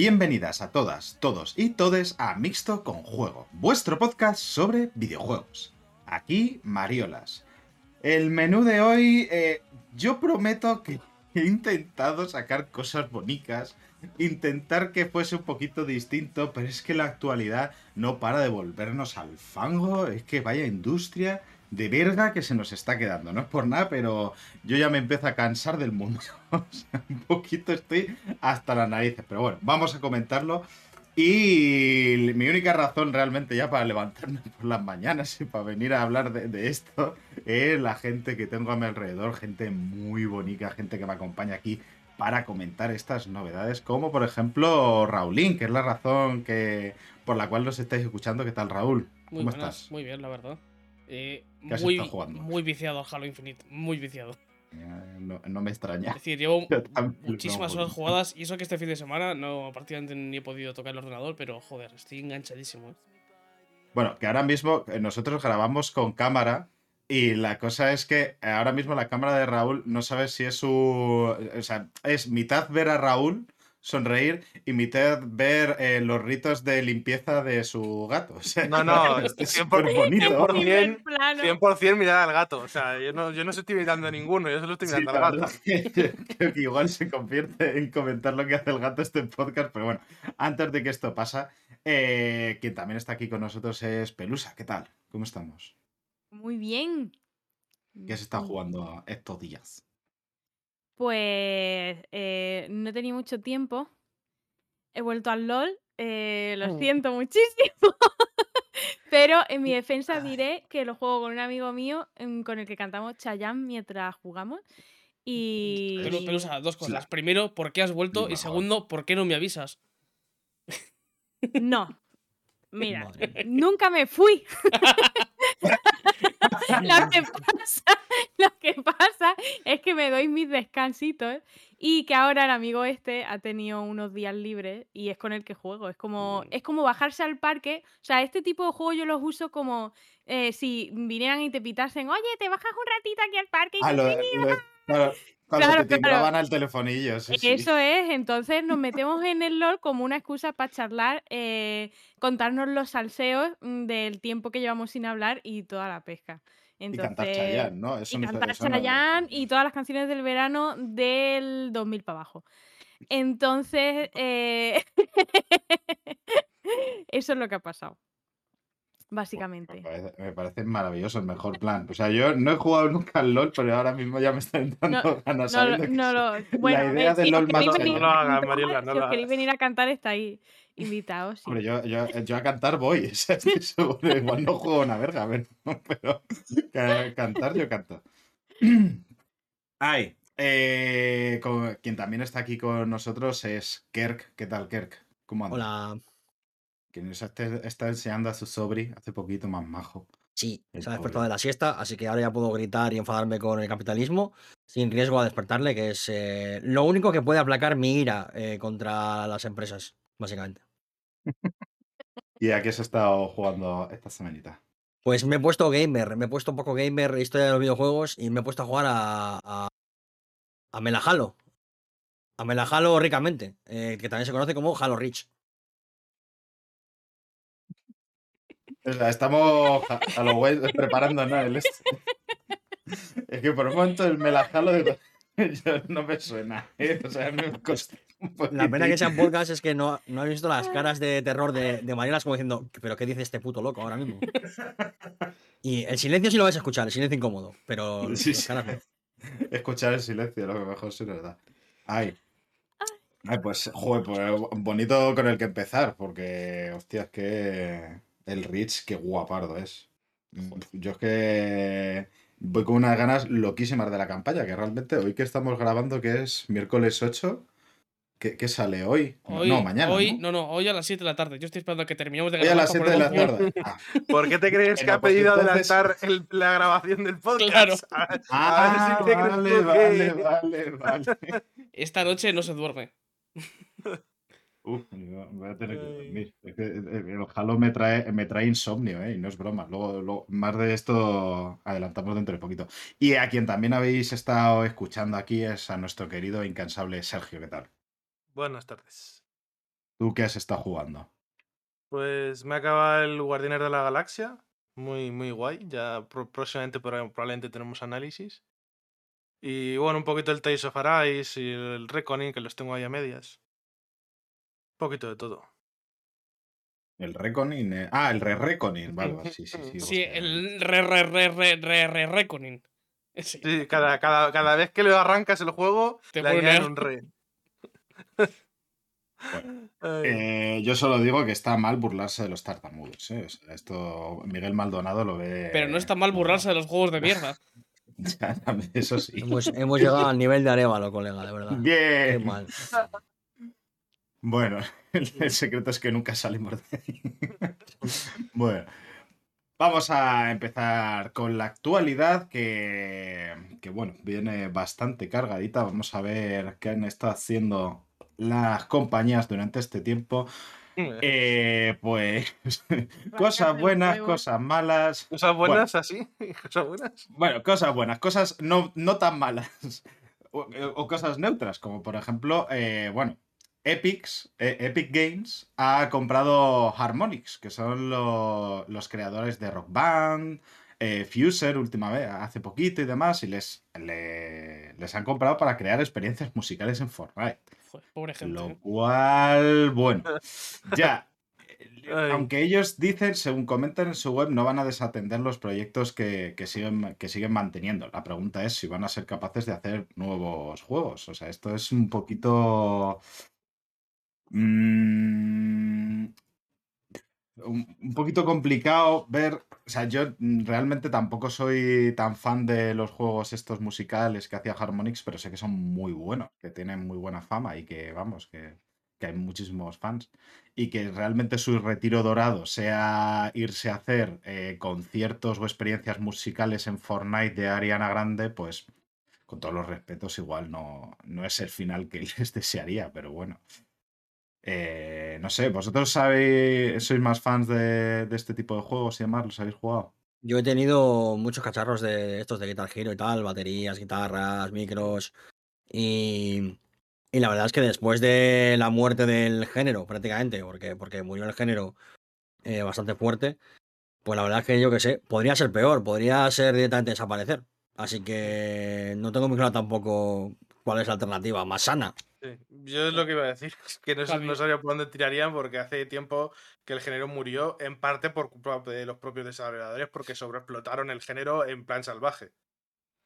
bienvenidas a todas, todos y todes a Mixto con Juego, vuestro podcast sobre videojuegos. Aquí, Mariolas. El menú de hoy, eh, yo prometo que he intentado sacar cosas bonitas, intentar que fuese un poquito distinto, pero es que la actualidad no para de volvernos al fango, es que vaya industria de verga que se nos está quedando. No es por nada, pero yo ya me empiezo a cansar del mundo. O sea, un poquito estoy hasta las narices. Pero bueno, vamos a comentarlo. Y mi única razón realmente ya para levantarme por las mañanas y para venir a hablar de, de esto es la gente que tengo a mi alrededor, gente muy bonita, gente que me acompaña aquí para comentar estas novedades, como por ejemplo Raulín, que es la razón que por la cual nos estáis escuchando. ¿Qué tal, Raúl? Muy ¿Cómo buenas, estás? Muy bien, la verdad. Eh, ¿Qué has muy, estado jugando? muy viciado al Halo Infinite, muy viciado. No, no me extraña. Es decir, llevo muchísimas horas jugadas y eso que este fin de semana no prácticamente ni he podido tocar el ordenador, pero joder, estoy enganchadísimo. ¿eh? Bueno, que ahora mismo eh, nosotros grabamos con cámara y la cosa es que eh, ahora mismo la cámara de Raúl no sabe si es su... O sea, es mitad ver a Raúl sonreír y mitad ver eh, los ritos de limpieza de su gato. O sea, No, no, es 100%, súper bonito. 100%, Primer plano. 100% mirar al gato. O sea, yo no, yo no estoy imitando a ninguno, yo solo estoy mirando al gato. que creo que igual se convierte en comentar lo que hace el gato este podcast, pero bueno, antes de que esto pasa, eh, quien también está aquí con nosotros es Pelusa. ¿Qué tal? ¿Cómo estamos? Muy bien. ¿Qué se está jugando estos días? Pues eh, no he tenido mucho tiempo. He vuelto al LOL. eh, lo Mm. siento muchísimo. Pero en mi defensa diré que lo juego con un amigo mío mm, con el que cantamos Chayanne mientras jugamos. Y. Pero, pero, o sea, dos Sí. cosas. Primero, ¿por qué has vuelto? Y segundo, ¿por qué no me avisas? No. Mira, nunca me fui. lo, que pasa, lo que pasa es que me doy mis descansitos y que ahora el amigo este ha tenido unos días libres y es con el que juego. Es como, es como bajarse al parque. O sea, este tipo de juegos yo los uso como eh, si vinieran y te pitasen, oye, te bajas un ratito aquí al parque y Ah, claro, cuando Claro, te claro. al telefonillo, sí, sí. Eso es, entonces nos metemos en el LOL como una excusa para charlar, eh, contarnos los salseos mm, del tiempo que llevamos sin hablar y toda la pesca. Y Entonces, cantar Chayanne, ¿no? Eso y cantar eso no- Chayanne y todas las canciones del verano del 2000 para abajo. Entonces, eh, eso es lo que ha pasado, Me básicamente. parece, me parece maravilloso, el mejor plan. O sea, yo no he jugado nunca al LOL, pero ahora mismo ya me están entrando ganas No, no sí. lo- bueno, a idea ver, del si LOL más venir No lo a hagas, cantar, Mariela, no si os queréis venir a cantar, estáis invitados. sí. Hombre, yo, yo, yo a cantar voy, o sea, igual no juego una verga, a ver, pero ca- cantar yo canto. Ay, eh, con- quien también está aquí con nosotros es Kerk. ¿Qué tal, Kerk? ¿Cómo andas? Hola. Que nos está, está enseñando a su sobri hace poquito más majo. Sí, El se ha despertado pobre. de la siesta, así que ahora ya puedo gritar y enfadarme con el capitalismo sin riesgo a despertarle, que es eh, lo único que puede aplacar mi ira eh, contra las empresas, básicamente. ¿Y a qué se ha estado jugando esta semanita? Pues me he puesto gamer, me he puesto un poco gamer, historia de los videojuegos, y me he puesto a jugar a, a, a Melahalo. A Melahalo ricamente, eh, que también se conoce como Halo Reach. Estamos a, a lo güey preparando, ¿no? El este. Es que por un momento el me la jalo de... Yo no me suena, ¿eh? O sea, me costó un La pena que sean podcast es que no, no he visto las caras de terror de, de Marielas como diciendo, ¿pero qué dice este puto loco ahora mismo? Y el silencio sí lo vais a escuchar, el silencio incómodo, pero Sí, sí. caras. Escuchar el silencio, lo que mejor sí, verdad. Ay. Ay, pues, joder, pues bonito con el que empezar, porque, hostia, es que el Rich, qué guapardo es. Yo es que voy con unas ganas loquísimas de la campaña, que realmente hoy que estamos grabando, que es miércoles 8, ¿qué, qué sale hoy? Hoy, no, mañana. Hoy, ¿no? no, no, hoy a las 7 de la tarde. Yo estoy esperando a que terminemos de Hoy a grabar las para 7 de la tarde. Ah, ¿Por qué te crees que ha pues pedido entonces- adelantar el- la grabación del podcast? Claro. A, a Ah, ver si te crees vale, tú que- vale, vale, vale. Esta noche no se duerme. Uf, voy a tener que dormir. Es que el Halo me trae, me trae insomnio, ¿eh? Y no es broma. Luego, luego, más de esto adelantamos dentro de poquito. Y a quien también habéis estado escuchando aquí es a nuestro querido e incansable Sergio. ¿Qué tal? Buenas tardes. ¿Tú qué has estado jugando? Pues me acaba el Guardianes de la Galaxia. Muy, muy guay. Ya próximamente proba- probablemente tenemos análisis. Y bueno, un poquito el Tales of Arise y el Reckoning, que los tengo ahí a medias. Poquito de todo. El Reconin. eh, Ah, el Re-Reconin. Vale, vale, sí, sí, sí. Sí, hostia. el re, re, re, re, re, re, Reckoning. Sí. Sí, cada, cada, cada vez que lo arrancas el juego, Te le pone añaden R. un re. Ay. Eh, yo solo digo que está mal burlarse de los tartamudos. ¿eh? O sea, esto Miguel Maldonado lo ve. Pero no está mal burlarse de los juegos de mierda. Ya, Eso sí. Hemos, hemos llegado al nivel de Arevalo, colega, de verdad. Qué Bien. mal. Bueno, el, el secreto es que nunca salimos de ahí. bueno, vamos a empezar con la actualidad que, que, bueno, viene bastante cargadita. Vamos a ver qué han estado haciendo las compañías durante este tiempo. Eh, pues cosas buenas, cosas malas. Cosas buenas así, cosas buenas. Bueno, cosas buenas, cosas no, no tan malas. O, o cosas neutras, como por ejemplo, eh, bueno, Epics, eh, Epic Games ha comprado Harmonix, que son lo- los creadores de Rock Band, eh, Fuser última vez, hace poquito y demás, y les, le- les han comprado para crear experiencias musicales en Fortnite. Joder, pobre gente. Lo ¿eh? cual, bueno, ya. Aunque ellos dicen, según comentan en su web, no van a desatender los proyectos que, que siguen, que siguen manteniendo. La pregunta es si van a ser capaces de hacer nuevos juegos. O sea, esto es un poquito. Mm, un, poquito complicado ver. O sea, yo realmente tampoco soy tan fan de los juegos estos musicales que hacía Harmonix, pero sé que son muy buenos, que tienen muy buena fama y que, vamos, que, que hay muchísimos fans. Y que realmente su retiro dorado sea irse a hacer eh, conciertos o experiencias musicales en Fortnite de Ariana Grande, pues con todos los respetos, igual no, no es el final que les desearía, pero bueno. Eh, no sé, ¿vosotros sabéis, sois más fans de, este tipo de juegos y demás? ¿Los habéis jugado? Yo he tenido muchos cacharros de estos de Guitar Hero y tal, baterías, guitarras, micros. Y, y la verdad es que después de la muerte del género, prácticamente, porque, porque murió el género eh, bastante fuerte, pues la verdad es que yo que sé, podría ser peor, podría ser directamente desaparecer. Así que no tengo muy claro tampoco cuál es la alternativa más sana. Sí, Yo es lo que iba a decir, es que no, no sabía por dónde tirarían porque hace tiempo que el género murió, en parte por culpa de los propios desarrolladores, porque sobreexplotaron el género en plan salvaje.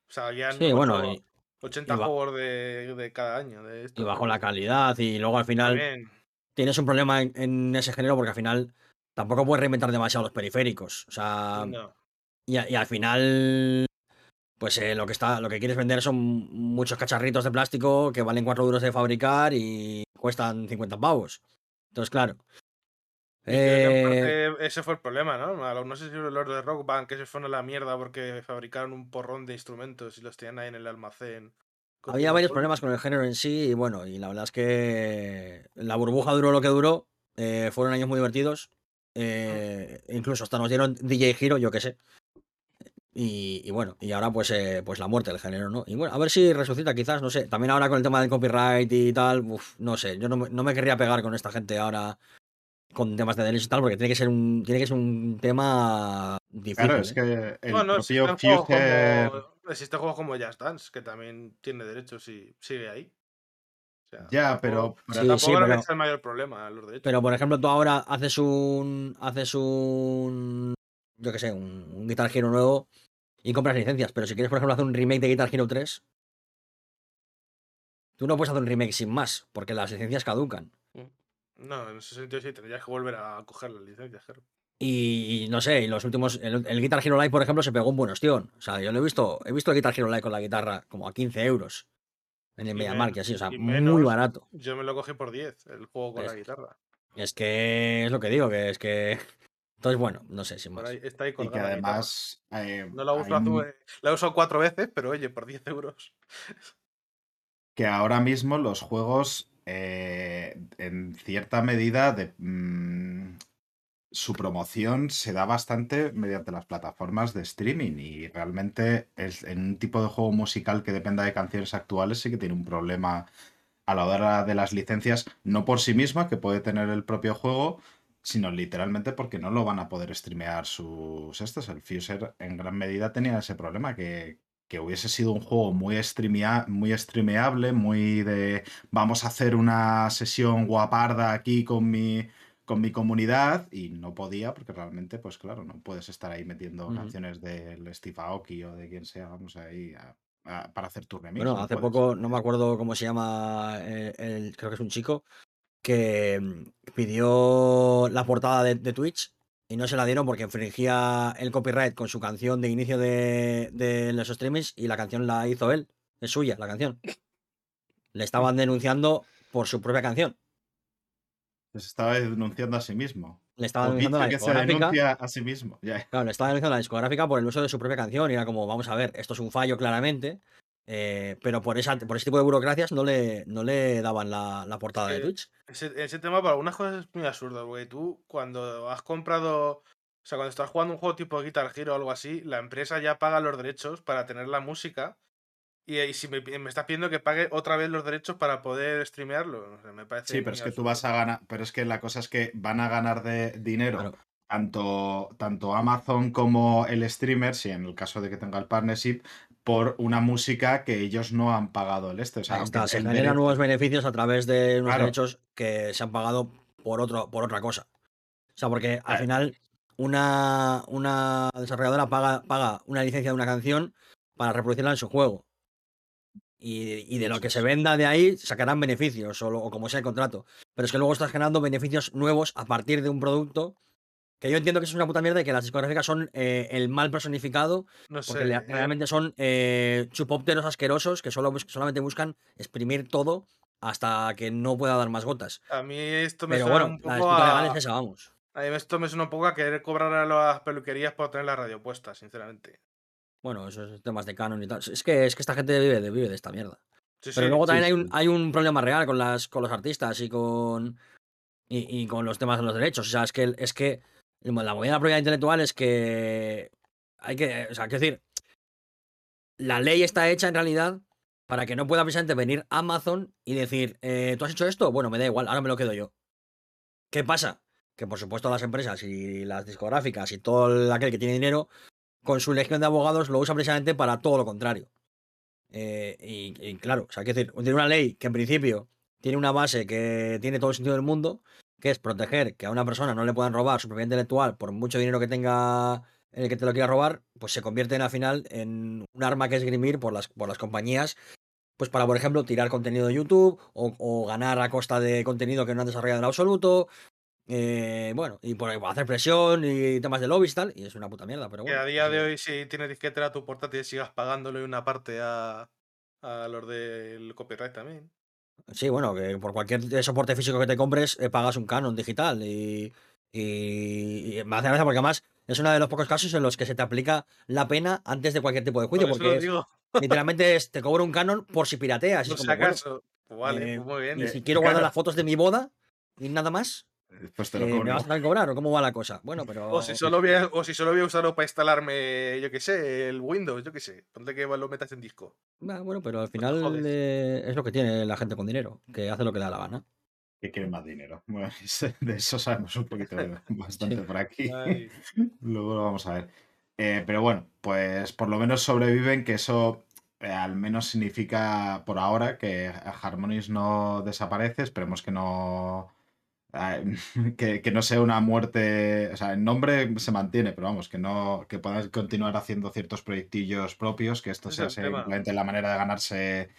O sea, ya Sí, bueno, y, 80 y juegos de, de cada año. De esto. y bajo la calidad y luego al final También. tienes un problema en, en ese género porque al final tampoco puedes reinventar demasiado los periféricos. O sea, No. y, a- y al final, pues eh, lo que está, lo que quieres vender son muchos cacharritos de plástico que valen 4 duros de fabricar y cuestan 50 pavos. Entonces, claro. Eh, ese fue el problema, ¿no? No sé si los de Rock Band que se fueron a la mierda porque fabricaron un porrón de instrumentos y los tenían ahí en el almacén. había varios problemas con el género en sí y bueno, y la verdad es que la burbuja duró lo que duró. eh, fueron años muy divertidos. eh, incluso hasta nos dieron DJ Hero, yo qué sé. Y, y bueno, y ahora pues, eh, pues la muerte del género, ¿no? Y bueno, a ver si resucita quizás, no sé. También ahora con el tema del copyright y tal, uf, no sé. Yo no me, no me querría pegar con esta gente ahora con temas de derechos y tal, porque tiene que ser un, tiene que ser un tema difícil. Claro, es ¿eh? que el Bueno, propio existen juegos, Future... como, existen juegos como Just Dance, que también tiene derechos y sigue ahí. O sea, Ya, tampoco- pero... pero Sí, tampoco sí, pero- sea el mayor problema, los derechos. Pero por ejemplo, tú ahora haces un. haces un. yo qué sé, un, un Guitar Hero nuevo y compras licencias. Pero si quieres, por ejemplo, hacer un remake de Guitar Hero 3, tú no puedes hacer un remake sin más, porque las licencias caducan. No, en ese sentido sí, tendrías que volver a coger las licencias, claro. Y, no sé, y los últimos. El, el Guitar Hero Live, por ejemplo, se pegó un buen ostión. O sea, yo lo he visto. He visto el Guitar Hero Live con la guitarra como a 15 euros. En el MediaMarkt y así, o sea, muy barato. Yo me lo cogí por 10, el juego con la guitarra. Es que es lo que digo, que es que. Entonces, bueno, no sé, Por más. ahí, está ahí Y que además. eh, No la uso, un- la he usado cuatro veces, pero oye, por 10 euros. que ahora mismo los juegos, eh, en cierta medida, de, mm, su promoción se da bastante mediante las plataformas de streaming y realmente es, en un tipo de juego musical que dependa de canciones actuales sí que tiene un problema a la hora de las licencias, no por sí misma, que puede tener el propio juego, sino literalmente porque no lo van a poder streamear sus estos. El Fuser en gran medida tenía ese problema, que, que hubiese sido un juego muy, streamea- muy streameable, muy de vamos a hacer una sesión guaparda aquí con mi, con mi comunidad y no podía porque realmente, pues claro, no puedes estar ahí metiendo canciones del Steve Aoki o de quien sea, vamos ahí a- a- para hacer tu remix. Bueno, no hace puedes. poco, no me acuerdo cómo se llama, eh, el, creo que es un chico, que mm, pidió la portada de, de Twitch y no se la dieron porque infringía el copyright con su canción de inicio de, de los streamings y la canción la hizo él, es suya la canción. Le estaban denunciando por su propia canción. Se estaba denunciando a sí mismo. Le estaban O denunciando la se discográfica. denuncia a sí mismo. Claro, le estaba denunciando la discográfica por el uso de su propia canción y era como, vamos a ver, esto es un fallo claramente, eh, pero por, esa, por ese tipo de burocracias no le, no le daban la, la portada de que- Twitch. Ese, ese tema para algunas cosas es muy absurdo, porque tú cuando has comprado, o sea, cuando estás jugando un juego tipo Guitar Hero o algo así, la empresa ya paga los derechos para tener la música y, y si me, me estás pidiendo que pague otra vez los derechos para poder streamearlo, no sé, me parece Sí, pero es que tú vas a ganar. Pero es que la cosa es que van a ganar de dinero Claro. tanto, tanto Amazon como el streamer, si en el caso de que tenga el partnership, por una música que ellos no han pagado el este. O sea, está, se generan nuevos beneficios a través de unos Claro. derechos que se han pagado por, otro, por otra cosa. O sea, porque al Claro. final una, una desarrolladora paga, paga una licencia de una canción para reproducirla en su juego. Y, y de lo que se venda de ahí sacarán beneficios o, lo- o como sea el contrato. Pero es que luego estás generando beneficios nuevos a partir de un producto que yo entiendo que es una puta mierda y que las discográficas son eh, el mal personificado No sé, porque eh, realmente son eh, chupópteros asquerosos que solo, solamente buscan exprimir todo hasta que no pueda dar más gotas. a mí esto me Pero suena bueno, un la poco legal a... es esa, vamos. a mí esto me suena un poco a querer cobrar a las peluquerías por tener la radio puesta, sinceramente. Bueno, esos temas de canon y tal. Es que, es que esta gente vive de, vive de esta mierda. Sí, Pero sí, luego sí, también hay, un, hay un problema real con, las, con los artistas y con, y, y con los temas de los derechos. O sea, es que, es que la movida de la propiedad intelectual es que hay que, o sea, quiero decir, la ley está hecha en realidad para que no pueda precisamente venir Amazon y decir, eh, ¿tú has hecho esto? Bueno, me da igual, ahora me lo quedo yo. ¿Qué pasa? Que por supuesto las empresas y las discográficas y todo aquel que tiene dinero, con su legión de abogados lo usa precisamente para todo lo contrario. Eh, y, y claro, o sea, quiero decir, tiene una ley que en principio tiene una base que tiene todo el sentido del mundo, que es proteger que a una persona no le puedan robar su propiedad intelectual por mucho dinero que tenga el que te lo quiera robar, pues se convierte en al final en un arma que esgrimir por las, por las compañías, pues para, por ejemplo, tirar contenido de YouTube o, o ganar a costa de contenido que no han desarrollado en absoluto. eh, bueno, y por hacer presión y temas de lobbies y tal, y es una puta mierda, pero Que bueno. a día de es. hoy, si tienes disquetera tu portátil, sigas pagándole una parte a, a los del copyright también. Sí, bueno, que por cualquier soporte físico que te compres eh, pagas un canon digital y, y- y me hace gracia porque además es uno de los pocos casos en los que se te aplica la pena antes de cualquier tipo de juicio, Por porque es- literalmente es, te cobro un canon por si pirateas. es como, bueno, vale, eh, pues muy bien. y eh, si quiero guardar las fotos de mi boda y nada más, Pues te lo eh, ¿me cobro. vas a cobrar o cómo va la cosa? Bueno, pero... O si, solo voy a, o si solo voy a usarlo para instalarme, yo qué sé, el Windows, yo qué sé. Ponte que lo metas en disco. Ah, Bueno, pero al final jodes. eh, es lo que tiene la gente con dinero, que hace lo que le da la gana. Que quieren más dinero. Bueno, de eso sabemos un poquito bastante Sí. por aquí. Ay, Luego lo vamos a ver. Eh, pero bueno, pues por lo menos sobreviven, que eso eh, al menos significa por ahora que Harmonix no desaparece. Esperemos que no. Eh, que, que no sea una muerte. O sea, el nombre se mantiene, pero vamos, que no. que puedan continuar haciendo ciertos proyectillos propios, que esto sea simplemente la manera de ganarse.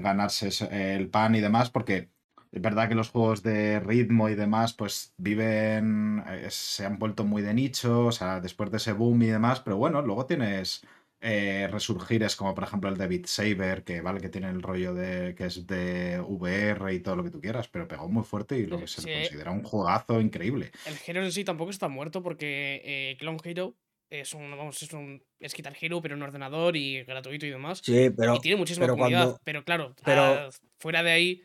ganarse el pan y demás, porque Es verdad que los juegos de ritmo y demás, pues viven, eh, se han vuelto muy de nicho, o sea, después de ese boom y demás, pero bueno, luego tienes eh, resurgires como por ejemplo el de Beat Saber, que vale que tiene el rollo de que es de VR y todo lo que tú quieras, pero pegó muy fuerte y lo Sí, que se sí, le eh. considera un juegazo increíble. El Hero en sí tampoco está muerto porque eh, Clone Hero es un, vamos, es un es Guitar Hero, pero en ordenador y gratuito y demás. Sí, pero, y tiene muchísima pero comunidad. cuando, Pero claro, pero- ah, fuera de ahí,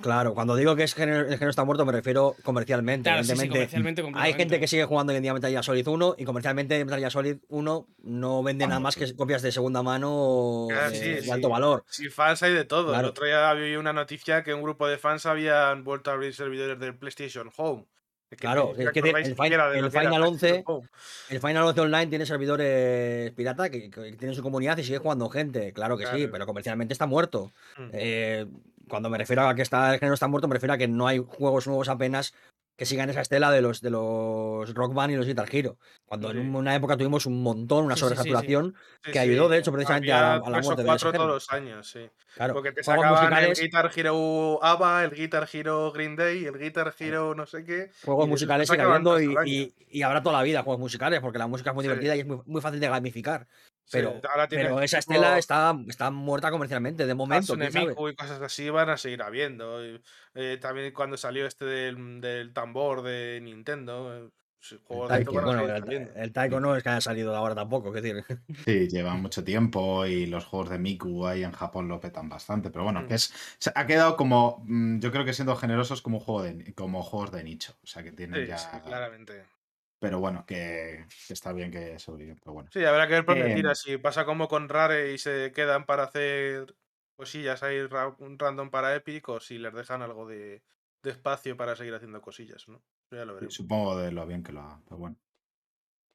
claro, cuando digo que es género, el género está muerto, me refiero comercialmente. claro, sí, sí, Evidentemente, comercialmente hay gente que sigue jugando hoy en día Metal Gear Solid 1 y comercialmente Metal Gear Solid 1 no vende nada más que copias de segunda mano Ah, de, sí, de sí. alto valor. Sí, fans hay de todo. El Claro. otro día había una noticia que un grupo de fans habían vuelto a abrir servidores del PlayStation Home. Que Claro, es que el fin- siquiera de el Final PlayStation 11 Home. El Final 11 Online tiene servidores pirata que, que tienen su comunidad y sigue jugando gente. Claro que sí, Claro. pero comercialmente está muerto. Mm. Eh, cuando me refiero a que está, el género está muerto, me refiero a que no hay juegos nuevos apenas que sigan esa estela de los de los Rock Band y los Guitar Hero. Cuando Sí. en una época tuvimos un montón, una Sí, sobresaturación, Sí, que ayudó, de hecho, precisamente a la- a la muerte de cuatro género. todos los años, sí. claro, Porque te juegos sacaban musicales, el Guitar Hero ABBA, el Guitar Hero Green Day, el Guitar Hero no sé qué. juegos de musicales sigue habiendo y, y- y habrá toda la vida juegos musicales, porque la música es muy divertida y es muy, muy fácil de gamificar. Sí, Pero, ahora tienes pero esa tipo estela está, está muerta comercialmente, de momento. Miku y cosas así van a seguir habiendo. y, eh, también cuando salió este del, del tambor de Nintendo, sí, El de Taiko, bueno, el, el Taiko no es que haya salido ahora tampoco, es decir. Sí, lleva mucho tiempo y los juegos de Miku ahí en Japón lo petan bastante, pero bueno, Mm. que es se ha quedado como, mm, yo creo que siendo generosos como un juego de, como juegos de nicho, o sea que tienen Sí, ya, sí, claramente. Pero bueno, que, que está bien que sobreviven, pero bueno. Sí, habrá que ver por qué Em, tira. Si pasa como con Rare y se quedan para hacer cosillas ahí un random para Epic o si les dejan algo de, de espacio para seguir haciendo cosillas, ¿no? Ya lo veremos. Supongo de lo bien que lo haga, pero bueno.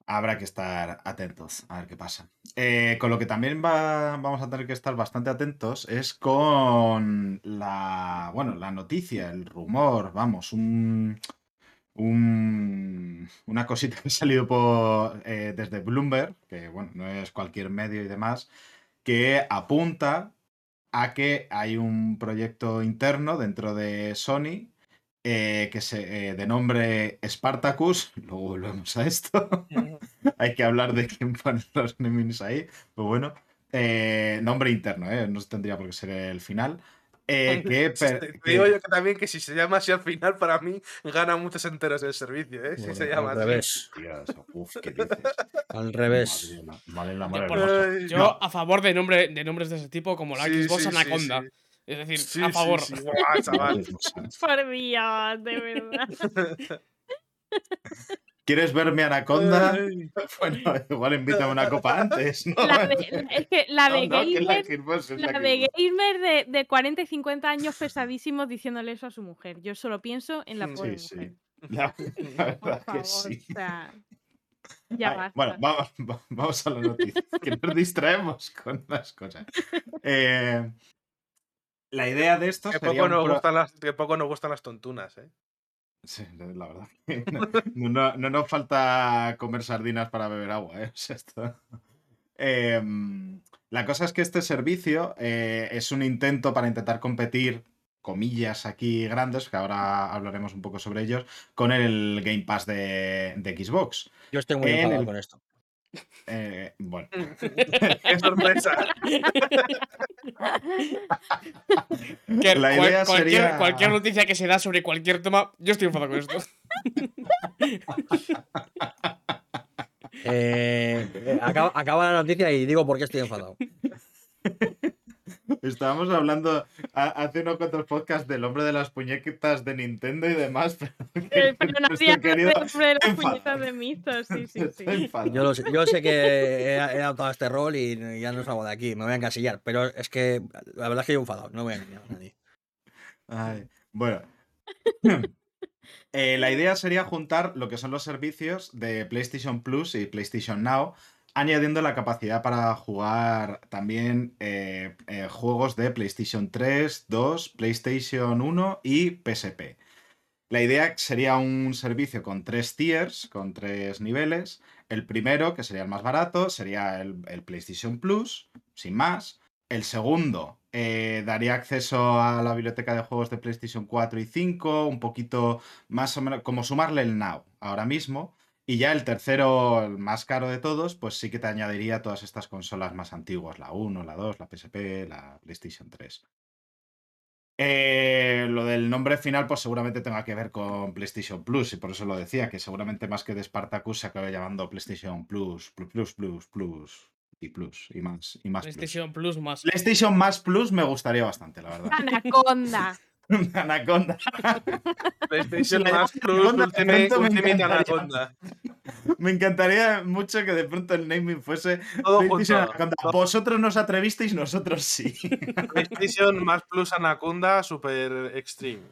Habrá que estar atentos a ver qué pasa. Eh, con lo que también va- vamos a tener que estar bastante atentos es con la, bueno, la noticia, el rumor, vamos, un, un- una cosita que ha salido por, eh, desde Bloomberg, que bueno, no es cualquier medio y demás, que apunta a que hay un proyecto interno dentro de Sony eh, que se eh, de nombre Spartacus, luego volvemos a esto, hay que hablar de quién pone los enemigos ahí, pero bueno, nombre interno, no tendría por qué ser el final, eh, que, per- Te digo yo que también que si se llama así al final, para mí gana muchos enteros el servicio, ¿eh? Si se llama al así. revés. Dios, uf, ¿qué dices? Al revés. Madre, la- madre la Yo, madre No. a favor de, nombre, de nombres de ese tipo, como la Sí, Xbox sí, Anaconda. sí. Es decir, Sí, a favor. chaval. Por Dios, de verdad. ¿Quieres verme Anaconda? Bueno, igual invítame una copa antes, ¿no? La de- es que la de No, no, que la gamer, la la de gamer de, de 40 y 50 años pesadísimos diciéndole eso a su mujer. Yo solo pienso en la Sí, pobre sí. mujer. La, la Por verdad favor, que sí. o sea, ya Ay, basta. bueno, vamos, va- vamos a la noticia, que nos distraemos con las cosas. Eh, la idea de esto Que poco, un nos pro- gustan las, que poco nos gustan las tontunas, ¿eh? Sí, la verdad. que No, no- no- no nos falta comer sardinas para beber agua, ¿eh? O sea, esto- Em, la cosa es que este servicio eh, es un intento para intentar competir, comillas aquí grandes, que ahora hablaremos un poco sobre ellos, con el Game Pass de, de Xbox. Yo estoy muy En enfadado el- con esto. Eh, bueno, ¡Qué sorpresa! Que La cual- idea cualquier, sería- cualquier noticia que se da sobre cualquier tema, yo estoy enfadado con esto. Eh, eh, acaba, acaba la noticia y digo por qué estoy enfadado. Estábamos hablando ha- hace unos cuantos podcasts del hombre de las puñetas de Nintendo y demás, pero Eh, pero nada querido de- las enfadado. puñetas de Misto, sí, sí, sí. Yo, lo sé, yo sé que he, he adoptado este rol y ya no salgo de aquí, me voy a encasillar, pero es que la verdad es que yo enfadado, no voy a engañar a nadie. Ay, bueno. Eh, la idea sería juntar lo que son los servicios de PlayStation Plus y PlayStation Now, añadiendo la capacidad para jugar también eh, eh, juegos de PlayStation 3, 2, PlayStation 1 y PSP. La idea sería un servicio con tres tiers, con tres niveles. El primero, que sería el más barato, sería el, PlayStation Plus, sin más. El segundo eh, daría acceso a la biblioteca de juegos de PlayStation 4 y 5, un poquito más o menos como sumarle el Now ahora mismo. Y ya el tercero, el más caro de todos, pues sí que te añadiría todas estas consolas más antiguas, la 1, la 2, la PSP, la PlayStation 3. Eh, lo del nombre final, pues seguramente tenga que ver con PlayStation Plus, y por eso lo decía, que seguramente más que de Spartacus se acabe llamando PlayStation Plus, Plus, Plus, Plus, Plus y Plus, y más, y más Plus. PlayStation Plus más. PlayStation más Plus me gustaría bastante, la verdad. Anaconda. Anaconda. PlayStation La más Plus Anaconda Ultimate, me Ultimate encantaría. Anaconda. Me encantaría mucho que de pronto el naming fuese Todo PlayStation junto. Anaconda. Vosotros no os atrevisteis, nosotros sí. PlayStation más Plus Anaconda Super Extreme.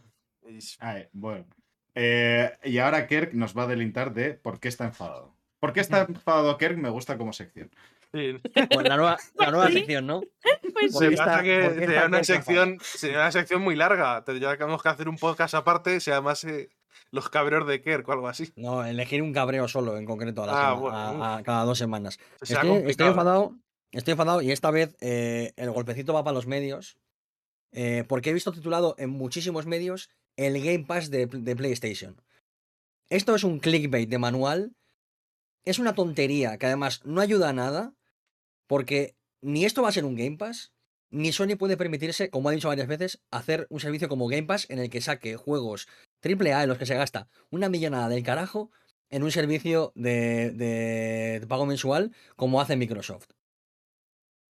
Ay, bueno. Eh, y ahora Kirk nos va a delintar de por qué está enfadado. ¿Por qué está enfadado Kirk? Me gusta como sección. Sí. Bueno, la nueva, la nueva Sí. sección, ¿no? Pues ¿Por Se pasa que sería una sección, sería una sección muy larga. Tendríamos que hacer un podcast aparte, se llamase Los cabreos de Kerk o algo así. No, elegir un cabreo solo, en concreto, a, la Ah, sema- bueno, a- a cada dos semanas. Estoy, enfadado, estoy enfadado y esta vez eh, el golpecito va para los medios. eh, porque he visto titulado en muchísimos medios el Game Pass de, de PlayStation. Esto es un clickbait de manual. Es una tontería que además no ayuda a nada. Porque ni esto va a ser un Game Pass, ni Sony puede permitirse, como ha dicho varias veces, hacer un servicio como Game Pass en el que saque juegos AAA en los que se gasta una millonada del carajo en un servicio de, de- de pago mensual como hace Microsoft.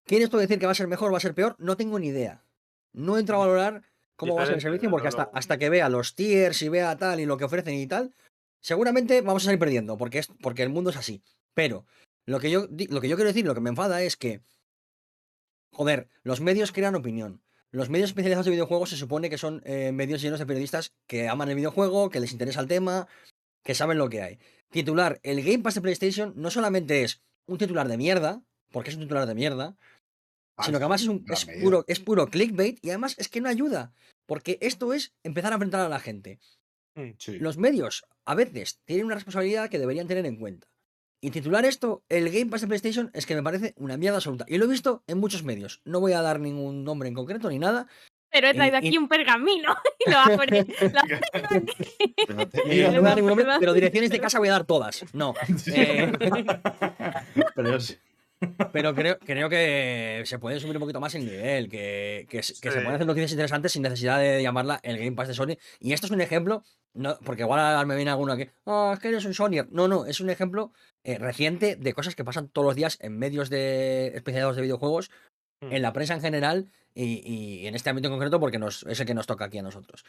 ¿Quiere esto decir que va a ser mejor o va a ser peor? No tengo ni idea. No entro a valorar cómo va a ser el servicio porque hasta, hasta que vea los tiers y vea tal y lo que ofrecen y tal, seguramente vamos a salir perdiendo porque, es, porque el mundo es así. Pero lo que, yo, lo que yo quiero decir, lo que me enfada es que, joder, los medios crean opinión. Los medios especializados de videojuegos se supone que son eh, medios llenos de periodistas que aman el videojuego, que les interesa el tema, que saben lo que hay. Titular, el Game Pass de PlayStation no solamente es un titular de mierda, porque es un titular de mierda, sino que además es, un, es, puro, es puro clickbait y además es que no ayuda, porque esto es empezar a enfrentar a la gente. Sí. Los medios a veces tienen una responsabilidad que deberían tener en cuenta. Y titular esto, el Game Pass de PlayStation, es que me parece una mierda absoluta. Y lo he visto en muchos medios. No voy a dar ningún nombre en concreto ni nada. Pero he traído aquí un pergamino y lo voy a poner. Pero te- no voy a dar ningún nombre, perdón, pero direcciones de casa voy a dar todas. No. Eh, Pero sí. Pero creo, creo que se puede subir un poquito más el nivel, que, que, se- pueden hacer noticias interesantes sin necesidad de llamarla el Game Pass de Sony. Y esto es un ejemplo, no, porque igual me viene alguno que, ah, es que eres un Sonyer. No, no, es un ejemplo eh, reciente de cosas que pasan todos los días en medios de especializados de videojuegos, Mm. en la prensa en general y, y en este ámbito en concreto porque nos, es el que nos toca aquí a nosotros.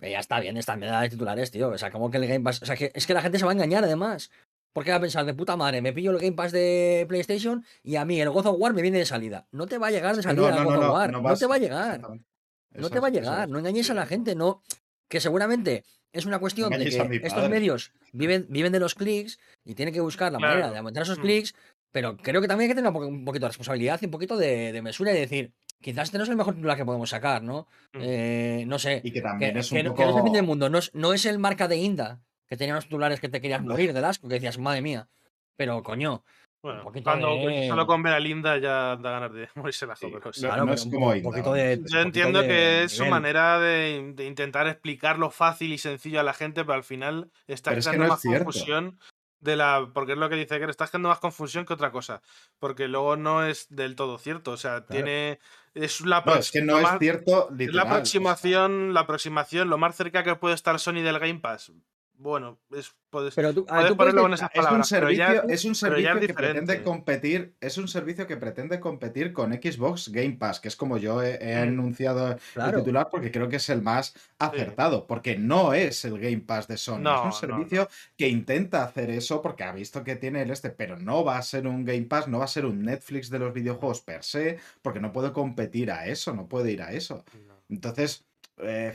Ya está bien esta mierda de titulares, tío. O sea, como que el Game Pass. O sea, que es que la gente se va a engañar además. Porque va a pensar, de puta madre, me pillo el Game Pass de PlayStation y a mí el God of War me viene de salida. No te va a llegar de salida el God of War. No, vas- te va a llegar. No te va a llegar. No engañéis a la gente. No. Que seguramente es una cuestión de que estos medios viven, viven de los clics y tienen que buscar la manera de aumentar esos Mm. clics. Pero creo que también hay que tener un po- un poquito de responsabilidad y un poquito de, de mesura y decir, quizás este no es el mejor titular que podemos sacar, ¿no? Mm. Eh, no sé. Y que Que, también es que un no, poco... que no es el fin del mundo, no es, no es el marca de Inda, que tenía unos titulares que te querías morir del asco, que decías, madre mía. Pero coño, Bueno, cuando de- solo con ver a Linda ya da ganas de morirse la Sí, pero claro, no pero es un como po- Inda, poquito vamos, de- es- un Yo entiendo de que es su manera de, de intentar explicarlo fácil y sencillo a la gente, pero al final está Pero es que creando no más confusión de la. Porque es lo que dice que estás creando más confusión que otra cosa. Porque luego no es del todo cierto. O sea, tiene. Es la No, es que no lo es más- cierto, es literal. la o sea, aproximación, la aproximación, lo más cerca que puede estar Sony del Game Pass. Bueno, es, puedes, Pero tú, a ver, puedes tú puedes ponerlo con decir- esas Es un palabras. pero ya- servicio, es un servicio es que pretende competir, es un servicio que pretende competir con Xbox Game Pass, que es como yo he, he Mm. anunciado Claro. el titular porque creo que es el más acertado, porque no es el Game Pass de Sony, No, es un no, servicio que intenta hacer eso porque ha visto que tiene el este, pero no va a ser un Game Pass, no va a ser un Netflix de los videojuegos per se, porque no puede competir a eso, no puede ir a eso. Entonces, eh,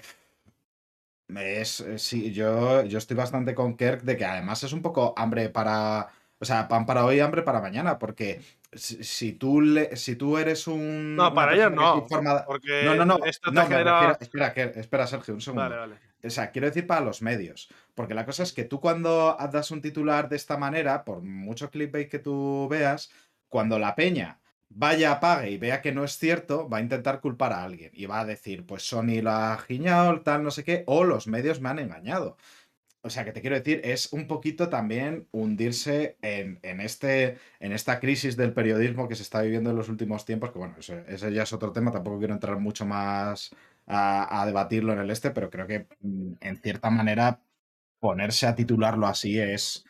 es, eh, sí, yo, yo estoy bastante con Kirk de que además es un poco hambre para, o sea, pan para hoy, hambre para mañana, porque si, si tú, le, si tú eres un... No, para ellos no. Porque No, no, no, esto te no, me genera. refiero- espera, espera, Sergio, un segundo. Vale, vale. O sea, quiero decir para los medios. Porque la cosa es que tú cuando das un titular de esta manera, por mucho clickbait que tú veas, cuando la peña vaya, pague y vea que no es cierto, va a intentar culpar a alguien y va a decir, pues Sony lo ha giñado, tal, no sé qué, o los medios me han engañado. O sea, que te quiero decir, es un poquito también hundirse en, en este, en esta crisis del periodismo que se está viviendo en los últimos tiempos, que bueno, ese, ya es otro tema, tampoco quiero entrar mucho más a, a debatirlo en el este, pero creo que mm, en cierta manera ponerse a titularlo así es,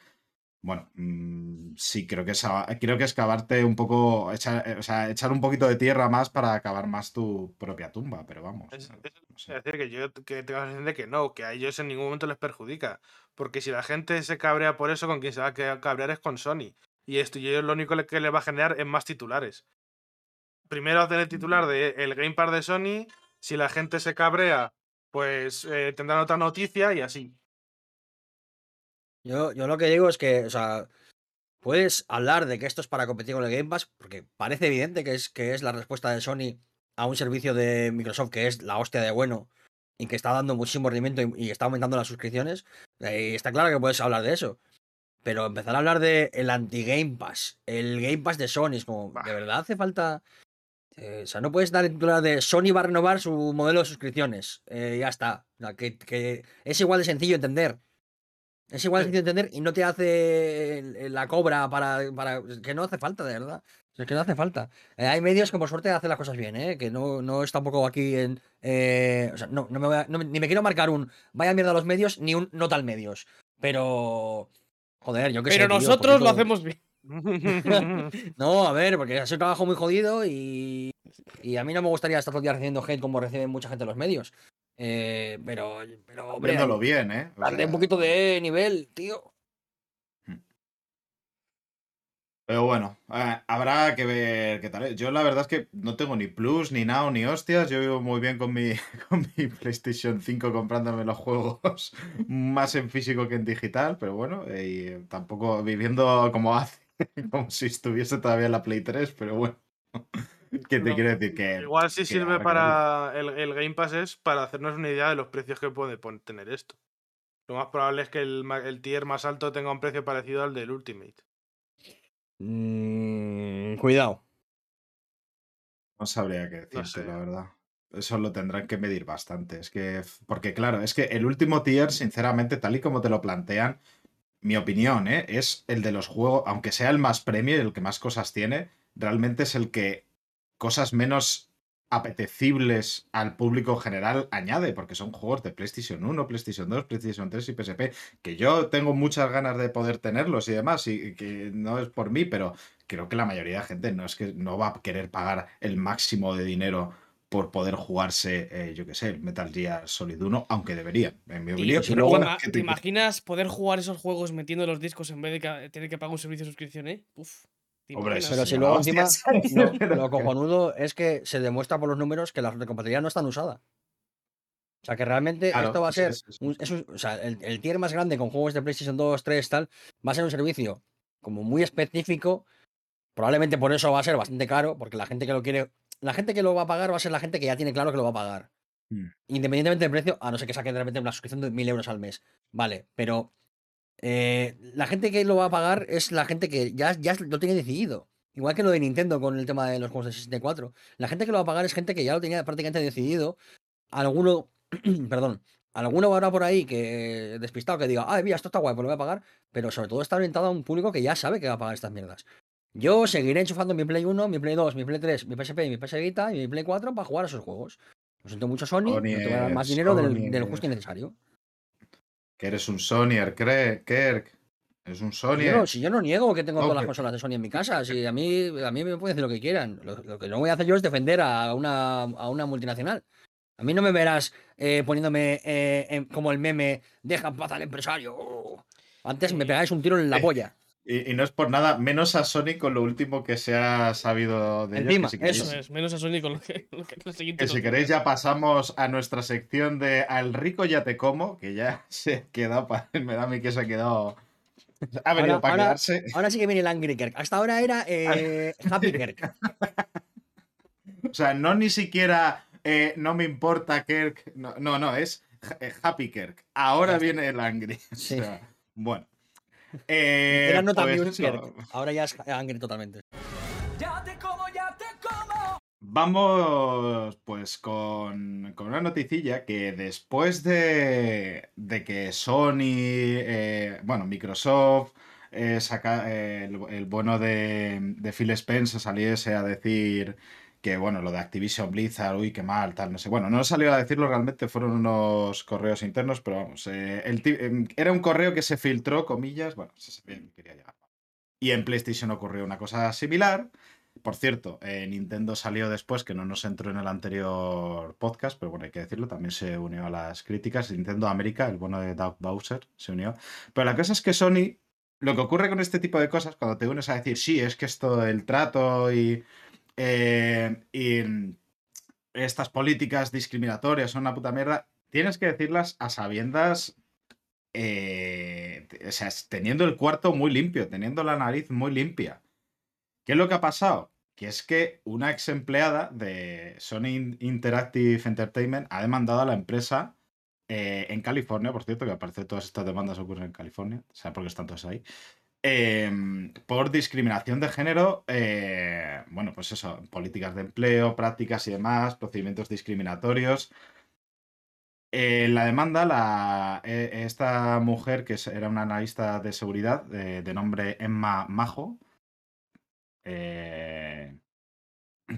bueno, mm, sí, creo que es, creo que es cavarte un poco, echar, eh, o sea, echar un poquito de tierra más para cavar más tu propia tumba, pero vamos. Es, no- es- no sé. es decir, que yo que tengo la sensación de que no, que a ellos en ningún momento les perjudica. Porque si la gente se cabrea por eso, con quien se va a cabrear es con Sony. Y esto y ellos lo único le- que les va a generar es más titulares. Primero hacen el titular de el Game Pass de Sony. Si la gente se cabrea, pues eh, tendrán otra noticia y así. Yo, yo lo que digo es que, o sea, puedes hablar de que esto es para competir con el Game Pass, porque parece evidente que es, que es la respuesta de Sony a un servicio de Microsoft que es la hostia de bueno y que está dando muchísimo rendimiento y, y está aumentando las suscripciones. eh, está claro que puedes hablar de eso. Pero empezar a hablar de el anti-Game Pass, el Game Pass de Sony, es como. ¿de verdad hace falta? Eh, o sea, no puedes dar el titular de Sony va a renovar su modelo de suscripciones. eh, ya está. O sea, que, que es igual de sencillo entender. Es igual de Sí. sencillo entender y no te hace la cobra para, para. es Que no hace falta, de verdad. Es que no hace falta. Eh, hay medios que por suerte hacen las cosas bien, ¿eh? Que no, no es tampoco aquí en. eh, o sea, no, no me voy a- no ni me quiero marcar un vaya mierda a los medios ni un no tal medios. Pero. Joder, yo sé. Pero tío, nosotros lo hacemos bien. No, a ver, porque es un trabajo muy jodido y, y a mí no me gustaría estar todo el día recibiendo hate como reciben mucha gente en los medios. Eh, pero, pero, hombre, Viéndolo bien, ¿eh? O darle sea, un poquito de nivel, tío. Pero bueno, eh, habrá que ver qué tal. Yo la verdad es que no tengo ni Plus, ni Now, ni hostias. Yo vivo muy bien con mi, con mi PlayStation 5 comprándome los juegos más en físico que en digital, pero bueno, eh, y tampoco viviendo como hace, como si estuviese todavía en la Play 3, pero bueno. ¿Qué te No, quiero decir? Que, Igual sí que sirve que para. El, el Game Pass es para hacernos una idea de los precios que puede tener esto. Lo más probable es que el, el tier más alto tenga un precio parecido al del Ultimate. Mm, cuidado. No sabría qué decirte, sé. la verdad. Eso lo tendrán que medir bastante. Es que, porque claro, es que el último tier, sinceramente, tal y como te lo plantean, mi opinión, ¿eh? es el de los juegos, aunque sea el más premio y el que más cosas tiene, realmente es el que cosas menos apetecibles al público general añade, porque son juegos de PlayStation 1, PlayStation 2, PlayStation 3 y PSP, que yo tengo muchas ganas de poder tenerlos y demás, y que no es por mí, pero creo que la mayoría de gente no es que no va a querer pagar el máximo de dinero por poder jugarse, eh, yo qué sé, el Metal Gear Solid 1, aunque deberían, en mi opinión. si pero luego- bueno, Ima- ¿qué ¿Te imaginas poder jugar esos juegos metiendo los discos en vez de tener que pagar un servicio de suscripción, eh? Uf. Pero Sí, si no, luego hostia, encima sí, lo, cojonudo es que se demuestra por los números que la retrocompatibilidad no está usada. O sea que realmente Claro, esto va a sí, ser. sí, sí. un- es un- o sea, el, el tier más grande con juegos de PlayStation 2, 3, tal, va a ser un servicio como muy específico. Probablemente por eso va a ser bastante caro, porque la gente que lo quiere. La gente que lo va a pagar va a ser la gente que ya tiene claro que lo va a pagar. Mm. Independientemente del precio, a no ser que saque de repente una suscripción de 1000 euros al mes. Vale, pero eh, la gente que lo va a pagar es la gente que ya, ya lo tiene decidido. Igual que lo de Nintendo con el tema de los juegos de 64. La gente que lo va a pagar es gente que ya lo tenía prácticamente decidido. Alguno, perdón, alguno habrá por ahí que despistado que diga, ah, mira, esto está guay, pues lo voy a pagar. Pero sobre todo está orientado a un público que ya sabe que va a pagar estas mierdas. Yo seguiré enchufando mi Play 1, mi Play 2, mi Play 3, mi PSP mi PS Vita y mi Play 4 para jugar a esos juegos. Lo siento mucho, Sony, no te voy a dar más dinero del, del justo y necesario. Que eres un Sonyer, cree, Kirk. Eres un Sonyer. yo, no, si yo no niego que tengo todas las consolas de Sony en mi casa, si a mí, a mí me pueden decir lo que quieran. Lo, lo que no voy a hacer yo es defender a una, a una multinacional. A mí no me verás eh, poniéndome eh, en- como el meme, deja en paz al empresario. Oh. Antes me pegáis un tiro en la Eh, polla. Y, y no es por nada, menos a Sony con lo último que se ha sabido de ellos, Encima, que si queréis, Eso es, menos a Sony con lo que, lo que la siguiente que si queréis ya pasamos a nuestra sección de Al rico ya te como, que ya se ha quedado, me da a mí que se ha quedado... Ha venido Ahora- para ahora- quedarse. Ahora sí que viene el Angry Kirk. Hasta ahora era eh, Happy Kirk. O sea, no ni siquiera eh, no me importa Kirk. No, no, no, es eh, Happy Kirk. Ahora viene el Angry. O Sí. sea, bueno. Eh, Era no pues también. Ahora ya es Angry totalmente. Ya te como, ya Vamos pues con, con una noticilla que después de, de que Sony, eh, bueno, Microsoft, eh, saca, eh, el, el bueno de, de Phil Spencer saliese a decir que, bueno, lo de Activision Blizzard, uy, qué mal, tal, no sé. Bueno, no salió a decirlo realmente, fueron unos correos internos, pero vamos, eh, el em, era un correo que se filtró, comillas, bueno, se sabía que quería llegar. Y en PlayStation ocurrió una cosa similar. Por cierto, eh, Nintendo salió después, que no nos entró en el anterior podcast, pero bueno, hay que decirlo, también se unió a las críticas. Nintendo América, el bueno de Doug Bowser, se unió. Pero la cosa es que Sony, lo que ocurre con este tipo de cosas, cuando te unes a decir, sí, es que esto, el trato y, eh, y estas políticas discriminatorias son una puta mierda, tienes que decirlas a sabiendas eh, o sea, teniendo el cuarto muy limpio, teniendo la nariz muy limpia. ¿Qué es lo que ha pasado? Que es que una ex empleada de Sony Interactive Entertainment ha demandado a la empresa eh, en California, por cierto, que al parecer todas estas demandas ocurren en California, o sea, porque están todos ahí, em, por discriminación de género, eh, bueno, pues eso, políticas de empleo, prácticas y demás, procedimientos discriminatorios. Eh, la demanda, la, eh, esta mujer, que era una analista de seguridad de, de nombre Emma Majo, eh,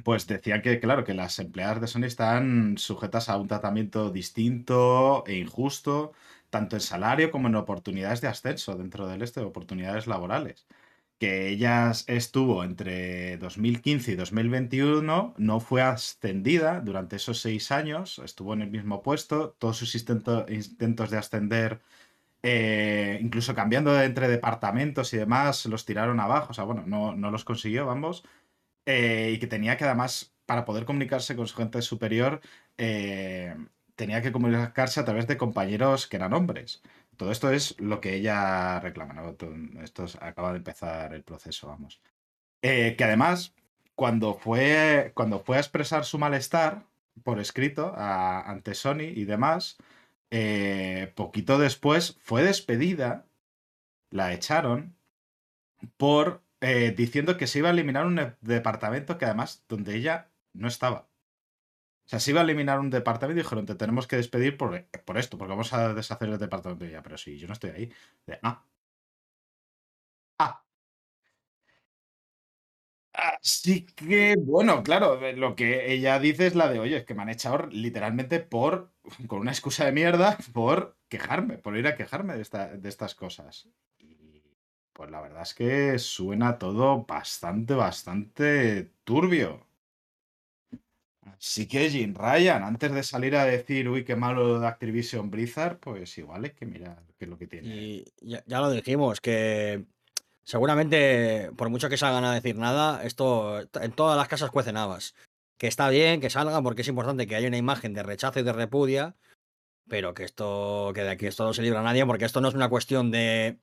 pues decía que, claro, que las empleadas de Sony están sujetas a un tratamiento distinto e injusto, tanto en salario como en oportunidades de ascenso dentro del este, oportunidades laborales. Que ella estuvo entre 2015 y 2021, no fue ascendida durante esos seis años, estuvo en el mismo puesto, todos sus intento- intentos de ascender, eh, incluso cambiando de entre departamentos y demás, los tiraron abajo, o sea, bueno, no, no los consiguió, vamos eh, y que tenía que además, para poder comunicarse con su gente superior, eh, tenía que comunicarse a través de compañeros que eran hombres. Todo esto es lo que ella reclama, Esto es- acaba de empezar el proceso, vamos. Eh, que además, cuando fue, cuando fue a expresar su malestar por escrito ante Sony y demás, eh, poquito después fue despedida, la echaron por eh, diciendo que se iba a eliminar un departamento que además donde ella no estaba. O sea, se iba a eliminar un departamento y dijeron, te tenemos que despedir por, por esto, porque vamos a deshacer el departamento de ella. Pero si yo no estoy ahí. De, ah. Ah. Así que, bueno, claro, eh, lo que ella dice es la de, oye, es que me han echado literalmente por, con una excusa de mierda, por quejarme, por ir a quejarme de, esta- de estas cosas. Y pues la verdad es que suena todo bastante, bastante turbio. Jim Ryan, antes de salir a decir, uy, qué malo de Activision Blizzard, pues igual es que mira qué es lo que tiene. Y ya, ya lo dijimos, que seguramente, por mucho que salgan a decir nada, esto en todas las casas cuecen habas. Que está bien que salgan porque es importante que haya una imagen de rechazo y de repudia, pero que esto, que de aquí esto no se libra a nadie, porque esto no es una cuestión de,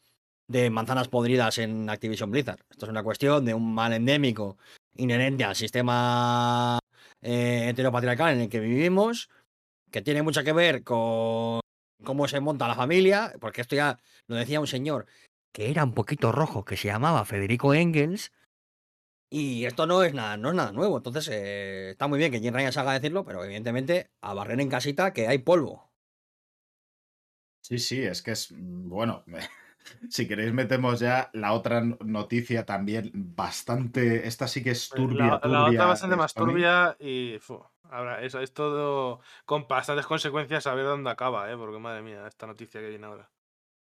de manzanas podridas en Activision Blizzard. Esto es una cuestión de un mal endémico inherente al sistema eh, en el que vivimos, que tiene mucho que ver con cómo se monta la familia, porque esto ya lo decía un señor que era un poquito rojo, que se llamaba Federico Engels, y esto no es nada, no es nada nuevo. Entonces, eh, está muy bien que Jim Ryan salga a decirlo, pero evidentemente a barrer en casita que hay polvo. Sí, sí, es que es, mm, bueno, si queréis metemos ya la otra no- noticia también bastante, esta sí que es turbia, la, la turbia otra bastante de más turbia y fu, ahora eso es todo con bastantes consecuencias a ver dónde acaba, ¿eh? porque madre mía, esta noticia que viene ahora.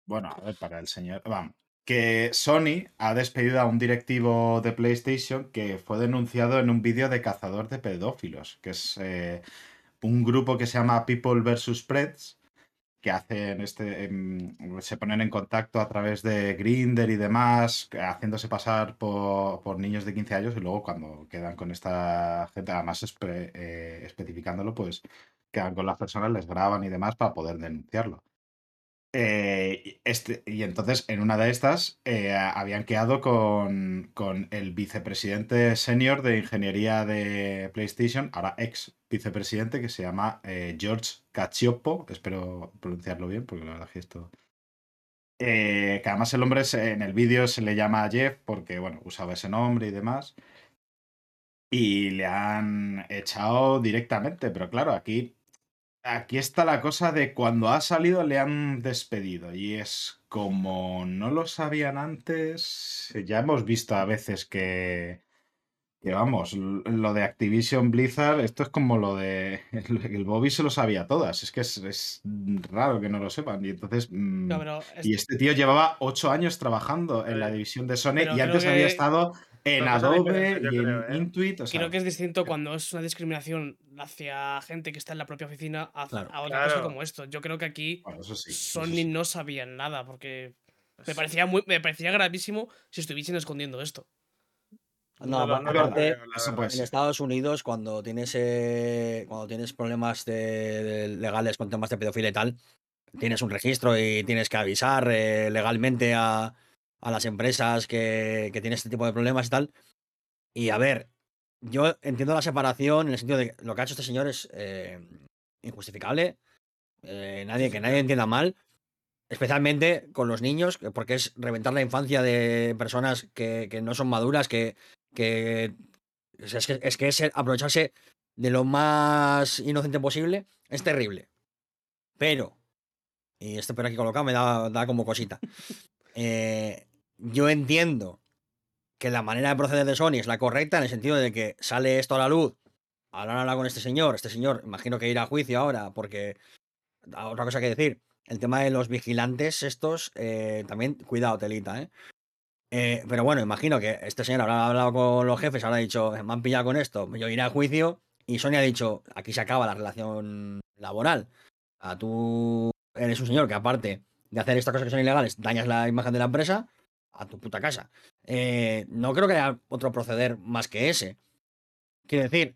Bueno, a ver, para el señor, vamos, que Sony ha despedido a un directivo de PlayStation que fue denunciado en un vídeo de cazador de pedófilos, que es eh, un grupo que se llama People vs. Preds, que hacen este, em, se ponen en contacto a través de Grinder y demás, haciéndose pasar por, niños de 15 años y luego cuando quedan con esta gente, además eh, especificándolo, pues quedan con las personas, les graban y demás para poder denunciarlo. Eh, y este, y entonces, en una de estas, eh, habían quedado con, con el vicepresidente senior de ingeniería de PlayStation, ahora ex vicepresidente, que se llama eh, George Cacioppo, espero pronunciarlo bien, porque la verdad es que esto... Que además el hombre en el vídeo se le llama Jeff porque, bueno, usaba ese nombre y demás. y le han echado directamente. Pero claro, aquí, aquí está la cosa de cuando ha salido le han despedido. Y es como no lo sabían antes, ya hemos visto a veces que, que vamos, lo de Activision Blizzard, esto es como lo de el Bobby se lo sabía todas. Es que es, es raro que no lo sepan. Y entonces... mm, No, y este tío llevaba ocho años trabajando en la Eh, división de Sony pero y antes había estado en Adobe y en ¿eh? Intuit. O sea, creo que es distinto cuando es una discriminación hacia gente que está en la propia oficina a, Claro. a otra cosa como esto. Yo creo que aquí bueno, sí. Sony sí. no sabían nada porque me parecía muy me parecía gravísimo si estuviesen escondiendo esto. No, No no aparte, eso pues en. Estados Unidos, cuando tienes, eh, cuando tienes problemas de- de legales con temas de pedofilia y tal, tienes un registro y tienes que avisar eh, legalmente a, a las empresas que, que tienen este tipo de problemas y tal. Y a ver, yo entiendo la separación en el sentido de que lo que ha hecho este señor es eh, injustificable. eh, nadie, que nadie entienda mal. Especialmente con los niños, que- porque es reventar la infancia de personas que, que no son maduras, que, que es que es que es aprovecharse de lo más inocente posible. Es terrible. Pero, y esto pero aquí colocado me da, da como cosita. Eh, yo entiendo que la manera de proceder de Sony es la correcta en el sentido de que sale esto a la luz. Hablará con este señor. Este señor, imagino que irá a juicio ahora porque ah, otra cosa que decir. El tema de los vigilantes estos, eh, también, cuidado, telita, ¿eh? Eh, pero bueno, imagino que este señor habrá hablado con los jefes, habrá dicho, me han pillado con esto, yo iré a juicio. Y Sony ha dicho, aquí se acaba la relación laboral. A tú eres un señor que aparte de hacer estas cosas que son ilegales, dañas la imagen de la empresa, a tu puta casa. Eh, no creo que haya otro proceder más que ese. Quiero decir,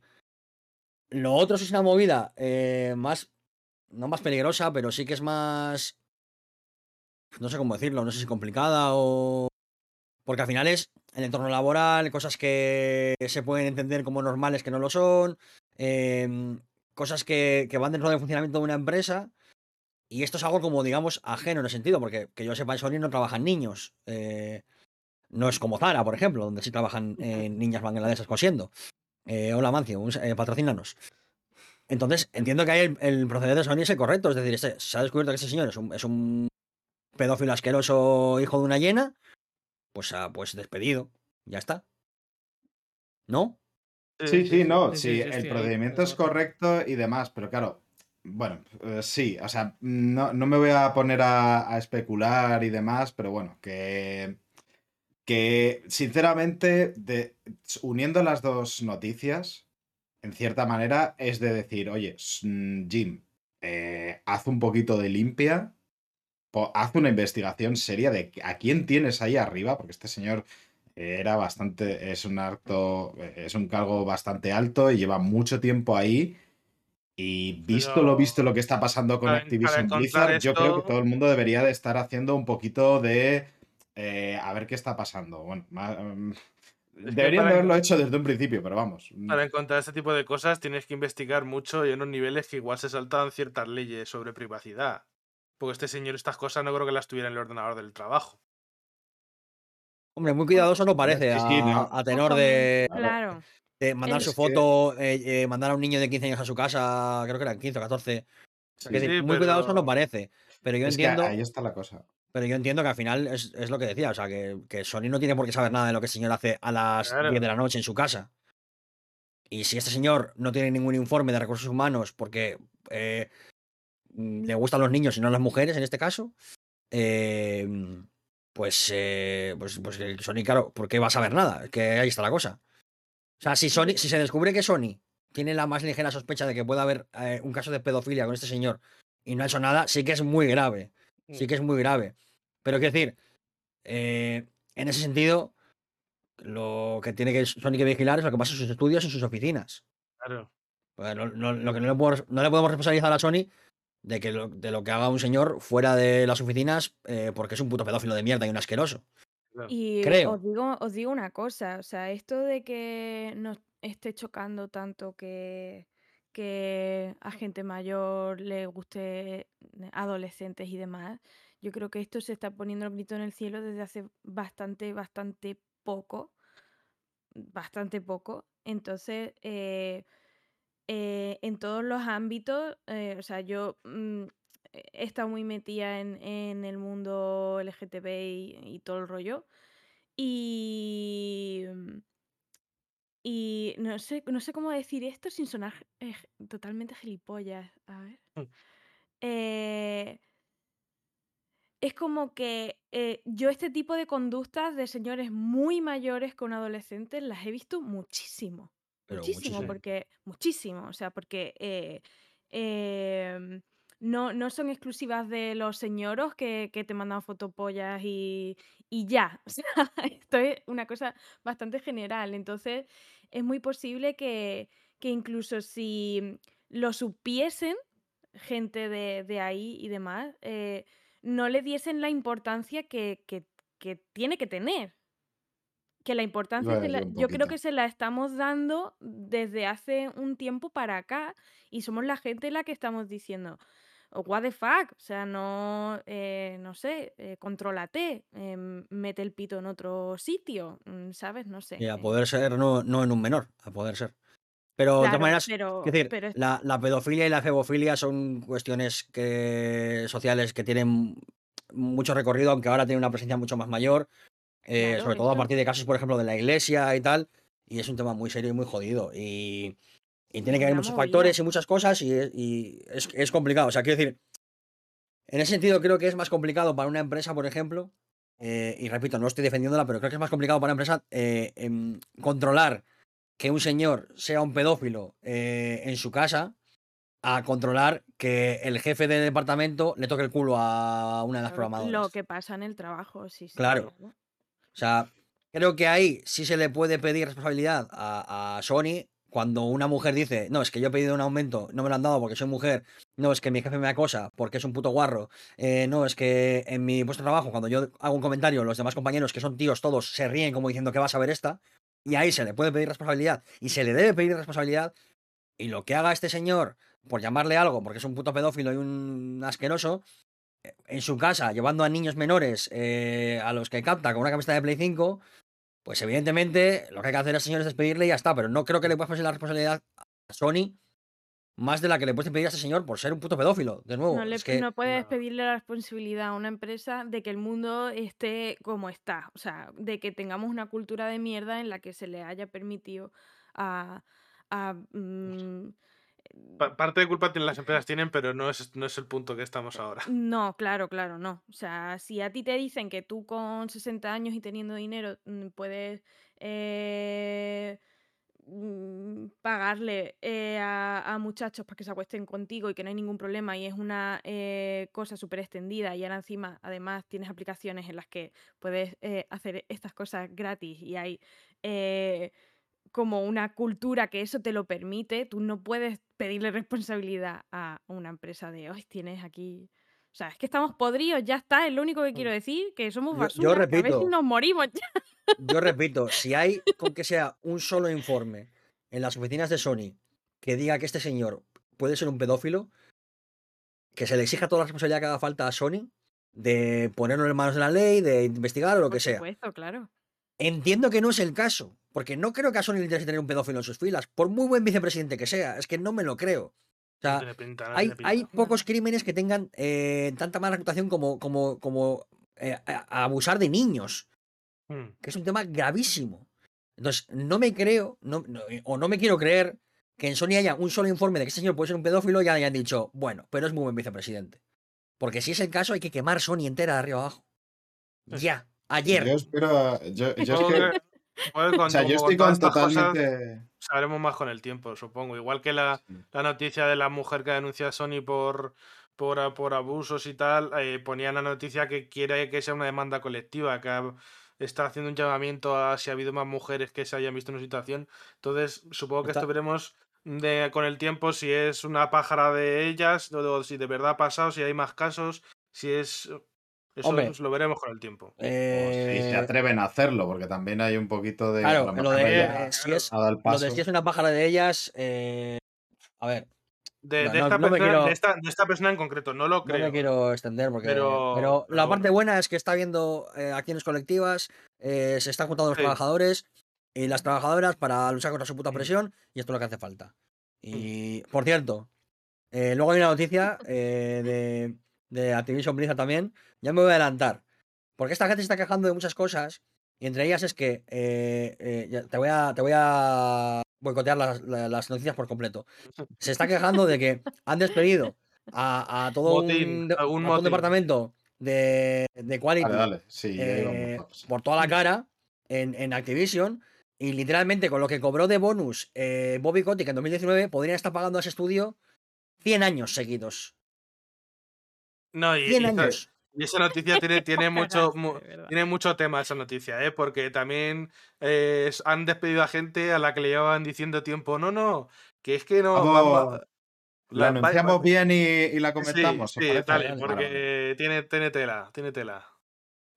lo otro es una movida eh, más, no más peligrosa, pero sí que es más, no sé cómo decirlo, no sé si complicada o... Porque al final es el entorno laboral, cosas que se pueden entender como normales que no lo son, em, cosas que van dentro del funcionamiento de una empresa. Y esto es algo como, digamos, ajeno en el sentido, porque que yo sepa, en Sony no trabajan niños. eh, no es como Zara, por ejemplo, donde sí trabajan eh, niñas bangladesas cosiendo. Eh, hola, Mancio, un- eh, patrocínanos. Entonces, entiendo que ahí el, el proceder de Sony es el correcto. Es decir, este- se ha descubierto que este señor es un, es un pedófilo asqueroso hijo de una hiena. Pues, ah, pues despedido. Ya está. ¿No? Sí, sí, no, sí, sí, sí, el procedimiento es correcto y demás, pero claro, bueno, eh, sí, o sea, no, no me voy a poner a, especular y demás, pero bueno, que, que sinceramente, uniendo las dos noticias, en cierta manera, es de decir, oye, mm, Jim, eh, haz un poquito de limpia, haz una investigación seria de a quién tienes ahí arriba, porque este señor era bastante, es un alto, es un cargo bastante alto y lleva mucho tiempo ahí. Y visto Pero lo visto lo que está pasando con para- para Activision encontrar Blizzard, yo creo que todo el mundo debería de estar haciendo un poquito de eh, a ver qué está pasando. Bueno, ma- mm, deberían de para- haberlo hecho desde un principio, pero vamos. mm, Para encontrar este tipo de cosas tienes que investigar mucho y en unos niveles que igual se saltan ciertas leyes sobre privacidad. Porque este señor estas cosas no creo que las tuviera en el ordenador del trabajo. Hombre, muy cuidadoso no parece Sí, sí, a, no. a tenor de, Claro. De mandar Es su que- foto, eh, eh, mandar a un niño de 15 años a su casa, creo que eran 15 o 14. sí, Es decir, sí, muy cuidadoso no pero- parece. Pero yo es entiendo. ahí está la cosa. Pero yo entiendo que al final es, es lo que decía, o sea, que, que Sony no tiene por qué saber nada de lo que el señor hace a las Claro. 10 de la noche en su casa. Y si este señor no tiene ningún informe de recursos humanos porque eh, mm, le gustan los niños y no las mujeres, en este caso, eh, pues, eh, pues, pues Sony, claro, ¿por qué va a saber nada? Es que ahí está la cosa. O sea, si, Sony, si se descubre que Sony tiene la más ligera sospecha de que pueda haber eh, un caso de pedofilia con este señor y no ha hecho nada, sí que es muy grave sí que es muy grave. Pero quiero decir, eh, en ese sentido, lo que tiene que Sony que vigilar es lo que pasa en sus estudios y en sus oficinas. Claro. Pues no- no- lo que no le, puedo- no le podemos responsabilizar a Sony de que lo, de lo que haga un señor fuera de las oficinas eh, porque es un puto pedófilo de mierda y un asqueroso. Claro. Y Creo. os digo, os digo una cosa, o sea, esto de que nos esté chocando tanto que, que a gente mayor le guste adolescentes y demás, yo creo que esto se está poniendo el grito en el cielo desde hace bastante, bastante poco, bastante poco, Entonces, eh, eh, en todos los ámbitos, eh, o sea, yo mm, he estado muy metida en, en el mundo LGTB y, y todo el rollo. Y, mm, y no sé, no sé cómo decir esto sin sonar eh, totalmente gilipollas. A ver. Mm. Eh, es como que eh, yo este tipo de conductas de señores muy mayores con adolescentes las he visto muchísimo. Muchísimo, muchísimo. porque. Muchísimo. O sea, porque. eh, em, no, no son exclusivas de los señoros que, que te mandan fotopollas y, y ya. O sea, esto es una cosa bastante general. Entonces, es muy posible que, que incluso si lo supiesen, gente de, de ahí y demás, eh, no le diesen la importancia que, que- que tiene que tener. Que la importancia la- yo creo que se la estamos dando desde hace un tiempo para acá y somos la gente la que estamos diciendo, "Oh, what the fuck, o sea, no, eh, no sé, eh, contrólate, em, mete el pito en otro sitio, mm, ¿sabes? No sé. Y a eh, poder ser, no, no en un menor, a poder ser. Pero de todas claro, maneras, pero, es decir, pero es- la, la pedofilia y la febofilia son cuestiones que, sociales que tienen mucho recorrido, aunque ahora tienen una presencia mucho más mayor, eh, Claro, sobre todo a eso. partir de casos, por ejemplo, de la iglesia y tal, y es un tema muy serio y muy jodido. Y, y tiene que haber muchos factores y muchas cosas, y, es- y es, es complicado. O sea, quiero decir, en ese sentido creo que es más complicado para una empresa, por ejemplo, eh, y repito, no estoy defendiéndola, pero creo que es más complicado para una empresa eh, em, controlar que un señor sea un pedófilo eh, en su casa a controlar que el jefe de departamento le toque el culo a una de las programadoras. Lo que pasa en el trabajo, sí, sí. Claro. O sea, creo que ahí sí se le puede pedir responsabilidad a, a Sony cuando una mujer dice, no, es que yo he pedido un aumento, no me lo han dado porque soy mujer, no, es que mi jefe me acosa porque es un puto guarro, eh, no, es que en mi puesto de trabajo, cuando yo hago un comentario, los demás compañeros que son tíos todos se ríen como diciendo que vas a ver esta, y ahí se le puede pedir responsabilidad y se le debe pedir responsabilidad, y lo que haga este señor, por llamarle algo, porque es un puto pedófilo y un asqueroso, eh, en su casa, llevando a niños menores eh, a los que capta con una camiseta de Play 5, pues evidentemente lo que hay que hacer, señor, es despedirle y ya está. Pero no creo que le puedas pasar la responsabilidad a Sony más de la que le puedes pedir a este señor por ser un puto pedófilo. De nuevo, No, le, es que no puedes No. pedirle la responsabilidad a una empresa de que el mundo esté como está. O sea, de que tengamos una cultura de mierda en la que se le haya permitido a. a, mm, parte de culpa las empresas tienen, pero no es, no es el punto que estamos ahora. No, claro, claro, no. O sea, si a ti te dicen que tú con 60 años y teniendo dinero mm, puedes eh, mm, pagarle eh, a, muchachos para que se acuesten contigo y que no hay ningún problema y es una eh, cosa súper extendida y ahora encima además tienes aplicaciones en las que puedes hacer estas cosas gratis y hay como una cultura que eso te lo permite, tú no puedes pedirle responsabilidad a una empresa de, hoy tienes aquí... O sea, es que estamos podridos, ya está, es lo único que quiero decir, que somos Yo- yo basura, que a repito. nos morimos ya. yo repito, si hay con que sea un solo informe en las oficinas de Sony que diga que este señor puede ser un pedófilo, que se le exija toda la responsabilidad que haga falta a Sony de ponerlo en manos de la ley, de investigar o lo Por que sea. supuesto, claro. Entiendo que no es el caso, porque no creo que a Sony le interese tener un pedófilo en sus filas, por muy buen vicepresidente que sea, es que no me lo creo. O sea, tiene pinta, no hay, pocos crímenes que tengan eh, tanta mala reputación como, como, como eh, a- a abusar de niños, Mm. que es un tema gravísimo. Entonces, no me creo, no- no- o no me quiero creer, que en Sony haya un solo informe de que este señor puede ser un pedófilo y ya hayan dicho, bueno, pero es muy buen vicepresidente. Porque si es el caso, hay que quemar Sony entera de arriba abajo. Ya, ayer. Yo espero. Yo, yo es Que O sea, yo estoy con cosas totalmente. sabremos más con el tiempo, supongo. Igual que la, Sí. la noticia de la mujer que denuncia a Sony por, por, por abusos y tal, eh, ponían la noticia que quiere que sea una demanda colectiva, que ha- está haciendo un llamamiento a si ha habido más mujeres que se hayan visto en una situación. Entonces, supongo que esto veremos de, con el tiempo si es una pájara de ellas, o, o si de verdad ha pasado, si hay más casos, si es... Eso Hombre. lo veremos con el tiempo. O si se Eh, atreven a hacerlo, porque también hay un poquito de. a Claro, lo lo de ella eh, si claro. es, lo de si es una pájara de ellas, eh, a ver, De, No, de no- esta no persona, quiero- de, esta, de esta persona en concreto, no lo no creo. me quiero extender porque... Pero- Pero, la pero parte bueno. buena es que está habiendo eh, acciones colectivas, eh, se están juntando los Sí. trabajadores y las trabajadoras para luchar contra su puta Mm. presión y esto es lo que hace falta. Y, por cierto, eh, luego hay una noticia eh, de, de Activision Blizzard también. Ya me voy a adelantar. Porque esta gente se está quejando de muchas cosas. Y entre ellas es que eh, eh, te, voy a, te voy a boicotear las, la- las noticias por completo. Se está quejando de que han despedido a, a todo Motín, un, a departamento de, de quality Dale, dale. Sí, eh, por toda la cara en, en Activision. Y literalmente con lo que cobró de bonus eh, Bobby Kotick en 2019, podrían estar pagando a ese estudio 100 años seguidos. No, y, 100 y esa- años. Y esa noticia tiene, tiene mucho, mu- tiene mucho tema esa noticia, ¿eh? Porque también eh, han despedido a gente a la que le llevaban diciendo tiempo, no, no, que es que no... va- Vamos, va- La anunciamos va- bien y, y la comentamos. ¿os sí, dale, Vale, vale. porque tiene, tiene tela, tiene tela.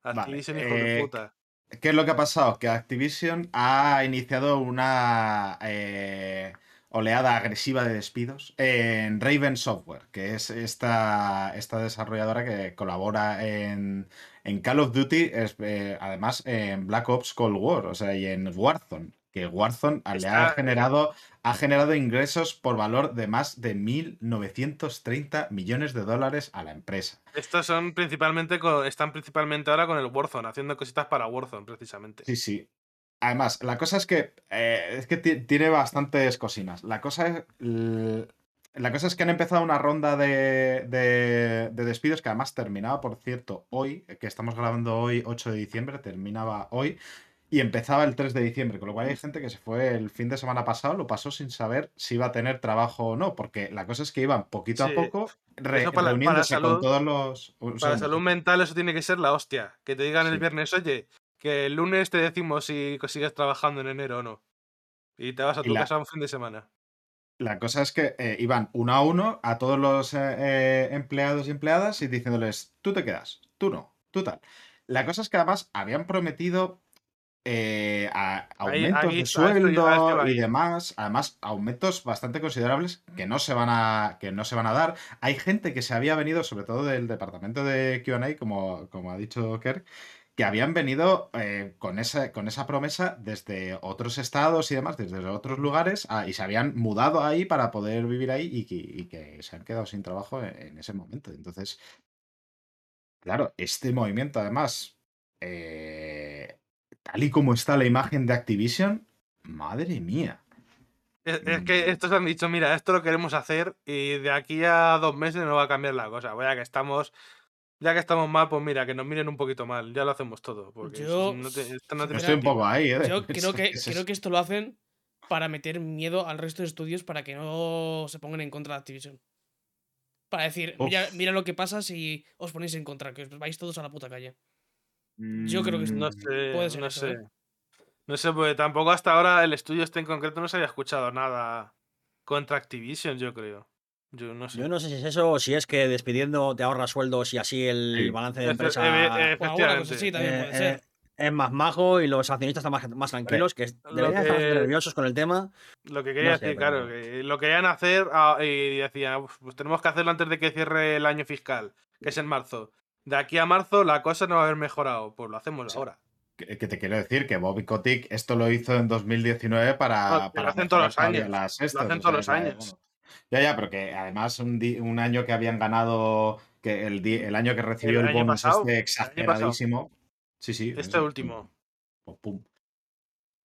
Vale, Activision, hijo de eh, puta. ¿Qué es lo que ha pasado? Que Activision ha iniciado una eh, oleada agresiva de despidos en Raven Software, que es esta, esta desarrolladora que colabora en, en Call of Duty, es, eh, además en Black Ops Cold War, o sea, y en Warzone. Que Warzone le ha generado, ha generado ingresos por valor de más de 1.930 millones de dólares a la empresa. Estos son principalmente, están principalmente ahora con el Warzone, haciendo cositas para Warzone, precisamente. Sí, sí. Además, la cosa es que eh, es que ti- tiene bastantes cocinas. La cosa es. l- La cosa es que han empezado una ronda de, de- de despidos que además terminaba, por cierto, hoy, que estamos grabando hoy, 8 de diciembre, terminaba hoy y empezaba el 3 de diciembre, con lo cual hay gente que se fue el fin de semana pasado, lo pasó sin saber si iba a tener trabajo o no, porque la cosa es que iban poquito Sí, a poco re- para- para reuniéndose con todos los... Para salud mental eso tiene que ser la hostia. Que te digan el viernes, oye, que el lunes te decimos si sigues trabajando en enero o no. Y te vas a tu la- casa un fin de semana. La cosa es que eh, iban uno a uno a todos los eh, eh, empleados y empleadas y diciéndoles, tú te quedas, tú no, tú tal. La cosa es que además habían prometido eh, a- aumentos ahí- de sueldo y demás, además aumentos bastante considerables que no se van a que no se van a dar. Hay gente que se había venido, sobre todo del departamento de Q&A, como, como ha dicho Kerr, que habían venido eh, con, esa, con esa promesa desde otros estados y demás, desde otros lugares, ah, y se habían mudado ahí para poder vivir ahí y que, y que se han quedado sin trabajo en, en ese momento. Entonces, claro, este movimiento además, eh, tal y como está la imagen de Activision, madre mía. Es, es Mm. que estos han dicho, mira, esto lo queremos hacer y de aquí a dos meses no va a cambiar la cosa. Pues ya que estamos, ya que estamos mal, pues mira, que nos miren un poquito mal. Ya lo hacemos todo. Porque Yo- no te- esto no Yo tiene estoy un poco ahí, ¿eh? Yo creo que, creo que esto lo hacen para meter miedo al resto de estudios para que no se pongan en contra de Activision. Para decir, mira, mira lo que pasa si os ponéis en contra, que os vais todos a la puta calle. Yo creo que Mm, No sé, Puede ser no eso, sé. ¿eh? No sé, porque tampoco hasta ahora el estudio este en concreto no se había escuchado nada contra Activision, yo creo. Yo no sé. Yo no sé si es eso o si es que despidiendo te ahorras sueldos y así el Sí. balance de empresa eve- O alguna efectivamente. cosa así también eh, puede eh, ser. es más majo y los accionistas están más, más tranquilos, que deberían estar nerviosos con el tema. Lo que quería No sé, decir, claro, que lo querían hacer ah, y decían, "Uf, pues tenemos que hacerlo antes de que cierre el año fiscal, que es en marzo. De aquí a marzo la cosa no va a haber mejorado, pues lo hacemos Sí. ahora. Que, te quiero decir que Bobby Kotick esto lo hizo en 2019 para, No, que lo para hacen todos los años, las lo hacen o todos sea, los años. Ya, ya, pero que además un, di- un año que habían ganado, que el, di- el año que recibió El el, bonus pasado, este exageradísimo. Sí, sí. Este último. pum, pum.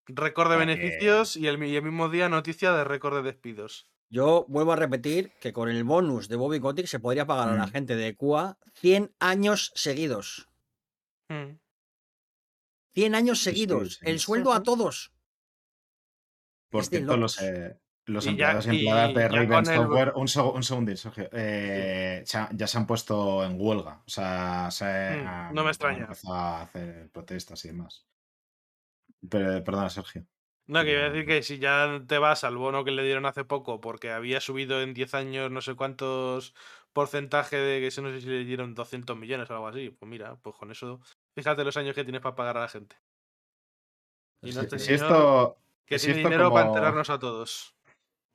Récord de beneficios y el, mi- y el mismo día noticia de récord de despidos. Yo vuelvo a repetir que con el bonus de Bobby Kotick se podría pagar a la Mm. gente de QA 100 años seguidos. Mm. 100 años Sí, sí, seguidos. sí. El sueldo a todos. Por cierto, los, eh, los Y empleados y y empleadas de Raven el- Software, un, seg- un segundín, Sergio, eh, ya se han puesto en huelga. O sea, se Mm, han- no me extraña. a hacer protestas y demás. Pero, perdona, Sergio. No, que iba a decir que si ya te vas al bono que le dieron hace poco, porque había subido en 10 años no sé cuántos porcentaje de que no sé si le dieron 200 millones o algo así, pues mira, pues con eso, fíjate los años que tienes para pagar a la gente. Y no Si- este si esto, que si tiene esto dinero para enterrarnos a todos.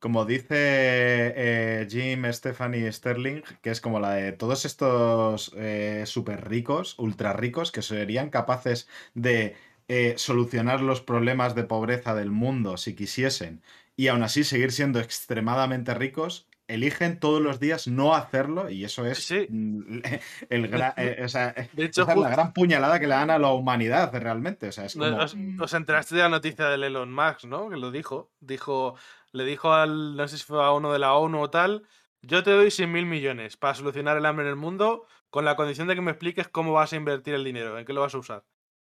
Como dice eh, Jim, Stephanie Sterling, que es como la de todos estos eh, súper ricos, ultra ricos, que serían capaces de eh, solucionar los problemas de pobreza del mundo si quisiesen y aún así seguir siendo extremadamente ricos, eligen todos los días no hacerlo y eso es Sí. el gra- eh, o sea, De hecho, esa es la gran puñalada que le dan a la humanidad realmente. O sea, es No, como... Os, os enteraste de la noticia del Elon Musk, ¿no? Que lo dijo. Dijo, le dijo al, no sé si fue a uno de la ONU o tal, yo te doy 100 mil millones para solucionar el hambre en el mundo con la condición de que me expliques cómo vas a invertir el dinero, en qué lo vas a usar.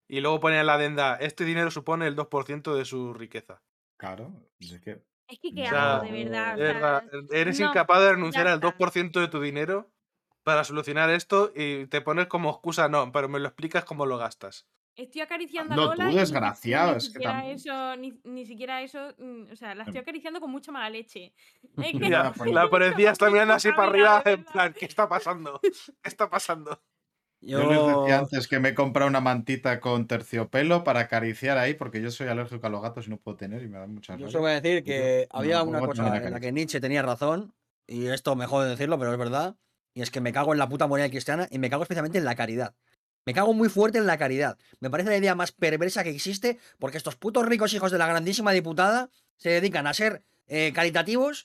Y luego pone en la adenda, este dinero supone el 2% de su riqueza. Claro, es que... Es que qué O sea, asco, de verdad. o De verdad, sea, eres no, incapaz de renunciar al está. 2% de tu dinero para solucionar esto y te pones como excusa, no, pero me lo explicas cómo lo gastas. Estoy acariciando Hazlo a Lola. tú, desgraciado, Ni, es que siquiera eso, ni, ni siquiera eso. mm, O sea, la estoy Em. acariciando con mucha mala leche. Es que Ya, Mira, pues- la policía está mirando así para arriba en plan, ¿qué está pasando? ¿Qué está pasando? Yo les decía Yo, antes que me he comprado una mantita con terciopelo para acariciar ahí, porque yo soy alérgico a los gatos y no puedo tener y me da mucha yo solo voy a decir que yo había no una cosa en la que Nietzsche tenía razón, y esto me jode decirlo, pero es verdad, y es que me cago en la puta moneda cristiana y me cago especialmente en la caridad. Me cago muy fuerte en la caridad. Me parece la idea más perversa que existe, porque estos putos ricos hijos de la grandísima diputada se dedican a ser eh, caritativos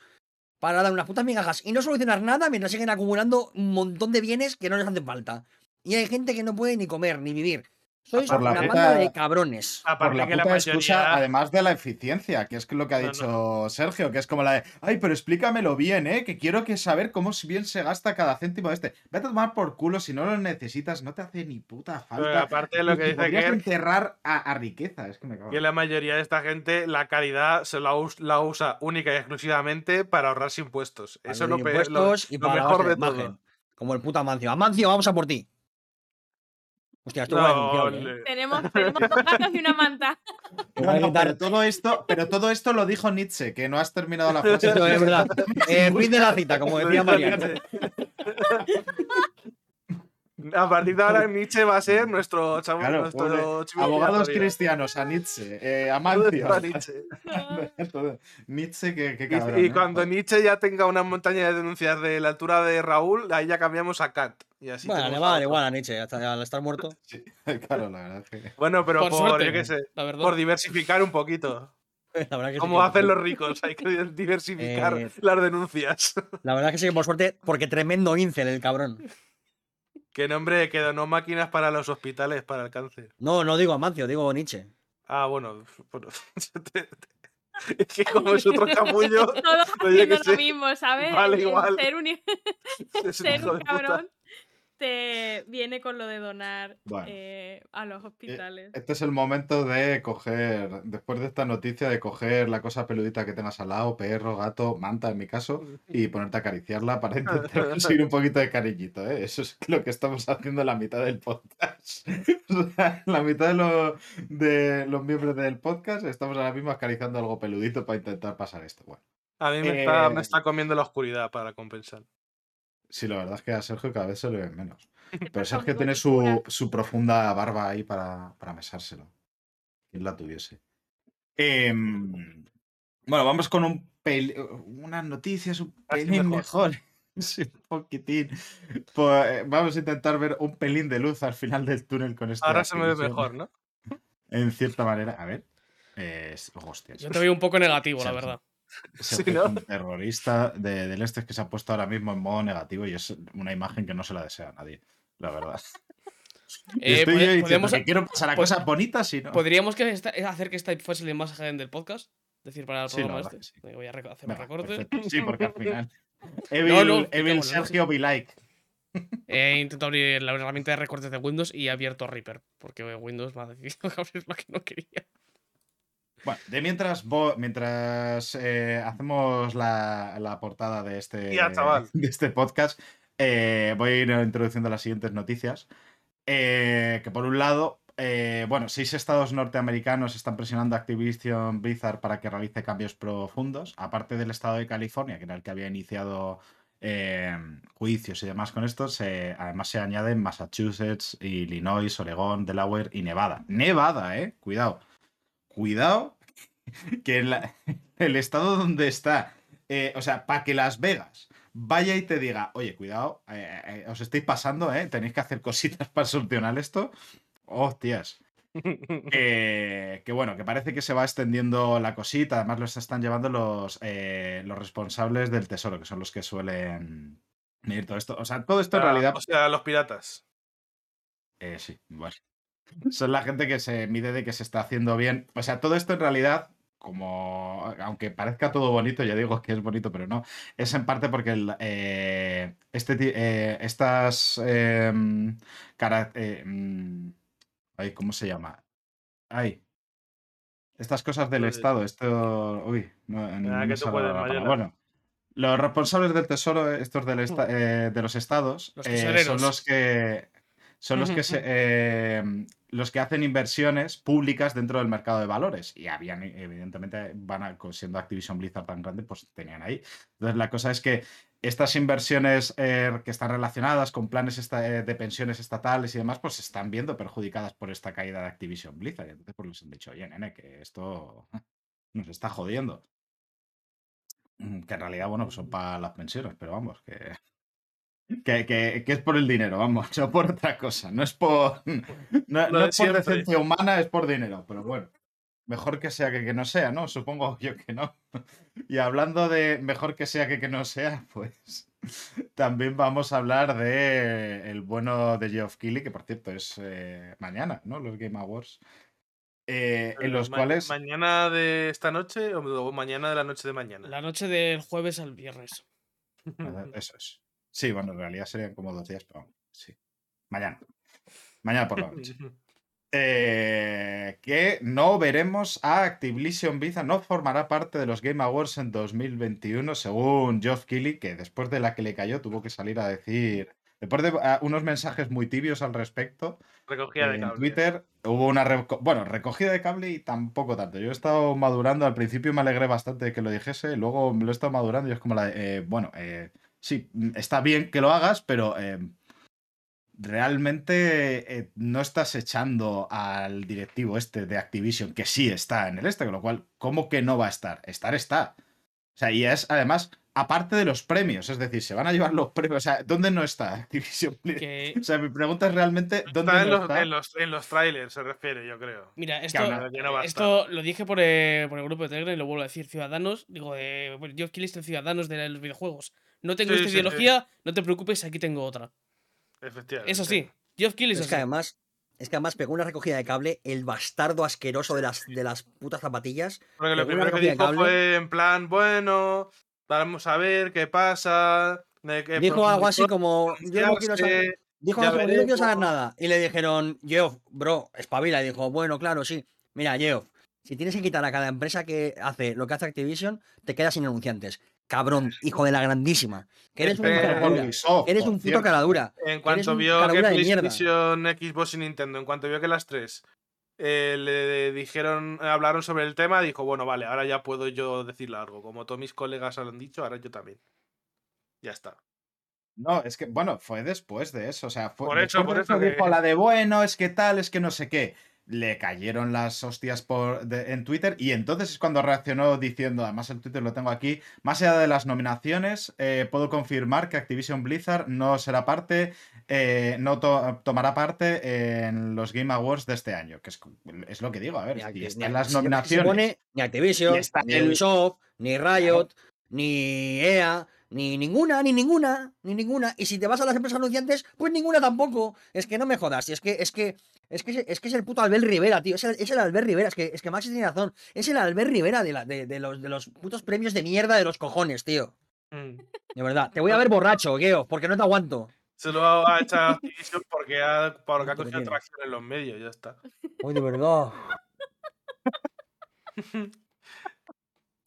para dar unas putas migajas y no solucionar nada mientras siguen acumulando un montón de bienes que no les hacen falta. Y hay gente que no puede ni comer ni vivir. Sois Por la una puta- banda de cabrones. Por la que la puta excusa, además de la eficiencia, que es lo que ha No, no. dicho Sergio, que es como la de, ay, pero explícamelo bien, ¿eh? Que quiero que saber cómo bien se gasta cada céntimo de este. Vete a tomar por culo, si no lo necesitas, no te hace ni puta Pero falta. aparte de lo Y- que y dice podrías Kerr, enterrar a, a riqueza, es que me cago. que la mayoría de esta gente, la caridad se la, us- la usa única y exclusivamente para ahorrarse impuestos. Eso es lo, pe- lo- impuestos y lo para mejor de la imagen. todo. Como el puto Amancio. Amancio, vamos a por ti. Hostia, esto va a No, denunciable, ¿eh? le- Tenemos, tenemos dos gatos y una manta. No, no, pero todo esto, pero todo esto lo dijo Nietzsche, que no has terminado la frase. Esto es verdad. Eh, fin de la cita, como decía. Nietzsche. A partir de ahora Nietzsche va a ser nuestro chavo, Claro, nuestro abogados cristianos a Nietzsche, eh, Amancio. a Nietzsche. Nietzsche, que, que Y- cabrón. y, cuando Nietzsche ya tenga una montaña de denuncias de la altura de Raúl, ahí ya cambiamos a Kant. Y así Bueno, le va a dar igual a Nietzsche, hasta al estar muerto. Sí, claro, la verdad es que. Bueno, pero Por por, suerte, yo qué sé, la verdad. por diversificar un poquito. La verdad que sí Como que- hacen los ricos, hay que diversificar Eh, las denuncias. La verdad que sí que por suerte, porque tremendo incel el cabrón. Que nombre, que donó máquinas para los hospitales para el cáncer. No, no digo Amancio, digo Nietzsche. Ah, bueno. bueno, es que como es otro capullo, Todos que haciendo lo mismo, ¿sabes? Vale, igual. Ser un, ser un cabrón te viene con lo de donar Bueno. eh, a los hospitales. Este es el momento de coger, después de esta noticia, de coger la cosa peludita que tengas al lado, perro, gato, manta en mi caso, y ponerte a acariciarla para intentar conseguir un poquito de cariñito, ¿eh? Eso es lo que estamos haciendo en la mitad del podcast. La mitad de, lo- de los miembros del podcast estamos ahora mismo acariciando algo peludito para intentar pasar esto. Bueno, A mí me, está, Eh, me está comiendo la oscuridad para compensar. Sí, la verdad es que a Sergio cada vez se le ve menos. Pero Sergio tiene su, su profunda barba ahí para, para mesárselo. Quien la tuviese. Em, bueno, vamos con un unas noticias un pelín mejor. mejor. Sí, un poquitín. Pues, eh, vamos a intentar ver un pelín de luz al final del túnel con esta Ahora se me ve mejor, ¿no? En cierta manera. A ver. Eh. Yo te veo un poco negativo, la verdad. Sergio Sí, es ¿no? un terrorista de, del este que se ha puesto ahora mismo en modo negativo y es una imagen que no se la desea a nadie, la verdad. Eh, estoy pode- yo diciendo podemos- que quiero pasar a pod- cosas bonitas y no. ¿Podríamos que esta- hacer que esta fuese la imagen del podcast? Es decir, para el Sí, la programa este. que sí. Venga, Voy a hacer un recorte. perfecto. Sí, porque al final. Evil, No, Evil Sergio be like. He intentado abrir la herramienta de recortes de Windows y he abierto Reaper. Porque Windows me ha decidido abrir lo que no quería. Bueno, de mientras, mientras eh, hacemos la, la portada de este, Ya, de este podcast, eh, voy a ir introduciendo las siguientes noticias. Eh, que por un lado, bueno, seis estados norteamericanos están presionando a Activision Blizzard para que realice cambios profundos, aparte del estado de California, que era el que había iniciado juicios y demás con esto, se- además se añaden Massachusetts, Illinois, Oregón, Delaware y Nevada. Nevada, eh, cuidado. Cuidado, que la- el estado donde está, eh, o sea, para que Las Vegas vaya y te diga, oye, cuidado, eh, eh, os estáis pasando. Tenéis que hacer cositas para solucionar esto. Hostias. que, que bueno, que parece que se va extendiendo la cosita. Además, los están llevando los, los responsables del tesoro, que son los que suelen medir todo esto. O sea, todo esto en Ah, realidad. O sea, los piratas. Eh, sí, bueno. Son la gente que se mide de que se está haciendo bien. O sea, todo esto en realidad, como. Aunque parezca todo bonito, ya digo que es bonito, pero no. Es en parte porque el, eh, este, eh, estas. em, cara- eh, mm, ay, ¿cómo se llama? Ay. Estas cosas del Estado, esto. Uy, no, no Ah, me que tú sale la palabra. Bueno, los responsables del tesoro, estos del esta- eh, de los estados, Los eh, son los que son los que se, eh, los que hacen inversiones públicas dentro del mercado de valores. Y habían, evidentemente, van a, siendo Activision Blizzard tan grande, pues tenían ahí. Entonces, la cosa es que estas inversiones eh, que están relacionadas con planes esta- eh, de pensiones estatales y demás, pues se están viendo perjudicadas por esta caída de Activision Blizzard. Y entonces, pues les han dicho, oye, nene, que esto nos está jodiendo. Mm, Que en realidad, bueno, pues son para las pensiones, pero vamos, que, que, que- que es por el dinero, vamos, no por otra cosa. No es por, no, es por decencia humana, es por dinero, pero bueno. Mejor que sea que que no sea, ¿no? Supongo yo que no. Y hablando de mejor que sea que que no sea, pues también vamos a hablar de el bueno de Geoff Keighley, que por cierto es eh, mañana, ¿no? Los Game Awards. eh, en los Ma- cuales... ¿Mañana de esta noche o mañana de la noche de mañana? La noche del jueves al viernes. Eh, Eso es. Sí, bueno, en realidad serían como dos días, pero sí. Mañana. Mañana por la noche. Eh, que no veremos a Activision Blizzard, no formará parte de los Game Awards en 2021, según Geoff Keighley, que después de la que le cayó tuvo que salir a decir, después de ah, unos mensajes muy tibios al respecto, Recogida de en cable. Twitter hubo una reco- bueno, recogida de cable y tampoco tanto. Yo he estado madurando, al principio me alegré bastante de que lo dijese, luego me lo he estado madurando y es como la de, eh, bueno, eh, sí, está bien que lo hagas, pero eh, realmente eh, no estás echando al directivo este de Activision, que sí está en el este, con lo cual, ¿cómo que no va a estar? Estar está. O sea, y es además, aparte de los premios, es decir, se van a llevar los premios, o sea, ¿dónde no está Activision? Que, O sea, mi pregunta es realmente, ¿dónde Está en no los, está? en, los, en los trailers, se refiere, yo creo. mira, esto, no esto lo dije por, eh, por el grupo de Telegram y lo vuelvo a decir. Ciudadanos, digo, bueno, yo quiero de Ciudadanos de los videojuegos. No tengo Sí, esta sí, sí. ideología, no te preocupes, aquí tengo otra. Efectivamente. Eso sí, Geoff Keighley es Es que así. además, es que además pegó una recogida de cable, el bastardo asqueroso de las, de las putas zapatillas. Porque lo primero que dijo cable. fue en plan, bueno, vamos a ver qué pasa. de que Dijo algo así como, yo no quiero saber, dijo algo yo no quiero saber veremos". nada. Y le dijeron, Geoff, bro, espabila. Y dijo, bueno, claro, sí. Mira, Geoff, si tienes que quitar a cada empresa que hace lo que hace Activision, te quedas sin anunciantes. Cabrón, hijo de la grandísima. Que eres un Este, cara dura. Ubisoft, Eres por un puto cierto. cara dura. En cuanto vio que caradura. PlayStation, Xbox y Nintendo, en cuanto vio que las tres eh, le dijeron, hablaron sobre el tema, dijo, bueno, vale, ahora ya puedo yo decirle algo. Como todos mis colegas lo han dicho, ahora yo también. Ya está. No, es que, bueno, fue después de eso. O sea, fue Por eso, por eso que- dijo la de bueno, es que tal, es que no sé qué. Le cayeron las hostias por, de- en Twitter y entonces es cuando reaccionó diciendo, además el Twitter lo tengo aquí, más allá de las nominaciones, eh, puedo confirmar que Activision Blizzard no será parte, eh, no to- tomará parte en los Game Awards de este año, que es, es lo que digo, a ver, Ni si están ni- las nominaciones. pone ni Activision, está ni el- Ubisoft, ni Riot, ni EA, ni ninguna, ni ninguna, ni ninguna. Y si te vas a las empresas anunciantes, pues ninguna tampoco. Es que no me jodas. y Es que, es que, es que, es que es el puto Albert Rivera, tío. Es el, es el Albert Rivera. Es que, es que Maxi tiene razón. Es el Albert Rivera de, la, de, de los, de los putos premios de mierda de los cojones, tío. Mm. De verdad. Te voy a ver borracho, Geo, porque no te aguanto. Se lo ha echado porque ha, porque ha ¿Cuánto cogido tracción en los medios, ya está. Uy, de verdad.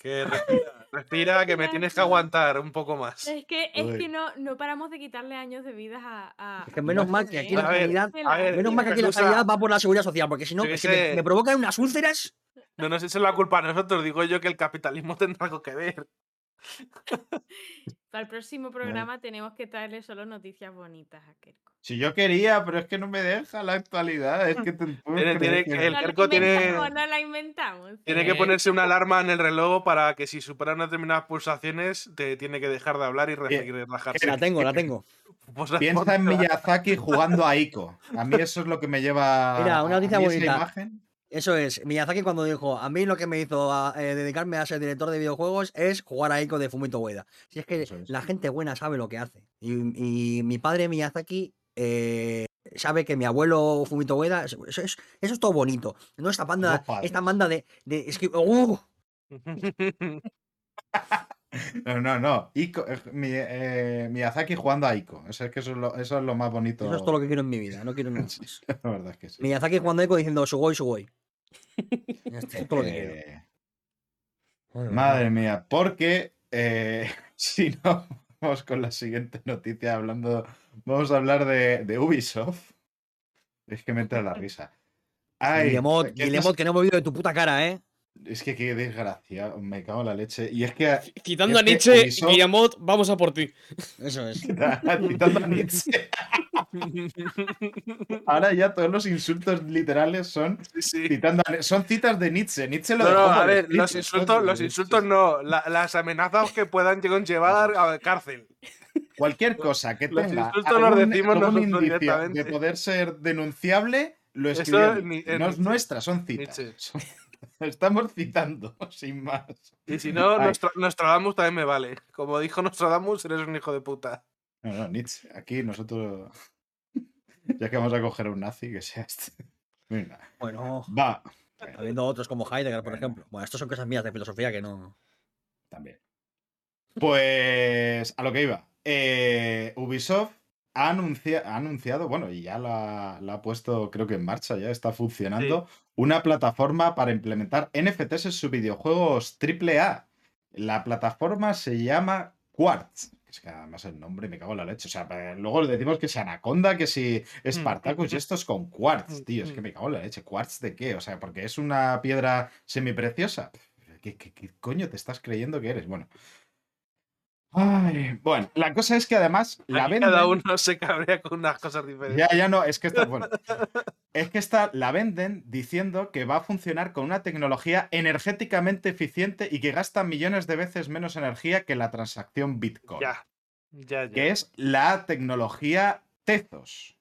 Que respira, respira, que me tienes que aguantar un poco más. Es que, es que no, no paramos de quitarle años de vidas a. a- Es que menos mal que aquí la sanidad. Menos mal que aquí la sanidad va por la seguridad social, porque si no, que me, sé. me provocan unas úlceras. No nos echen la culpa a nosotros, digo yo que el capitalismo tendrá algo que ver. Para el próximo programa tenemos que traerle solo noticias bonitas a Kerko. Si yo quería, pero es que no me deja la actualidad. Es que Tiene- tiene que- que- El no Kerko la tiene- inventamos, no la inventamos. Tiene que ponerse una alarma en el reloj para que si supera unas determinadas pulsaciones, te tiene que dejar de hablar y re- y relajarse. La tengo, la tengo. Pues Piensa en Miyazaki jugando a Ico. A mí eso es lo que me lleva. Mira, una a- a noticia esa bonita. imagen- Eso es, Miyazaki cuando dijo, a mí lo que me hizo a, eh, dedicarme a ser director de videojuegos es jugar a Ico de Fumito Ueda. Si es que es. la gente buena sabe lo que hace. Y, y mi padre Miyazaki eh, sabe que mi abuelo Fumito Ueda, eso, eso es, eso es todo bonito. No esta banda, esta banda de, de- es que, ¡uh! No, no, no. Ico, eh, Mi- eh, Miyazaki jugando a Ico. O sea, es que eso es lo, eso es lo más bonito. Eso es todo lo que quiero en mi vida, no quiero nada más. La verdad es que sí. Miyazaki jugando a Ico diciendo Sugoi, Sugoi. Ya está, Eh, Madre mía, porque eh, si no, vamos con la siguiente noticia hablando. Vamos a hablar de, de Ubisoft. Es que me entra la risa. Ay, Guillemot, que Guillemot, no me olvido de tu puta cara, ¿eh? Es que qué desgracia, me cago en la leche. Y es que. Quitando es a Nietzsche, Ubisoft- Guillemot, vamos a por ti. Eso es. Citando a Nietzsche. Ahora ya todos los insultos literales son Sí, citando a- son citas de Nietzsche. Nietzsche lo No, a ver, los insultos, los insultos no, la- las amenazas que puedan llevar a cárcel. Cualquier cosa que Los tenga insultos los decimos algún indicio de poder ser denunciable, lo escribió. es no es nuestra, son citas. Son- Estamos citando, sin más. Y si no. Nostra- Nostradamus también me vale. Como dijo Nostradamus, eres un hijo de puta. No, no, Nietzsche. Aquí nosotros. Ya que vamos a coger a un nazi, que sea este. Venga. Bueno, Va. habiendo otros como Heidegger, por Bueno. ejemplo. Bueno, estas son cosas mías de filosofía que no. También. Pues a lo que iba. Eh, Ubisoft ha, anuncia- ha anunciado, bueno, y ya la, la ha puesto, creo que en marcha, ya está funcionando, una plataforma para implementar NFTs en sus videojuegos AAA. La plataforma se llama Quartz. Es que además el nombre me cago en la leche. O sea, eh, luego le decimos que si Anaconda, que si Spartacus y esto es con Quartz, tío. Es que me cago en la leche. ¿Quartz de qué? O sea, porque es una piedra semipreciosa. ¿Qué, qué, qué coño te estás creyendo que eres? Bueno. Ay, bueno, la cosa es que además la venden. cada uno se cabrea con unas cosas diferentes. Ya, ya no, es que está bueno. Es que esta la venden diciendo que va a funcionar con una tecnología energéticamente eficiente y que gasta millones de veces menos energía que la transacción Bitcoin. Ya. Ya, ya. Que es la tecnología Tezos.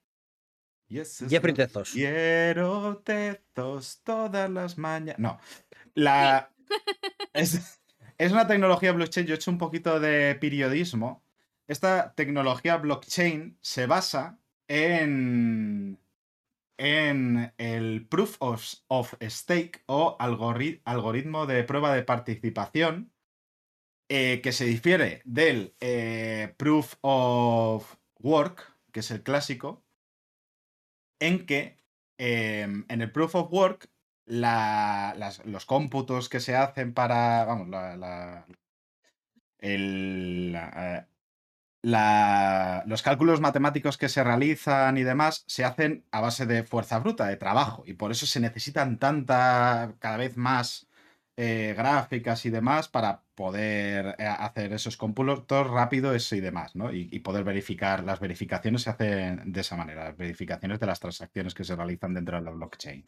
Y ese es Jeffrey Tezos. Quiero Tezos todas las mañanas. No. La. Es, es una tecnología blockchain. Yo he hecho un poquito de periodismo. Esta tecnología blockchain se basa en. En el Proof of, Stake o algori- algoritmo de prueba de participación, eh, que se difiere del eh, Proof of Work, que es el clásico, en que em, en el Proof of Work los cómputos que se hacen para, vamos, eh, la- los cálculos matemáticos que se realizan y demás se hacen a base de fuerza bruta, de trabajo, y por eso se necesitan tanta, cada vez más eh, gráficas y demás para poder eh, hacer esos cómputos rápidos y demás, ¿no? Y poder verificar, las verificaciones se hacen de esa manera, las verificaciones de las transacciones que se realizan dentro de la blockchain.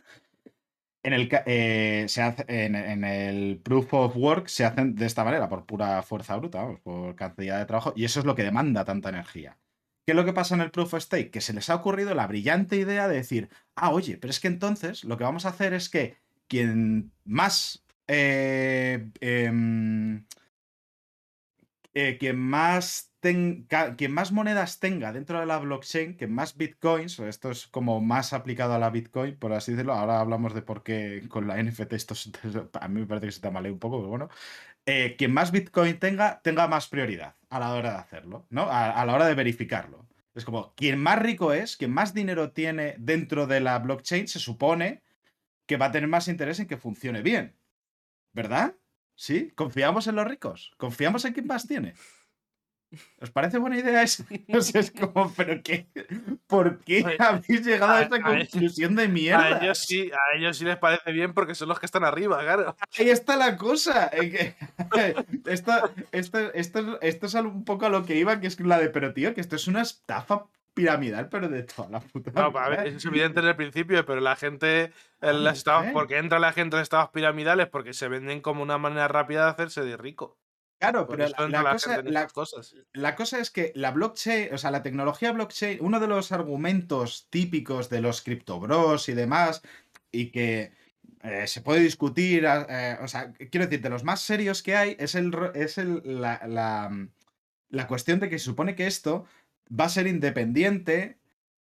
En el, eh, se hace, en, el proof of work se hacen de esta manera, por pura fuerza bruta, por cantidad de trabajo, y eso es lo que demanda tanta energía. ¿Qué es lo que pasa en el proof of stake? Que se les ha ocurrido la brillante idea de decir, ah, oye, pero es que entonces lo que vamos a hacer es que quien más eh, em, eh, quien más quien más monedas tenga dentro de la blockchain, que más bitcoins, esto es como más aplicado a la bitcoin, por así decirlo. Ahora hablamos de por qué con la NFT esto a mí me parece que se tambalea un poco, pero bueno. Eh, quien más bitcoin tenga, tenga más prioridad a la hora de hacerlo, ¿no? A, a la hora de verificarlo. Es como, quien más rico es, quien más dinero tiene dentro de la blockchain, se supone que va a tener más interés en que funcione bien. ¿Verdad? ¿Sí? ¿Confiamos en los ricos? ¿Confiamos en quien más tiene? ¿Os parece buena idea eso? No sé, es como, ¿pero qué? ¿Por qué Oye, habéis llegado a a- esta a- conclusión de A mierda? ellos sí, a ellos sí les parece bien porque son los que están arriba, claro. Ahí está la cosa. eh, esto, esto, esto, esto es un poco a lo que iba, que es la de, pero tío, que esto es una estafa piramidal, pero de toda la puta No, a ver, es evidente en el principio, pero la gente, en Ah, las estafas, ok. porque entra la gente en estados piramidales porque se venden como una manera rápida de hacerse de rico. Claro, pero la, entra la la, cosa, la, cosas. la cosa es que la blockchain, o sea, la tecnología blockchain, uno de los argumentos típicos de los criptobros y demás, y que eh, se puede discutir, a- eh, o sea, quiero decir, de los más serios que hay, es, el, es el, la, la, mm, la cuestión de que se supone que esto va a ser independiente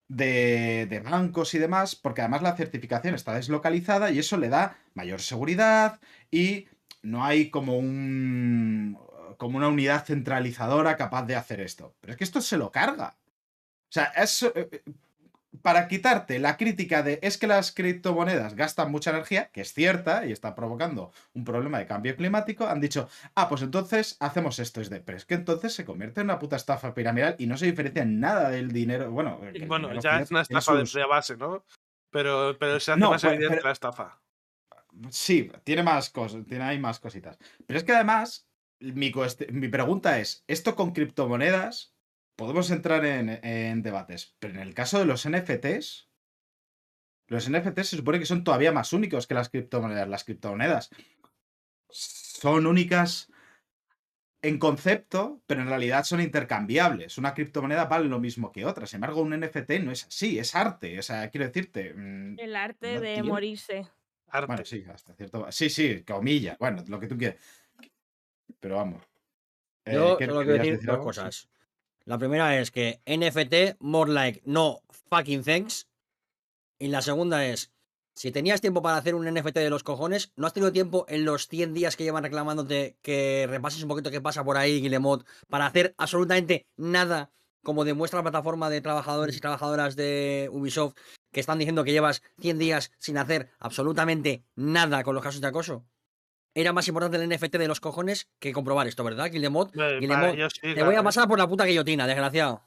de, de bancos y demás, porque además la certificación está deslocalizada y eso le da mayor seguridad y no hay como un como una unidad centralizadora capaz de hacer esto. Pero es que esto se lo carga. O sea, eso eh, eh, para quitarte la crítica de es que las criptomonedas gastan mucha energía, que es cierta y está provocando un problema de cambio climático, han dicho, ah, pues entonces hacemos esto. Es de, pero es que entonces se convierte en una puta estafa piramidal y no se diferencia en nada del dinero. Bueno, el Bueno, dinero ya es una estafa de, sus- de base, ¿no? Pero, pero se hace No, más pero- evidente pero- la estafa. Sí, tiene más cosas, tiene ahí más cositas. Pero es que además, mi, pregunta es, ¿esto con criptomonedas? Podemos entrar en, en debates, pero en el caso de los NFTs, los NFTs se supone que son todavía más únicos que las criptomonedas. Las criptomonedas son únicas en concepto, pero en realidad son intercambiables. Una criptomoneda vale lo mismo que otra. Sin embargo, un NFT no es así, es arte. O sea, quiero decirte... mm, El arte No de tiene- morirse. Arte. bueno, sí, hasta cierto. Sí, sí, comillas. Bueno, lo que tú quieras. Pero vamos. Eh, Yo ¿qué- solo quiero decir dos algo? Sí. cosas. La primera es que NFT, more like no fucking thanks. Y la segunda es, si tenías tiempo para hacer un NFT de los cojones, ¿no has tenido tiempo en los 100 días que llevan reclamándote que repases un poquito qué pasa por ahí, Guillemot, para hacer absolutamente nada, como demuestra la plataforma de trabajadores y trabajadoras de Ubisoft, que están diciendo que llevas 100 días sin hacer absolutamente nada con los casos de acoso? Era más importante el NFT de los cojones que comprobar esto, ¿verdad, Guillemot? Eh, sí, Te claro, voy a pasar por la puta guillotina, desgraciado.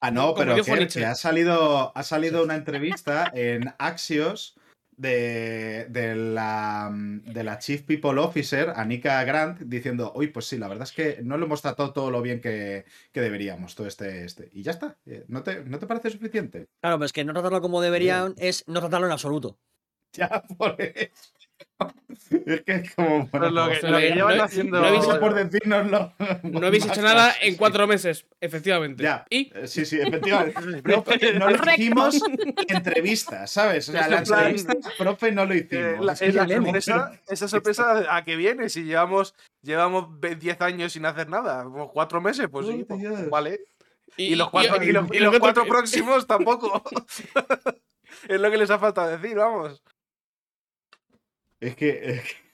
Ah, no, pero que ha salido, ha salido una entrevista en Axios de, de la, de la Chief People Officer, Anika Grant, diciendo, uy, pues sí, la verdad es que no lo hemos tratado todo lo bien que, que deberíamos, todo este, este. Y ya está. Eh, ¿No te, ¿No te parece suficiente? Claro, pero es que no tratarlo como deberían es no tratarlo en absoluto. Ya, por eso. Es que es como, bueno, lo que, lo no- llevan no- haciendo. no habéis Gracias por decírnoslo. No habéis hecho nada en sí. cuatro meses, efectivamente. Ya. Y Eh, Sí, sí, efectivamente. Profe, no lo hicimos en entrevistas, ¿sabes? O sea, la en plan, entrevista, profe, no lo Eh, hicimos. la, Es que es la ya hemos- sorpresa, esa sorpresa a que viene, si llevamos, llevamos ve- 10 años sin hacer nada, cuatro meses, pues sí, pues, vale. Y, los cuatro, y, los, y y los lo que- cuatro próximos tampoco. es lo que les ha faltado decir, vamos. Es que. es que-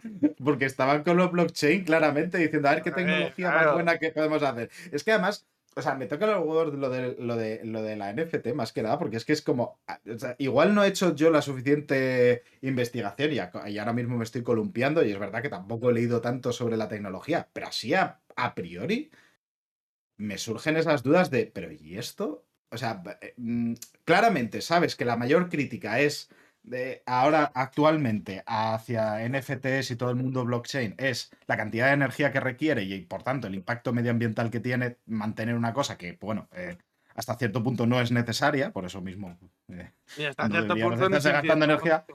Porque estaban con los blockchain claramente diciendo a ver qué tecnología más buena que podemos hacer. Es que además, o sea, me toca los huevos lo de, lo, de, lo de la NFT más que nada, porque es que es como. o sea, igual no he hecho yo la suficiente investigación y, a- y ahora mismo me estoy columpiando y es verdad que tampoco he leído tanto sobre la tecnología, pero así a, a priori me surgen esas dudas de, pero ¿y esto? O sea, eh, mm, claramente sabes que la mayor crítica es de ahora actualmente hacia NFTs y todo el mundo blockchain es la cantidad de energía que requiere y por tanto el impacto medioambiental que tiene mantener una cosa que, bueno, eh, hasta cierto punto no es necesaria, por eso mismo eh, Y hasta no cierto punto estarse gastando energía.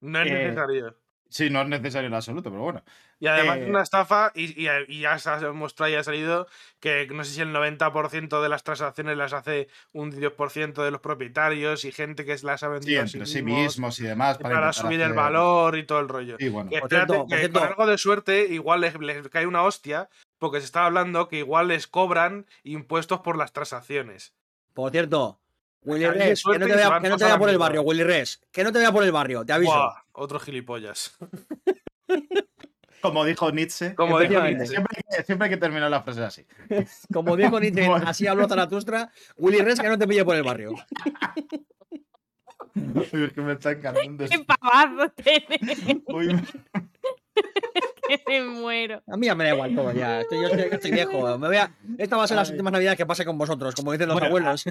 No es Eh, necesario. Sí, no es necesario en absoluto, pero bueno. Y además eh, es una estafa y, y- y ya se ha demostrado y ha salido que no sé si el 90% de las transacciones las hace un 10% de los propietarios y gente que las ha Sí, vendido a entre sí mismos mismos y demás. para, intentar subir el valor y todo el rollo. Sí, bueno. Que Por espérate, cierto, que cierto. con algo de suerte igual les, les cae una hostia porque se está hablando que igual les cobran impuestos por las transacciones. Por cierto, Willy Res, que no te vea, que no te por el barrio, Willy Res. Que no te vea por el barrio, te aviso. Buah, otro gilipollas. Como dijo Nietzsche. Como dijo. Nietzsche. Siempre hay, que, siempre hay que terminar la frase así. Como dijo Nietzsche, Bueno. así habló Zaratustra. Willy Res, que no te pille por el barrio. Uy, es que me está encantando. ¡Qué pavazo tiene! Uy, me muero. A mí ya me da igual todo ya. Estoy, yo estoy, estoy viejo. Me voy a... Esta va a ser las últimas navidades que pase con vosotros, como dicen los Bueno, abuelos.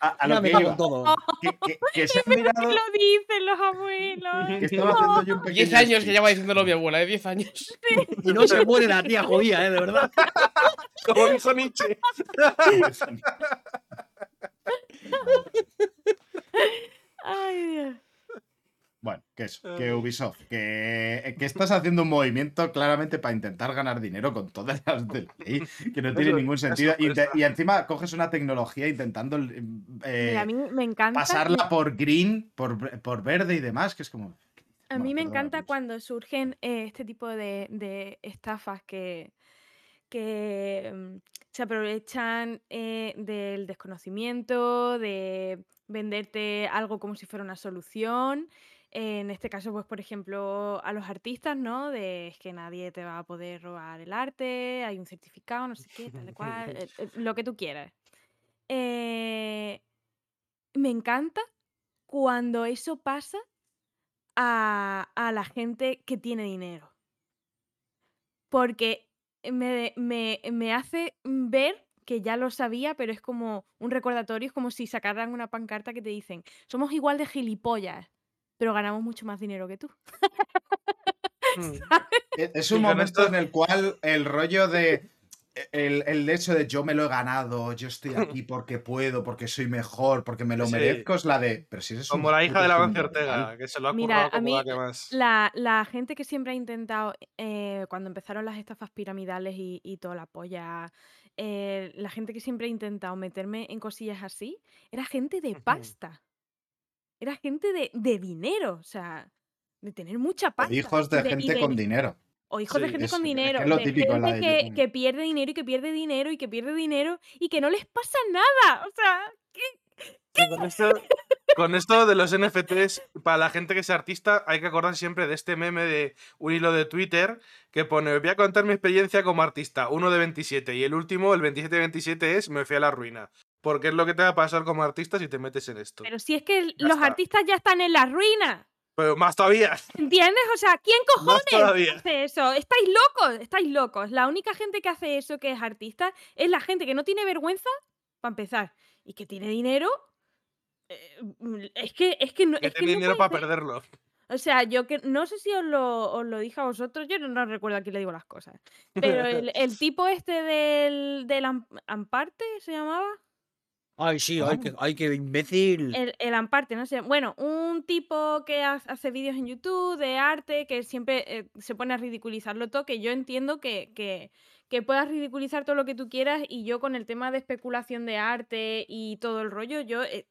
A, a lo me que iba, todo. que, que- que se han mirado, Lo dicen los abuelos. que estaba haciendo yo un pequeño 10 años que lleva diciéndolo mi abuela, ¿eh? 10 años. Y no se muere la tía jodida, ¿eh? De verdad. Como dijo Nietzsche. Ay, Dios. Bueno, que eso, que. Ubisoft, que, que estás haciendo un movimiento claramente para intentar ganar dinero con todas las de ley, que no tiene ningún sentido. Y, te- cuesta. y encima coges una tecnología intentando eh, Mira, a mí me encanta. pasarla por green, por, por verde y demás, que es como... A Bueno, mí me encanta cuando surgen eh, este tipo de, de estafas que, que mm, se aprovechan eh, del desconocimiento, de venderte algo como si fuera una solución. En este caso, pues, por ejemplo, a los artistas, ¿no? De es que nadie te va a poder robar el arte, hay un certificado, no sé qué, tal cual, eh, eh, lo que tú quieras. Eh, me encanta cuando eso pasa a, a la gente que tiene dinero. Porque me, me, me hace ver que ya lo sabía, pero es como un recordatorio, es como si sacaran una pancarta que te dicen, somos igual de gilipollas, pero ganamos mucho más dinero que tú. Mm. Es- un momento en el cual el rollo de. El, el hecho de yo me lo he ganado, yo estoy aquí porque puedo, porque soy mejor, porque me lo Sí. merezco, es la de. Pero si eres un Como la hija de la subnormal". Ortega, que se lo ha Mira, currado a como mí la que más. La, la gente que siempre ha intentado, eh, cuando empezaron las estafas piramidales y, y toda la polla, eh, la gente que siempre ha intentado meterme en cosillas así, era gente de pasta. Era gente de, de dinero, o sea, de tener mucha O pasta. hijos y de gente con dinero. O hijos de gente es- con es dinero. es lo típico en la gente de que, que pierde dinero y que pierde dinero y que pierde dinero y que no les pasa nada. O sea, ¿qué? Sí, con, esto, con esto de los NFTs, para la gente que sea artista, hay que acordarse siempre de este meme de un hilo de Twitter que pone: Voy a contar mi experiencia como artista, uno de 27, y el último, el 27-27, es Me fui a la ruina. Porque es lo que te va a pasar como artista si te metes en esto. Pero si es que Ya los está. artistas ya están en la ruina. Pero más todavía. ¿Entiendes? O sea, ¿quién cojones hace eso? Estáis locos, estáis locos. La única gente que hace eso, que es artista, es la gente que no tiene vergüenza, para empezar, y que tiene dinero. eh, mm, es que, es que no. Que es tiene dinero para ser. perderlo. O sea, yo que no sé si os lo, os lo dije a vosotros, yo no, no recuerdo a quién le digo las cosas. Pero el, el tipo este del, del Am- Amparte, ¿se llamaba? Ay, sí, ay, que, ay, qué imbécil. El, el Amparte, no sé. Bueno, un tipo que ha- hace vídeos en YouTube de arte, que siempre eh, se pone a ridiculizarlo todo, que yo entiendo que, que, que puedas ridiculizar todo lo que tú quieras y yo con el tema de especulación de arte y todo el rollo, yo eh,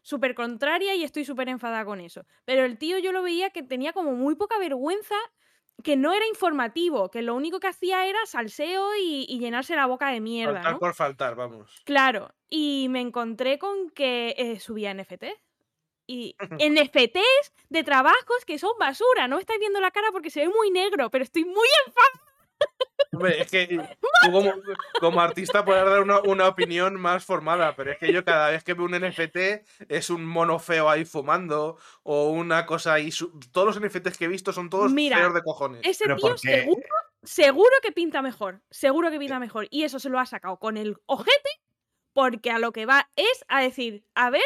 súper contraria y estoy súper enfadada con eso. Pero el tío yo lo veía que tenía como muy poca vergüenza, que no era informativo, que lo único que hacía era salseo y, y llenarse la boca de mierda, Faltar ¿no? por faltar, vamos. Claro, y me encontré con que eh, subía NFT. Y NFTs de trabajos que son basura. No estáis viendo la cara porque se ve muy negro, pero estoy muy Hombre, es que tú como, como artista puedes dar una, una opinión más formada, pero es que yo cada vez que veo un NFT es un mono feo ahí fumando o una cosa ahí. su- Todos los NFTs que he visto son todos Mira, feos de cojones. Ese Pero tío seguro, seguro que pinta mejor. Seguro que pinta mejor. Y eso se lo ha sacado con el ojete, porque a lo que va es a decir, a ver,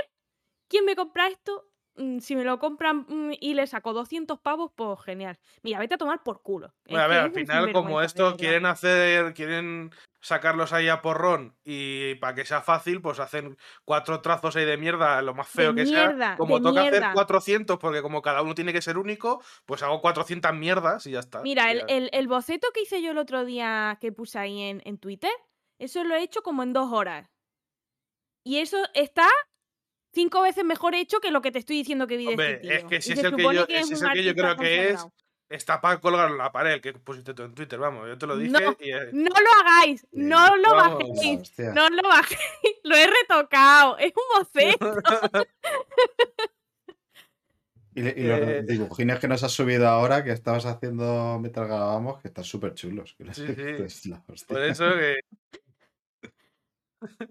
¿quién me compra esto? Mm, Si me lo compran mm, y le saco 200 pavos, pues genial. Mira, vete a tomar por culo. Bueno, a ver, al final, como esto quieren hacer, quieren sacarlos ahí a porrón y para que sea fácil, pues hacen cuatro trazos ahí de mierda, lo más De feo que mierda, sea. Como toca hacer mierda. 400, porque como cada uno tiene que ser único, pues hago 400 mierdas y ya está. Mira, el, el- el boceto que hice yo el otro día que puse ahí en, en Twitter, eso lo he hecho como en dos horas. Y eso está cinco veces mejor hecho que lo que te estoy diciendo que vi de este tío. es que si es el que yo, que es el que yo creo que es, está para colgar en la pared, que pusiste tú en Twitter, vamos, yo te lo dije No, y... eh, No lo hagáis, no lo vamos. bajéis, Hostia. no lo bajéis, lo he retocado, es un boceto. Y, y los Eh, dibujines que nos has subido ahora, que estabas haciendo mientras grabábamos, que están súper chulos. que los- Sí, sí. es la hostia. Por eso que...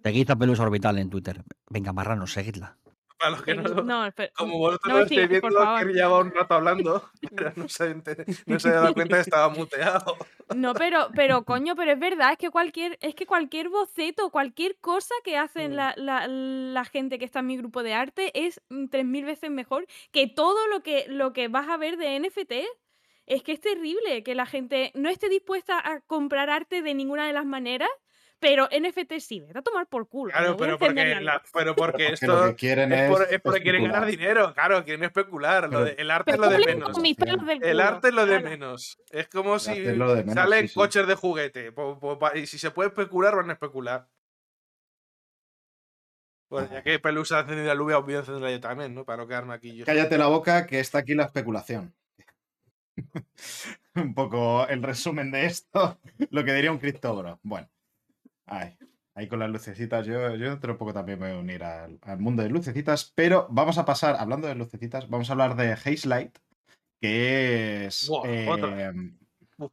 Te quita Pelusa Orbital en Twitter. Venga, marrano, seguidla. Para los que no... No, pero- Como vosotros no estáis viendo, que lleva un rato hablando. Pero no se, no se había dado cuenta que estaba muteado. No, pero, pero coño, pero es verdad, es que cualquier, es que cualquier boceto, cualquier cosa que hacen Mm. la, la- la gente que está en mi grupo de arte es mm, 3.000 veces mejor que todo lo que, lo que vas a ver de NFT. Es que es terrible que la gente no esté dispuesta a comprar arte de ninguna de las maneras, pero NFT sí, vete a tomar por culo. Claro, pero porque, la la- pero porque Porque esto lo que quieren es, es, por- es porque quieren ganar dinero, claro, quieren especular. lo Pero- de- el arte es lo de menos. El arte es lo de claro. menos. Es como si arte es lo de menos, salen sí, sí. coches de juguete. po- po- pa- y si se puede especular, van a especular. Bueno, ya que Pelusa ha encendido la lluvia, voy a encenderla yo también, ¿no? Para no quedarme aquí yo. Cállate la boca, que está aquí la especulación. un poco el resumen de esto, lo que diría un criptóbro. Bueno, ay, ahí con las lucecitas, yo, yo dentro de poco también me voy a unir al, al mundo de lucecitas, pero vamos a pasar, hablando de lucecitas, vamos a hablar de Haze Light, que es... Otra. eh, Uf.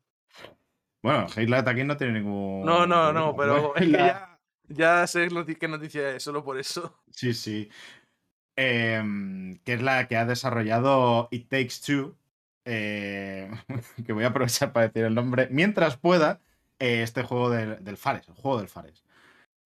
bueno, Haze Light aquí no tiene ningún... No, no, no, pero es que ya, ya sé qué noticia es, solo por eso. Sí, sí. Em, que es la que ha desarrollado It Takes Two. eh, que voy a aprovechar para decir el nombre. Mientras pueda, eh, este juego del, del Fares, el juego del Fares.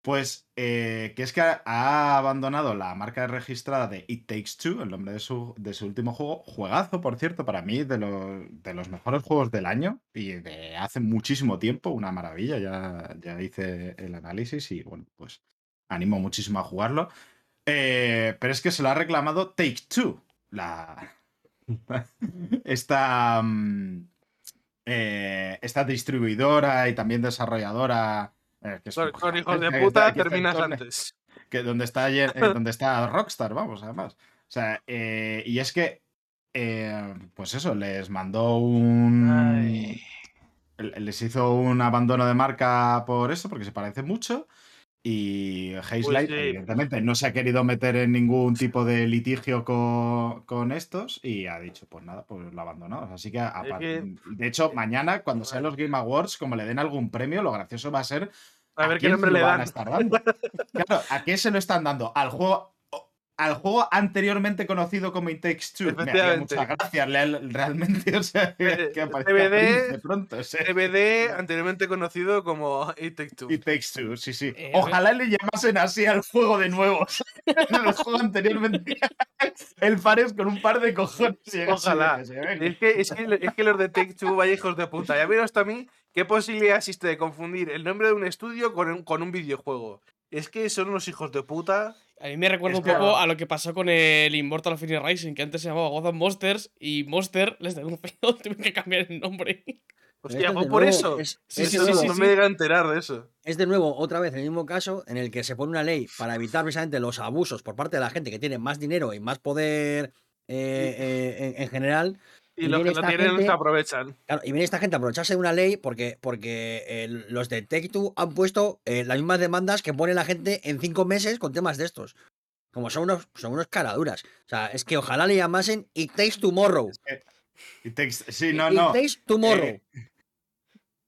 Pues eh, que es que ha, abandonado la marca registrada de It Takes Two, el nombre de su, de su último juego. Juegazo, por cierto, para mí, de los, de los mejores juegos del año y de hace muchísimo tiempo. Una maravilla, ya, ya hice el análisis y bueno, pues animo muchísimo a jugarlo. Eh, pero es que se lo ha reclamado Take Two, la. esta. Eh, esta distribuidora y también desarrolladora. eh, que hijos de puta que terminas antes. que donde está, eh, donde está Rockstar, vamos, además. O sea, eh, y es que, pues eso, les mandó un... Ay. Les hizo un abandono de marca por eso, porque se parece mucho. Y Haze Pues sí. evidentemente, no se ha querido meter en ningún tipo de litigio con, con estos y ha dicho, pues nada, pues lo abandonamos. Así que, a Es par- que- de hecho, mañana, cuando sean los Game Awards, como le den algún premio, lo gracioso va a ser A ver qué quién nombre se le van dan. a estar dando. Claro, ¿a qué se lo están dando? Al juego, al juego anteriormente conocido como It Takes Two. Me haría Efectivamente. mucha gracia leal- realmente, o sea, que, Eh, que Prince de pronto. o sea, anteriormente conocido como It Take Two. It Takes Two, sí, sí. Eh. Ojalá le llamasen así al juego de nuevo. el juego anteriormente. el Fares con un par de cojones. Ojalá. Es que, es, que, es que los de Take Two, vaya hijos de puta. Ya vieron hasta a mí qué posibilidad existe de confundir el nombre de un estudio con un, con un videojuego. Es que son unos hijos de puta. A mí me recuerda Es un poco a lo que pasó con el Immortal Phoenix Rising, que antes se llamaba God of Monsters y Monster les denunció, tuvieron que cambiar el nombre. Hostia, fue por nuevo eso. Es, Sí, es sí, sí, no sí. me llega a enterar de eso. es de nuevo otra vez el mismo caso en el que se pone una ley para evitar precisamente los abusos por parte de la gente que tiene más dinero y más poder eh, eh, en, en general. Y los que esta tienen gente- se aprovechan. Claro, y viene esta gente a aprovecharse de una ley porque, porque eh, los de Take-Two han puesto eh, las mismas demandas que pone la gente en cinco meses con temas de estos. Como son unos, son unos caraduras. O sea, es que ojalá le llamasen It Takes Tomorrow. It Takes- sí, no, It no. Takes Tomorrow. Eh,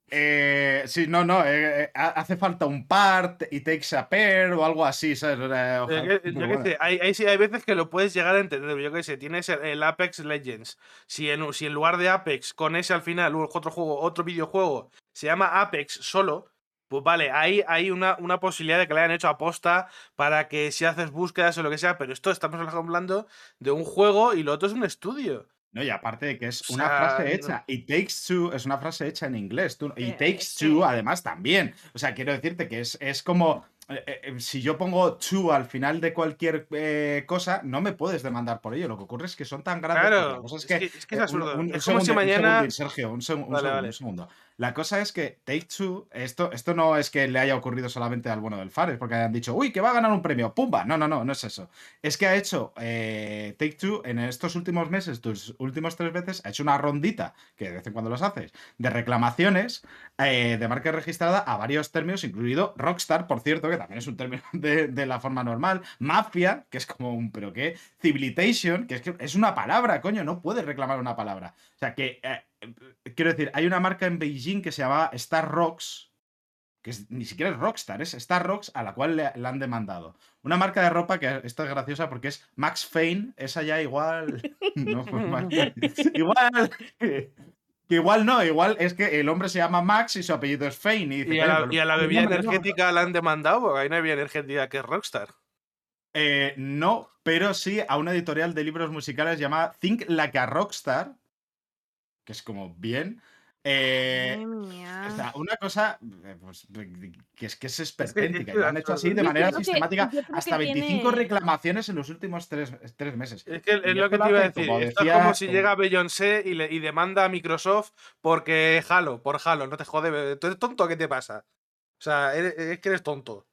Eh, sí, no, no, eh, eh, ha- hace falta un part y takes a pair o algo así, ¿sabes? Eh, Yo que- yo sé, hay, hay, sí, hay veces que lo puedes llegar a entender. Yo qué sé, tienes el, Apex Legends. Si en, si en lugar de Apex, con ese al final, otro juego, otro videojuego, se llama Apex solo, pues vale, ahí hay una, una posibilidad de que le hayan hecho aposta para que si haces búsquedas o lo que sea, pero esto estamos hablando de un juego y lo otro es un estudio. No, y aparte de que es O una sea, frase hecha. It takes two es una frase hecha en inglés. Tú, y Eh, takes sí. two, además, también. O sea, quiero decirte que es, es como. Eh, eh, si yo pongo two al final de cualquier eh, cosa, no me puedes demandar por ello. Lo que ocurre es que son tan grandes. Claro, cosa es es que, es, que es absurdo. un- un es como si segundo, un mañana. Sergio, un, seg- Vale, segundo, vale. un segundo. La cosa es que Take Two, esto, esto no es que le haya ocurrido solamente al bueno del Fares, porque hayan dicho, uy, que va a ganar un premio, ¡pumba! No, no, no, no es eso. Es que ha hecho Take Two en estos últimos meses, tus últimos tres veces, ha hecho una rondita, que de vez en cuando los haces, de reclamaciones de marca registrada a varios términos, incluido Rockstar, por cierto, que también es un término de, de la forma normal, Mafia, que es como un, pero qué, Civilization, que es que es una palabra, coño, no puedes reclamar una palabra. O sea que, eh, quiero decir, hay una marca en Beijing que se llama Star Rocks, que es- ni siquiera es Rockstar, es Star Rocks a la cual le, le han demandado. Una marca de ropa que esta es graciosa porque es Max Fane, esa ya igual. No, pues igual. Que igual no, igual es que el hombre se llama Max y su apellido es Fane. Y, dice, Y a "Coño, la, pero- y a la bebida no, pero no". energética la han demandado, porque hay una bebida energética que es Rockstar. Eh, no, pero sí a una editorial de libros musicales llamada Think Like a Rockstar, que es como bien. Eh, o sea, una cosa eh, pues, que es que es esperpéntica. y lo han hecho así de manera que- sistemática. Hasta que 25 tiene- reclamaciones en los últimos tres, tres meses. Es que es Y lo que te iba a decir. como Esto es como si como- llega Beyoncé y, le, y demanda a Microsoft porque Halo, por Halo, no te jode. ¿Tú eres tonto? ¿Qué te pasa? O sea, eres- es que eres tonto.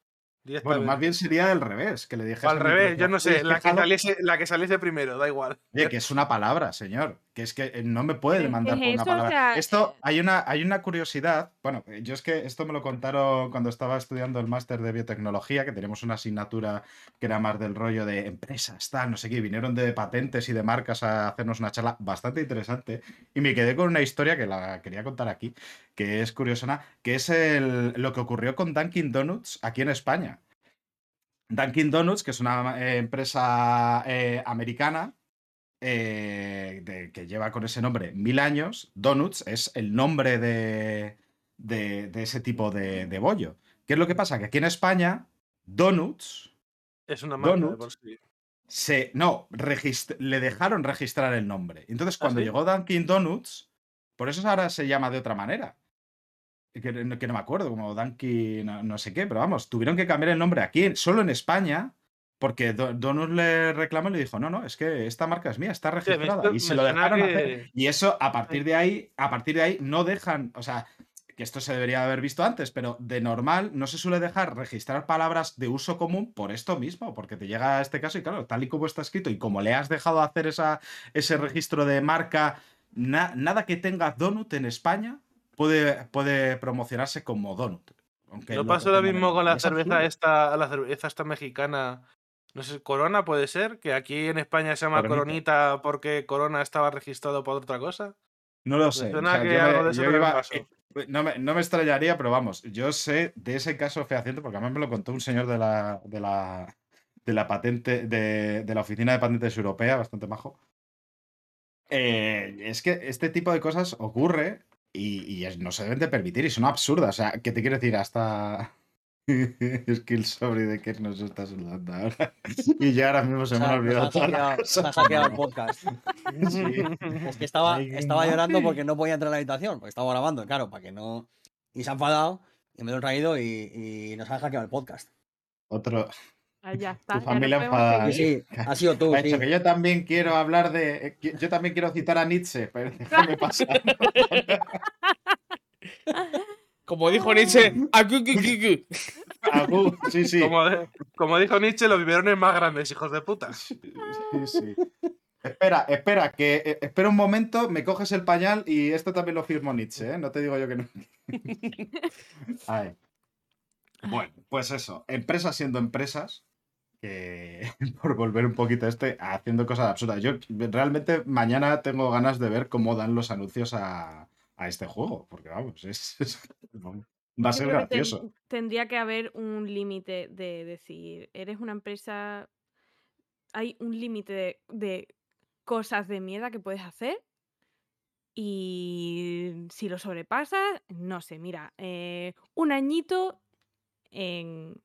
Bueno, más bien sería del revés, que le dije O al revés, yo no sé, la que, saliese, la que saliese primero, da igual. Oye, que es una palabra, señor. Que es que eh, no me puede demandar por una o palabra. sea, esto, eh, hay una, hay una curiosidad. Bueno, eh, yo es que esto me lo contaron cuando estaba estudiando el máster de biotecnología, que teníamos una asignatura que era más del rollo de empresas, tal, no sé qué. Vinieron de patentes y de marcas a hacernos una charla bastante interesante. Y me quedé con una historia que la quería contar aquí, que es curiosona, que es el, lo que ocurrió con Dunkin' Donuts aquí en España. Dunkin' Donuts, que es una eh, empresa eh, americana eh, de- que lleva con ese nombre mil años, Donuts es el nombre de, de- de ese tipo de, de bollo. ¿Qué es lo que pasa? Que aquí en España, Donuts Es una marca de Donut. por sí. se. No, regist- le dejaron registrar el nombre. Entonces, ¿Ah, cuando sí? llegó Dunkin' Donuts, por eso ahora se llama de otra manera. Que, no- que no me acuerdo, como Dunkin' no, no sé qué, pero vamos, tuvieron que cambiar el nombre aquí, solo en España, porque Do- Donuts le reclamó y le dijo, no, no, es que esta marca es mía, está registrada. y se lo dejaron hacer. Y eso, a partir de ahí, a partir de ahí, no dejan, o sea, que esto se debería haber visto antes, pero de normal no se suele dejar registrar palabras de uso común por esto mismo, porque te llega este caso y claro, tal y como está escrito y como le has dejado hacer esa, ese registro de marca, na- nada que tenga donut en España puede, puede promocionarse como donut. aunque ¿No pasó lo mismo con la cerveza absurdo. esta, la cerveza esta mexicana? No sé, Corona puede ser, que aquí en España se llama Coronita. Coronita porque Corona estaba registrado por otra cosa. No lo sé. eh, no, me, no me extrañaría, pero vamos, yo sé de ese caso fehaciente porque además me lo contó un señor de la, de la, de la patente, de, de la Oficina de Patentes Europea, bastante majo. Eh, es que este tipo de cosas ocurre y, y no se deben de permitir y son absurdas. O sea, ¿qué te quiero decir? Hasta. es que el sobre de que nos está saludando ahora. Y ya ahora mismo se me han ha- olvidado nos ha hackeado el podcast. Sí. Es que estaba, estaba llorando porque no podía entrar a la habitación, porque estaba grabando, claro, para que no. Y se ha enfadado y me lo he traído y, y nos han hackeado el podcast. Otro. Ah, ya está. ya no familia podemos enfadada. Sí, sí, ha sido tú, Ha sí. que yo también quiero hablar de. eh, Yo también quiero citar a Nietzsche, pero déjame pasar. Como dijo Nietzsche, "Aku, ku, ku, ku". Agu, sí, sí. Como, de- como dijo Nietzsche, los biberones más grandes, hijos de puta. Sí, sí. Espera, espera, que eh, espera un momento, me coges el pañal y esto también lo firmo Nietzsche, ¿eh? No te digo yo que no. Bueno, pues eso, empresas siendo empresas, que por volver un poquito a este, haciendo cosas absurdas. Yo realmente mañana tengo ganas de ver cómo dan los anuncios a, a este juego, porque vamos, es, es- va a ser ten- gracioso. tendría que haber un límite de decir, eres una empresa, hay un límite de, de cosas de mierda que puedes hacer y si lo sobrepasas, no sé, mira, eh, un añito en...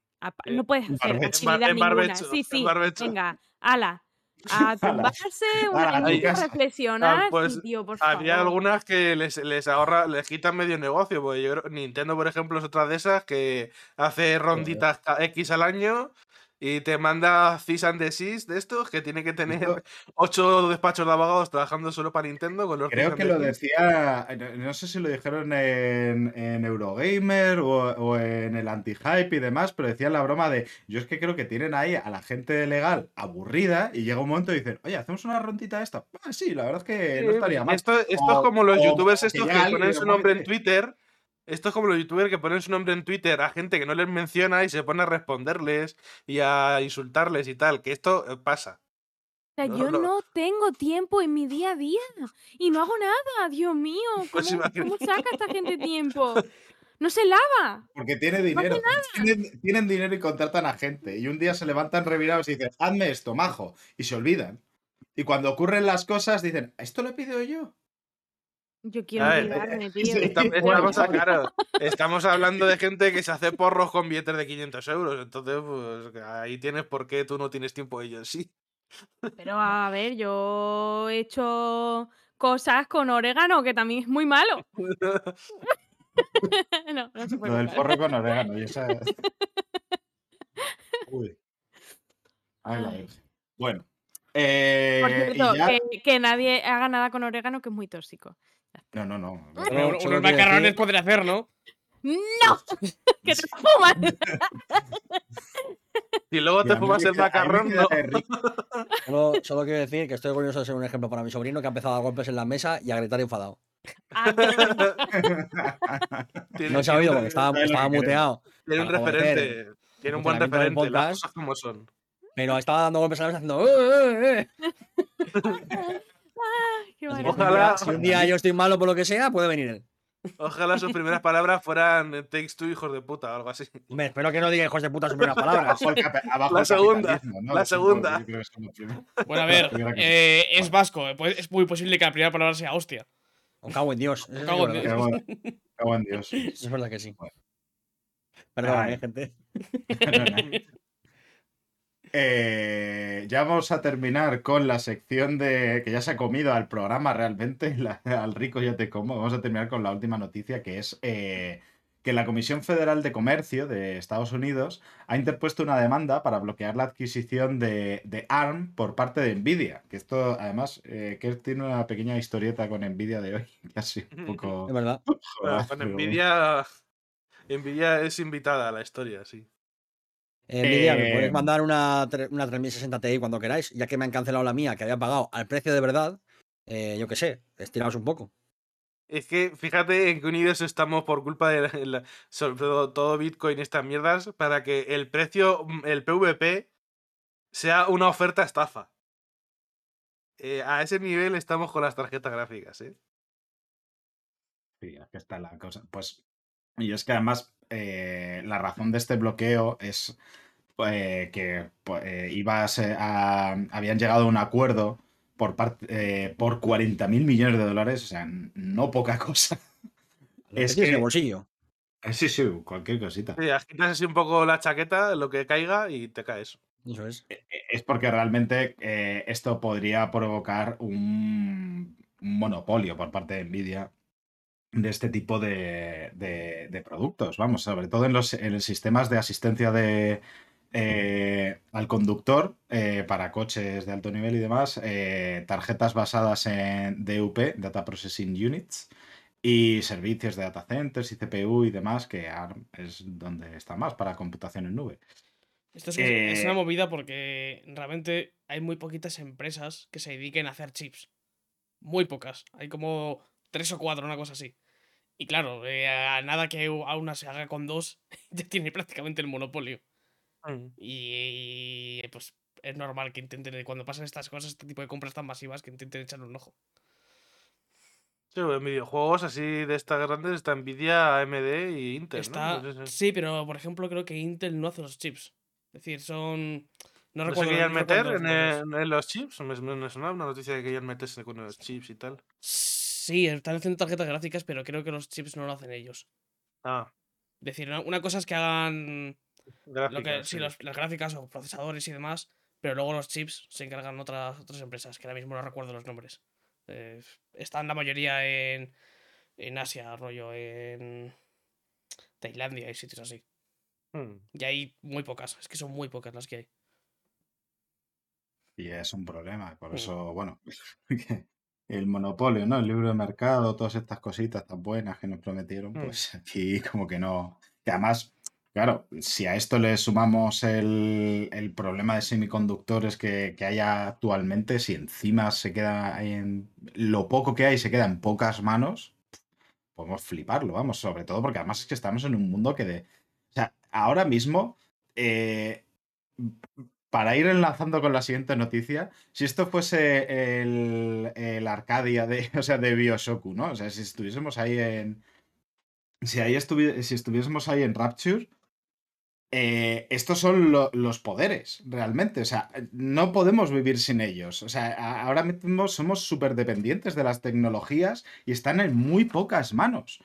Eh, No puedes en hacer barbecho. actividad En en ninguna. barbecho, Sí, en sí, venga, ala. A tumbarse un ala, a tu añito a casa. reflexionar. sí, pues, tío, por Había favor. algunas que les, les ahorra, les quitan medio negocio, porque yo creo, Nintendo, por ejemplo, es otra de esas que hace ronditas X al año y te manda cease and desist de estos que tiene que tener ocho despachos de abogados trabajando solo para Nintendo con los Creo que lo decía, no, no sé si lo dijeron en, en Eurogamer o, o en el anti-hype y demás, pero decían la broma de, yo es que creo que tienen ahí a la gente legal aburrida y llega un momento y dicen, oye, ¿hacemos una rondita esta? Ah, sí, la verdad es que no estaría mal. Esto, esto es como los youtubers que estos que ponen su nombre en "Oye, Twitter. Esto es como los youtubers que ponen su nombre en Twitter a gente que no les menciona y se pone a responderles y a insultarles y tal. Que esto eh, pasa. O sea, No, yo no. no tengo tiempo en mi día a día y no hago nada, Dios mío. ¿Cómo, Pues cómo saca esta gente tiempo? No se lava. Porque tiene dinero. Tienen, tienen dinero y contratan a gente. Y un día se levantan revirados y dicen, hazme esto, majo. Y se olvidan. Y cuando ocurren las cosas, dicen, ¿esto lo he pedido yo? Yo quiero A ver, olvidarme, tío. Bueno, estamos, claro, estamos hablando de gente que se hace porros con billetes de 500 euros. Entonces, pues ahí tienes por qué tú no tienes tiempo ellos sí. Pero a ver, yo he hecho cosas con orégano que también es muy malo. no, no se puede. Lo del porro con orégano. Y esa... Uy. Ay, la. Bueno. eh, Por cierto, ya- que, que nadie haga nada con orégano, que es muy tóxico. No, no, no. Unos macarrones decir- podría hacer, ¿no? ¡No! ¡Que te fumas! Y luego te fumas el macarrón, no. Solo, solo quiero decir que estoy orgulloso de ser un ejemplo para mi sobrino que ha empezado a dar golpes en la mesa y a gritar enfadado. Ah, No se ha oído porque estaba, muteado, Tiene un referente. Tiene un buen referente. Las podcast. cosas como son. pero estaba dando golpes en la mesa haciendo. "Eh, eh, eh". Un Ojalá- día- Si un día yo estoy malo por lo que sea, puede venir él. Ojalá sus primeras palabras fueran eh, Takes Two, hijos de puta, o algo así. Hombre, espero que no diga hijos de puta sus primeras palabras. Abajo La segunda, la segunda. Bueno, a ver, eh, es vasco. eh, pues Es muy posible que la primera palabra sea hostia. Me cago en Dios. Cago es en verdad. Cago en- cago en Dios. Es verdad que sí. Bueno. Perdón, eh, gente. Eh, ya vamos a terminar con la sección de que ya se ha comido al programa realmente, la- al rico ya te como. Vamos a terminar con la última noticia que es eh, que la Comisión Federal de Comercio de Estados Unidos ha interpuesto una demanda para bloquear la adquisición de, de ARM por parte de Nvidia. Que esto, además, eh, que tiene una pequeña historieta con Nvidia de hoy, casi un poco. Es verdad. Bueno, con envidia. Envidia es invitada a la historia, sí. Eh, me Eh, podéis mandar una, una 3060 Ti cuando queráis, ya que me han cancelado la mía, que había pagado al precio de verdad. eh, yo qué sé, estiraos un poco. Es que fíjate en qué unidos estamos por culpa de la- la- sobre todo, todo Bitcoin y estas mierdas para que el precio, el PVP, sea una oferta estafa. Eh, a ese nivel estamos con las tarjetas gráficas, ¿eh? Sí, aquí está la cosa. Pues, y es que además eh, la razón de este bloqueo es eh, que pues, eh, iba a ser- a- habían llegado a un acuerdo por, parte, eh, por 40 mil millones de dólares, o sea, no poca cosa. Es que el bolsillo. Sí, sí, cualquier cosita. Sí, agitas así un poco la chaqueta, lo que caiga y te caes. Eso es. Es porque realmente eh, esto podría provocar un, un monopolio por parte de Nvidia de este tipo de, de- de productos. Vamos, sobre todo en los, en los sistemas de asistencia de, eh, al conductor eh, para coches de alto nivel y demás, eh, tarjetas basadas en DUP, Data Processing Units, y servicios de data centers y CPU y demás, que ARM es donde está más para computación en nube. Esto es, es una movida porque realmente hay muy poquitas empresas que se dediquen a hacer chips. Muy pocas. Hay como tres o cuatro, una cosa así. Y claro, eh, a nada que a una se haga con dos, ya tiene prácticamente el monopolio. Mm. Y, pues es normal que intenten, cuando pasan estas cosas, este tipo de compras tan masivas, que intenten echarle un ojo. Sí, en videojuegos así de estas grandes está Nvidia, AMD y Intel, Está, si- sí, pero por ejemplo creo que Intel no hace los chips. Es decir, son... No, ¿No se recuerdo, querían no meter recuerdo en, en los chips? Me, me- me sonaba una noticia de que querían meterse con los chips y tal. Sí, están haciendo tarjetas gráficas, pero creo que los chips no lo hacen ellos. Ah, Es decir, una, cosa es que hagan lo que, gráficas. sí, sí. los- las gráficas o procesadores y demás, pero luego los chips se encargan otras, otras empresas, que ahora mismo no recuerdo los nombres. Eh, están la mayoría en, en Asia, rollo, en Tailandia y sitios así. Mm. Y hay muy pocas, es que son muy pocas las que hay. Y es un problema, por Mm. eso, bueno, el monopolio, ¿no? El libro de mercado, todas estas cositas tan buenas que nos prometieron, Mm. pues aquí como que no. Que además, claro, si a esto le sumamos el, el problema de semiconductores que, que hay actualmente, si encima se queda en. Lo poco que hay se queda en pocas manos, podemos fliparlo, vamos, sobre todo porque además es que estamos en un mundo que de. O sea, ahora mismo. eh, para ir enlazando con la siguiente noticia, si esto fuese el, el Arcadia de, o sea, de ¿no? O sea, si estuviésemos ahí en, si ahí estuvi- si estuviésemos ahí en Rapture, eh, estos son lo- los poderes, realmente. O sea, no podemos vivir sin ellos. O sea, ahora mismo somos súper dependientes de las tecnologías y están en muy pocas manos.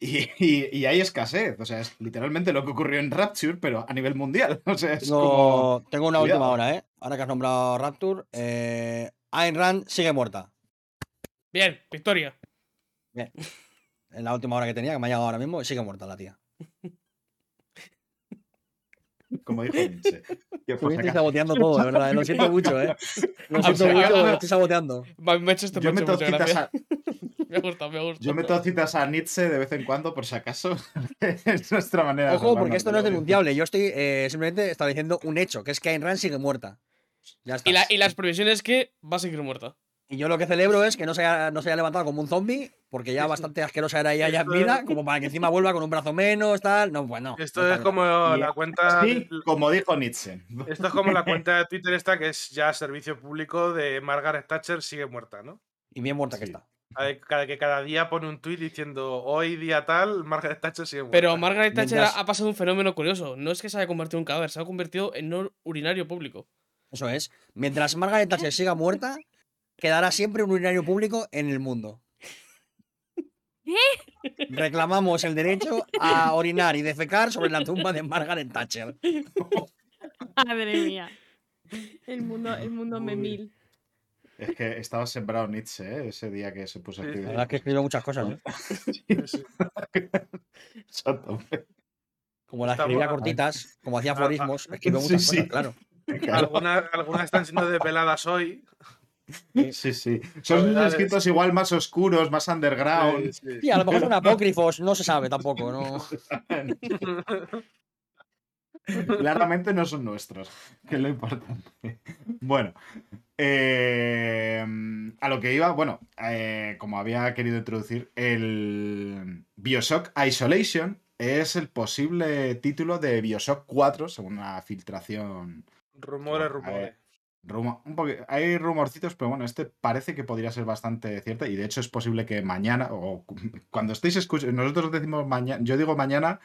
Y, y- y hay escasez. O sea, es literalmente lo que ocurrió en Rapture, pero a nivel mundial. O sea, es como. Tengo, tengo una última hora, ¿eh? Ahora que has nombrado Rapture, eh, Ayn Rand sigue muerta. Bien, victoria. En la última hora que tenía, que me ha llegado ahora mismo, sigue muerta la tía. Como dijo Nietzsche. Estoy saboteando todo, de verdad. eh, Lo siento mucho, ¿eh? Lo siento mucho, lo estoy saboteando. Me me ha hecho este Yo mucho, meto, citas a, Me gusta, me gusta. yo meto citas a Nietzsche de vez en cuando, por si acaso. es nuestra manera de Ojo, porque esto no es denunciable. Yo estoy eh, simplemente estableciendo un hecho, que es que Ayn Rand sigue muerta. Ya está. Y, la- y las previsiones que va a seguir muerta. Y yo lo que celebro es que no se haya, no se haya levantado como un zombie, porque ya bastante asquerosa era ella ya en vida, como para que encima vuelva con un brazo menos, tal. No, bueno. Esto no es como la cuenta. Sí, como dijo Nietzsche. Esto es como la cuenta de Twitter esta que es ya servicio público de Margaret Thatcher sigue muerta, ¿no? Y bien muerta que está. Cada- Cada, que cada día pone un tuit diciendo hoy día tal, Margaret Thatcher sigue muerta. Pero Margaret Thatcher Mientras- ha pasado un fenómeno curioso. No es que se haya convertido en un cadáver, se ha convertido en un urinario público. Eso es. Mientras Margaret Thatcher siga muerta, quedará siempre un urinario público en el mundo. Reclamamos el derecho a orinar y defecar sobre la tumba de Margaret Thatcher. Madre mía. El mundo, el mundo memil. Es que estaba sembrado Nietzsche ¿eh? ese día que se puso a Sí, La escribir. verdad es que escribió muchas cosas, ¿eh? Sí, sí. Como las escribía cortitas, como hacía Ah, ah, aforismos, escribió sí, muchas sí. cosas, claro. Claro. Algunas, algunas están siendo desveladas hoy. Sí, sí. Son unos escritos igual más oscuros, más underground. Sí, sí. Sí, a lo mejor son apócrifos, no se sabe tampoco, ¿no? Claramente no son nuestros, que es lo importante. Bueno, eh, a lo que iba, bueno, eh, como había querido introducir, el Bioshock Isolation es el posible título de Bioshock 4, según una filtración. Rumores, rumores. Rumo- un hay rumorcitos, pero bueno, este parece que podría ser bastante cierto y de hecho es posible que mañana o cu- cuando estéis escuchando, nosotros decimos mañana, yo digo mañana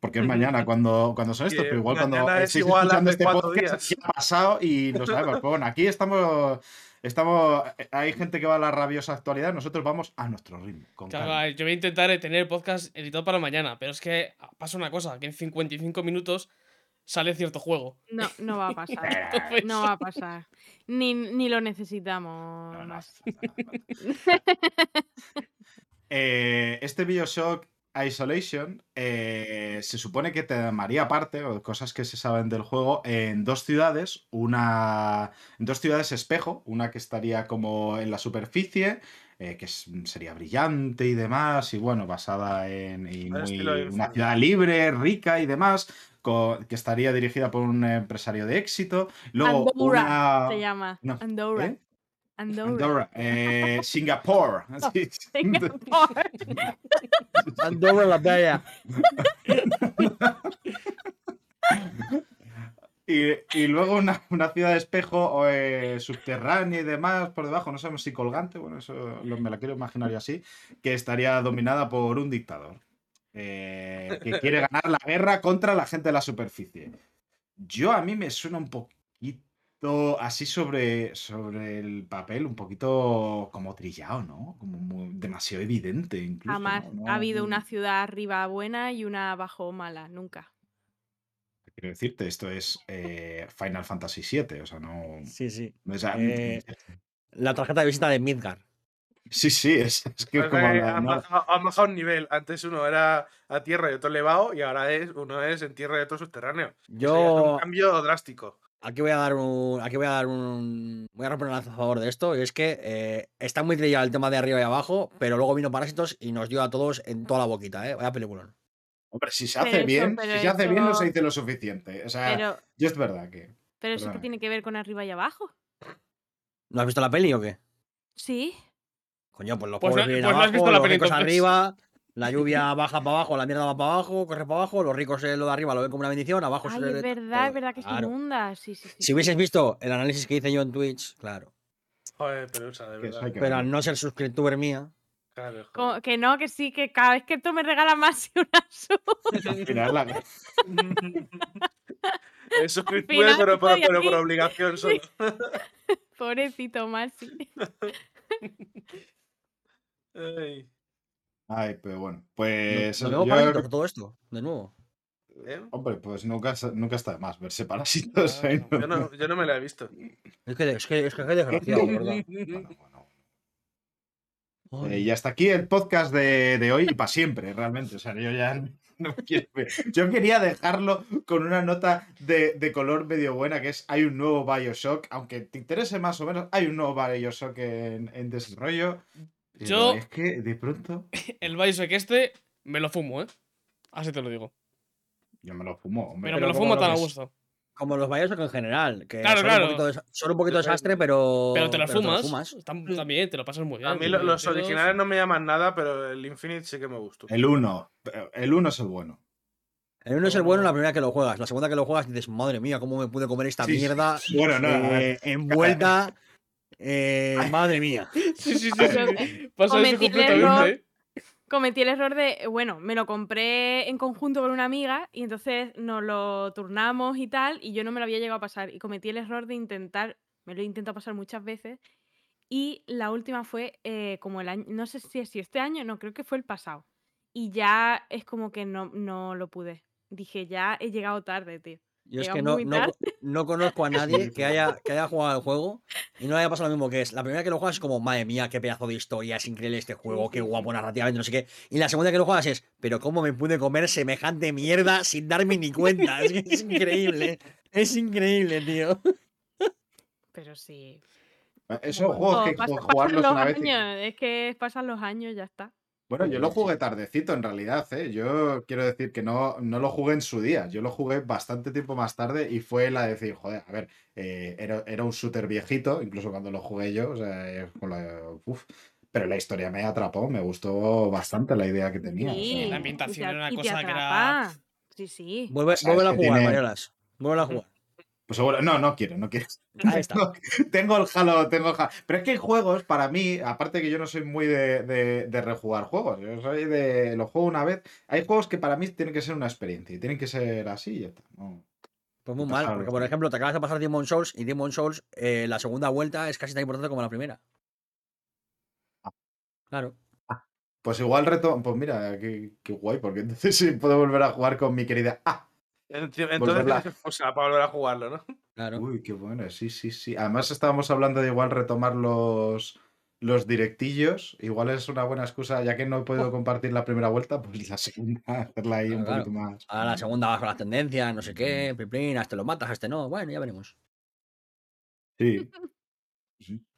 porque es mañana cuando, cuando son estos, pero igual cuando es estéis igual escuchando este podcast días. ha pasado y lo sabemos. Pero bueno, aquí estamos, estamos, hay gente que va a la rabiosa actualidad, nosotros vamos a nuestro ritmo. Con Claro, yo voy a intentar tener el podcast editado para mañana, pero es que pasa una cosa, que en 55 minutos sale cierto juego. No, no va a pasar. Entonces, No va a pasar. Ni, ni lo necesitamos. No, no, más. Eh, este Bioshock Isolation eh, se supone que te daría parte, o cosas que se saben del juego, en dos ciudades, una en dos ciudades espejo, una que estaría como en la superficie, eh, que es- sería brillante y demás, y bueno, basada en y muy- una ciudad libre, rica y demás, que estaría dirigida por un empresario de éxito. Luego Andorra una... se llama. no, Andorra. ¿eh? Andorra. Andorra, eh. Sí. Singapur. Andorra la bella. Y, y luego una, una ciudad de espejo eh, subterránea y demás por debajo, no sabemos si colgante, bueno, eso lo- me la quiero imaginar yo así, que estaría dominada por un dictador eh, que quiere ganar la guerra contra la gente de la superficie. Yo a mí me suena un poquito así sobre, sobre el papel, un poquito como trillado, ¿no? Como muy- demasiado evidente incluso. Jamás ¿no? ha habido una ciudad arriba buena y una abajo mala. Nunca. Quiero decirte, esto es eh, Final Fantasy VII, o sea, no... Sí, sí. o sea, Eh, La tarjeta de visita de Midgar. Sí, sí, es, es que es Es como que la- han, no- bajado, han bajado un nivel. Antes uno era a tierra y otro elevado, y ahora es uno es en tierra y otro subterráneo. Eso ya es Yo un cambio drástico. aquí voy a dar un. Aquí voy a dar un. Voy a romper un lanza a favor de esto. Y es que eh, está muy trillado el tema de arriba y abajo, pero luego vino Parásitos y nos dio a todos en toda la boquita, ¿eh? Vaya peliculón. Hombre, si se Pero hace eso- bien, pero si se hace bien no se eso- dice lo suficiente. O sea, Pero, yo es verdad que. pero eso que tiene que ver con arriba y abajo. ¿No has visto la peli o qué? Sí. Coño, pues los Pues pobres no- vienen pues no has abajo, visto la los ricos arriba, la lluvia baja para abajo, la mierda va para abajo, corre para abajo, los ricos eh, lo de arriba lo ven como una bendición, abajo Ay, se es le- verdad, es verdad que se Claro. inunda. Sí, sí, sí. Si hubieses visto el análisis que hice yo en Twitch, claro. Joder, pero de verdad. al no ser suscriptor mía, Claro, que no, que sí, que cada vez que tú me regalas más y una sub. Puede, final pero, pero, pero por obligación solo. Pobrecito Marci. Ay, Ay, pero bueno. Pues. nos vemos yo- parásitos a todo esto, de nuevo. ¿eh? Hombre, pues nunca, nunca está de más verse parásitos. Yo no, yo no me la he visto. Es que, es que, es que desgraciado, ¿verdad? Bueno, bueno. Ay. Eh, y hasta aquí el podcast de, de hoy y para siempre, realmente. O sea, yo ya no quiero ver. Yo quería dejarlo con una nota de, de color medio buena, que es hay un nuevo Bioshock, aunque te interese más o menos, hay un nuevo Bioshock en, en desarrollo. Pero Yo- Es que de pronto El Bioshock este me lo fumo, ¿eh? Así te lo digo. yo me lo fumo, hombre. Pero, me pero lo fumo tan a gusto. Como los Bioshock en general, que Claro, son, claro. Un poquito son un poquito desastre, pero. Pero te lo pero fumas. También, te lo pasas muy bien. A mí los originales no me llaman nada, pero el Infinite sí que me gustó. El 1. El 1 es el bueno. El uno es el bueno la primera que lo juegas. La segunda que lo juegas dices, madre mía, ¿cómo me pude comer esta Sí, sí. mierda Bueno, no, eh, envuelta? eh, madre mía. Sí, sí, sí. Eso completamente. error. ¿eh? Cometí el error de, bueno, me lo compré en conjunto con una amiga y entonces nos lo turnamos y tal, y yo no me lo había llegado a pasar. Y cometí el error de intentar, me lo he intentado pasar muchas veces, y la última fue eh, como el año, no sé si, si este año, no, creo que fue el pasado. Y ya es como que no, no lo pude. Dije, ya he llegado tarde, tío. Yo es que no, no, no conozco a nadie que haya, que haya jugado el juego y no le haya pasado lo mismo que es. La primera que lo juegas es como, madre mía, qué pedazo de historia, es increíble este juego, qué guapo narrativamente, no sé qué. Y la segunda que lo juegas es, pero cómo me pude comer semejante mierda sin darme ni cuenta. Es que es increíble. Es increíble, tío. Pero sí. Esos Bueno, juegos que pasa- pasan jugarlos los una vez. y- Es que pasan los años, ya está. Bueno, yo lo jugué tardecito en realidad, ¿eh? Yo quiero decir que no, no lo jugué en su día, yo lo jugué bastante tiempo más tarde y fue la de decir, joder, a ver, eh, era, era un shooter viejito, incluso cuando lo jugué yo, o sea, con la- uf, pero la historia me atrapó, me gustó bastante la idea que tenía. o Sí, sea, La ambientación era una cosa que era-. Sí, sí. Vuelve, sea, vuelve a jugar, tiene- Mariolas. Vuelve a jugar. Pues seguro, no, no quiero, no quiero. Ahí está. Tengo, tengo el Halo, tengo el Halo. Pero es que hay juegos, para mí, aparte que yo no soy muy de, de, de rejugar juegos, yo soy de los juego una vez. Hay juegos que para mí tienen que ser una experiencia y tienen que ser así y ya está. no. Pues muy mal, porque por ejemplo te acabas de pasar Demon Souls y Demon Souls, eh, la segunda vuelta es casi tan importante como la primera. Claro. Pues igual reto. Pues mira, qué, qué guay, porque entonces sí puedo volver a jugar con mi querida. ¡Ah! Entonces, Volverla. tienes para volver a jugarlo, ¿no? Claro. Uy, qué bueno, sí, sí, sí. Además estábamos hablando de igual retomar los, los directillos. Igual es una buena excusa, ya que no he podido compartir la primera vuelta, pues la segunda, hacerla ahí un Claro, poquito más. Ahora la segunda vas con las tendencias, no sé qué, piplín, a este lo matas, a este no. Bueno, ya veremos. Sí.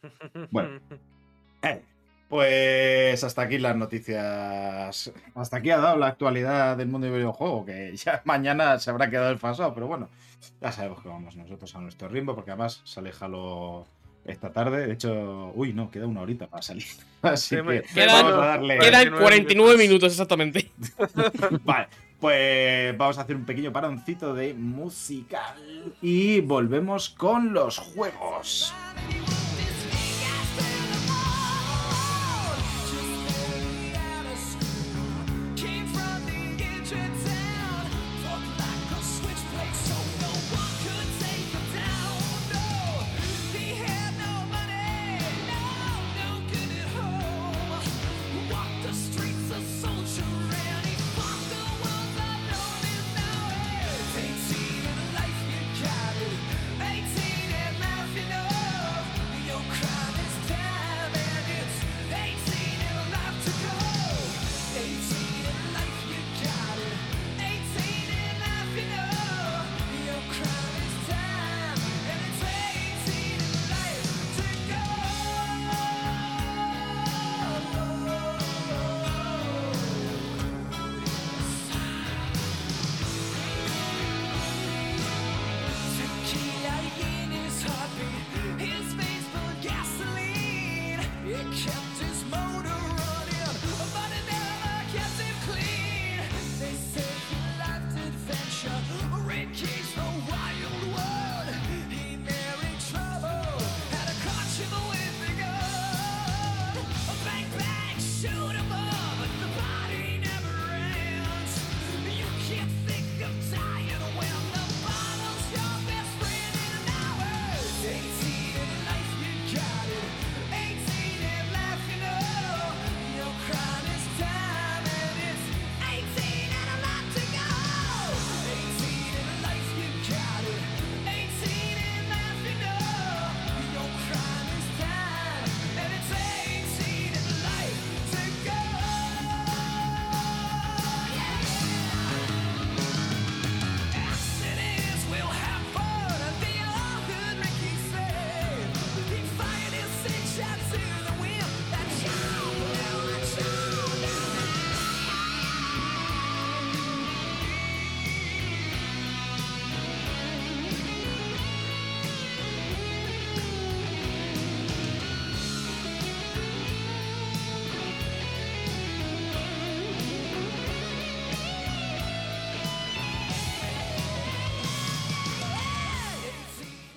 Bueno. Eh, Pues hasta aquí las noticias. Hasta aquí ha dado la actualidad del mundo del videojuego, que ya mañana se habrá quedado desfasado, pero bueno, ya sabemos que vamos nosotros a nuestro ritmo, porque además sale Halo esta tarde. De hecho, uy, no, queda una horita para salir. Así Sí, que Quedan- vamos a darle. Quedan 49 49 minutos exactamente. Vale, pues vamos a hacer un pequeño paroncito de musical y volvemos con los juegos.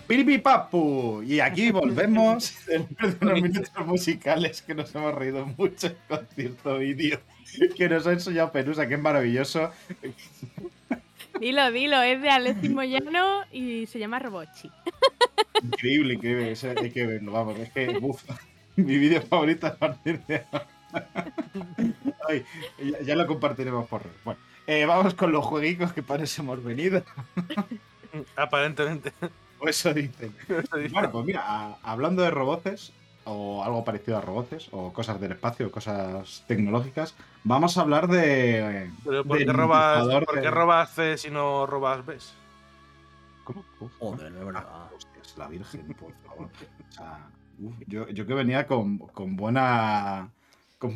Piripipapu. Y aquí volvemos después de unos minutos musicales que nos hemos reído mucho con cierto vídeo que nos ha enseñado Perusa, que es maravilloso. Dilo, dilo, es de Alexis Moyano y se llama Robochi. Increíble, increíble. eso hay que verlo, vamos. Es que, uf, mi vídeo favorito a partir de ahora. Ay, ya, ya lo compartiremos por redes. Bueno, eh, vamos con los jueguicos que parece hemos venido. Aparentemente. O eso dicen. Bueno, pues mira, a- hablando de roboces, o algo parecido a roboces, o cosas del espacio, cosas tecnológicas, vamos a hablar de. Pero ¿por qué robas, ¿por qué de- robas C si no robas B? ¿Cómo? Uf, Joder, de verdad. Ah, hostias, la Virgen, por favor. O sea, uf, yo, yo que venía con, con buena. con-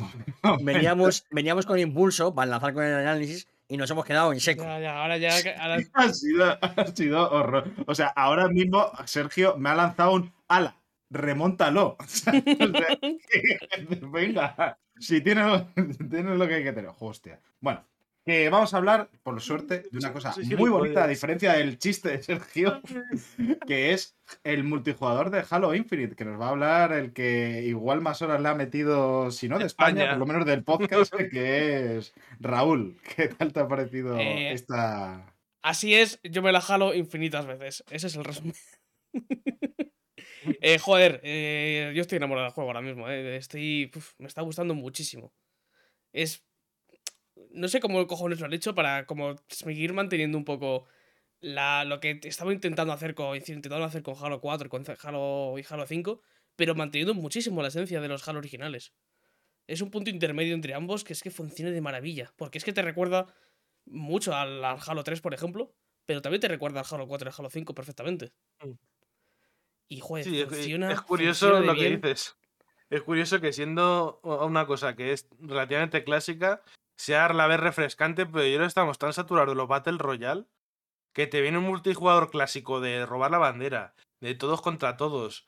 Veníamos, veníamos con impulso para lanzar con el análisis y nos hemos quedado en seco. Ya, ya, ahora ya. ahora- ha sido, ha sido horror. O sea, ahora mismo Sergio me ha lanzado un ala, remóntalo. O sea, venga, si tienes, tienes lo que hay que tener. Hostia. Bueno, que vamos a hablar, por suerte, de una cosa muy bonita, a diferencia del chiste de Sergio, que es el multijugador de Halo Infinite, que nos va a hablar el que igual más horas le ha metido, si no de España, España. por lo menos del podcast, que es Raúl. ¿Qué tal te ha parecido Eh, esta, Así es, yo me la jalo infinitas veces. Ese es el resumen. Eh, joder, eh, yo estoy enamorado del juego ahora mismo. eh, Estoy. uf, me está gustando muchísimo. Es. No sé cómo cojones lo han hecho para como seguir manteniendo un poco la, lo que estaba intentando hacer con intentando hacer con Halo 4 y con Halo y Halo 5, pero manteniendo muchísimo la esencia de los Halo originales. Es un punto intermedio entre ambos que es que funciona de maravilla. Porque es que te recuerda mucho al, al Halo 3, por ejemplo, pero también te recuerda al Halo 4 y al Halo 5 perfectamente. Mm. Y joder, Sí, funciona. es curioso lo que bien. dices. Es curioso que siendo una cosa que es relativamente clásica, sea a la vez refrescante, pero yo creo que estamos tan saturados de los Battle Royale que te viene un multijugador clásico de robar la bandera, de todos contra todos,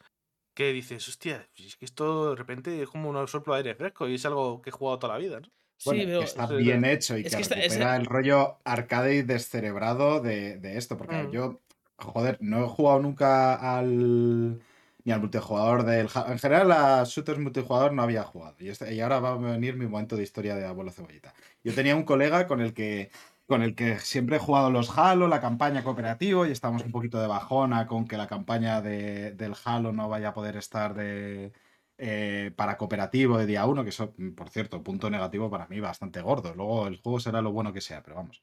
que dices, hostia, es que esto de repente es como un soplo de aire fresco y es algo que he jugado toda la vida. ¿no? Bueno, sí, que veo. está sí, bien hecho y Es que, que está- es- recupera el rollo arcade y descerebrado de, de esto. Porque Mm. yo, joder, no he jugado nunca al. Ni al multijugador del. En general, a shooters multijugador no había jugado. Y, este- y ahora va a venir mi momento de historia de abuelo cebollita. Yo tenía un colega con el que. Con el que siempre he jugado los Halo, la campaña cooperativo, y estamos un poquito de bajona con que la campaña de- del Halo no vaya a poder estar de, eh, para cooperativo de día 1, que eso, por cierto, punto negativo para mí bastante gordo. Luego el juego será lo bueno que sea, pero vamos.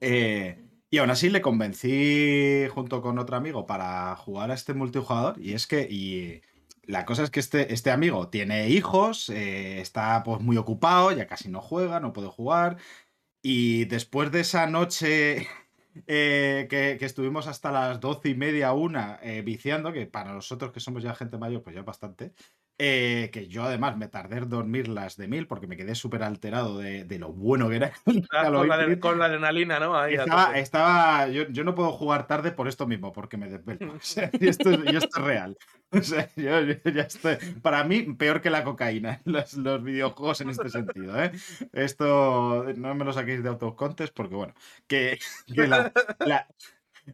Eh, y aún así le convencí junto con otro amigo para jugar a este multijugador. Y es que, y la cosa es que este, este amigo tiene hijos, eh, está pues muy ocupado, ya casi no juega, no puede jugar. Y después de esa noche eh, que, que estuvimos hasta las doce y media, una, eh, viciando, que para nosotros que somos ya gente mayor, pues ya bastante, eh, que yo además me tardé en dormir las de mil porque me quedé súper alterado de, de lo bueno que era. Con la, Infinite. con la adrenalina, ¿no? Ahí Estaba, yo, yo no puedo jugar tarde por esto mismo, porque me desvelo. O sea, esto, es- y esto es real. O sea, yo, yo ya estoy. Para mí, peor que la cocaína, los, los videojuegos en este sentido. ¿eh? Esto no me lo saquéis de autocontes, porque bueno, que, que la, la-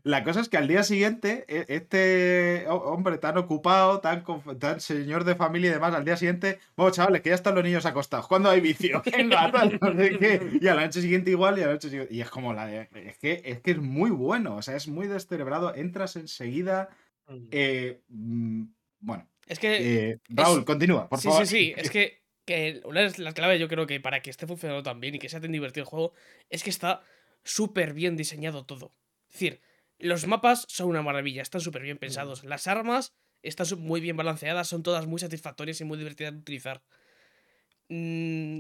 la cosa es que al día siguiente, e- este ho- hombre tan ocupado, tan, tan señor de familia y demás, al día siguiente, bueno, chavales, que ya están los niños acostados. ¿Cuándo hay vicio? Venga, tal, no sé qué. Y a la noche siguiente igual, y a la noche siguiente. Y es como la de. Es que, es que es muy bueno, o sea, es muy descerebrado. Entras enseguida. Mm. eh, mm, bueno, Es que. eh, Raúl, continúa, por sí, favor. sí, sí. Es que, que una de las claves, yo creo que para que esté funcionando tan bien y que sea tan divertido el juego, es que está súper bien diseñado todo. Es decir, los mapas son una maravilla, están súper bien pensados. Las armas están muy bien balanceadas, son todas muy satisfactorias y muy divertidas de utilizar. Mm,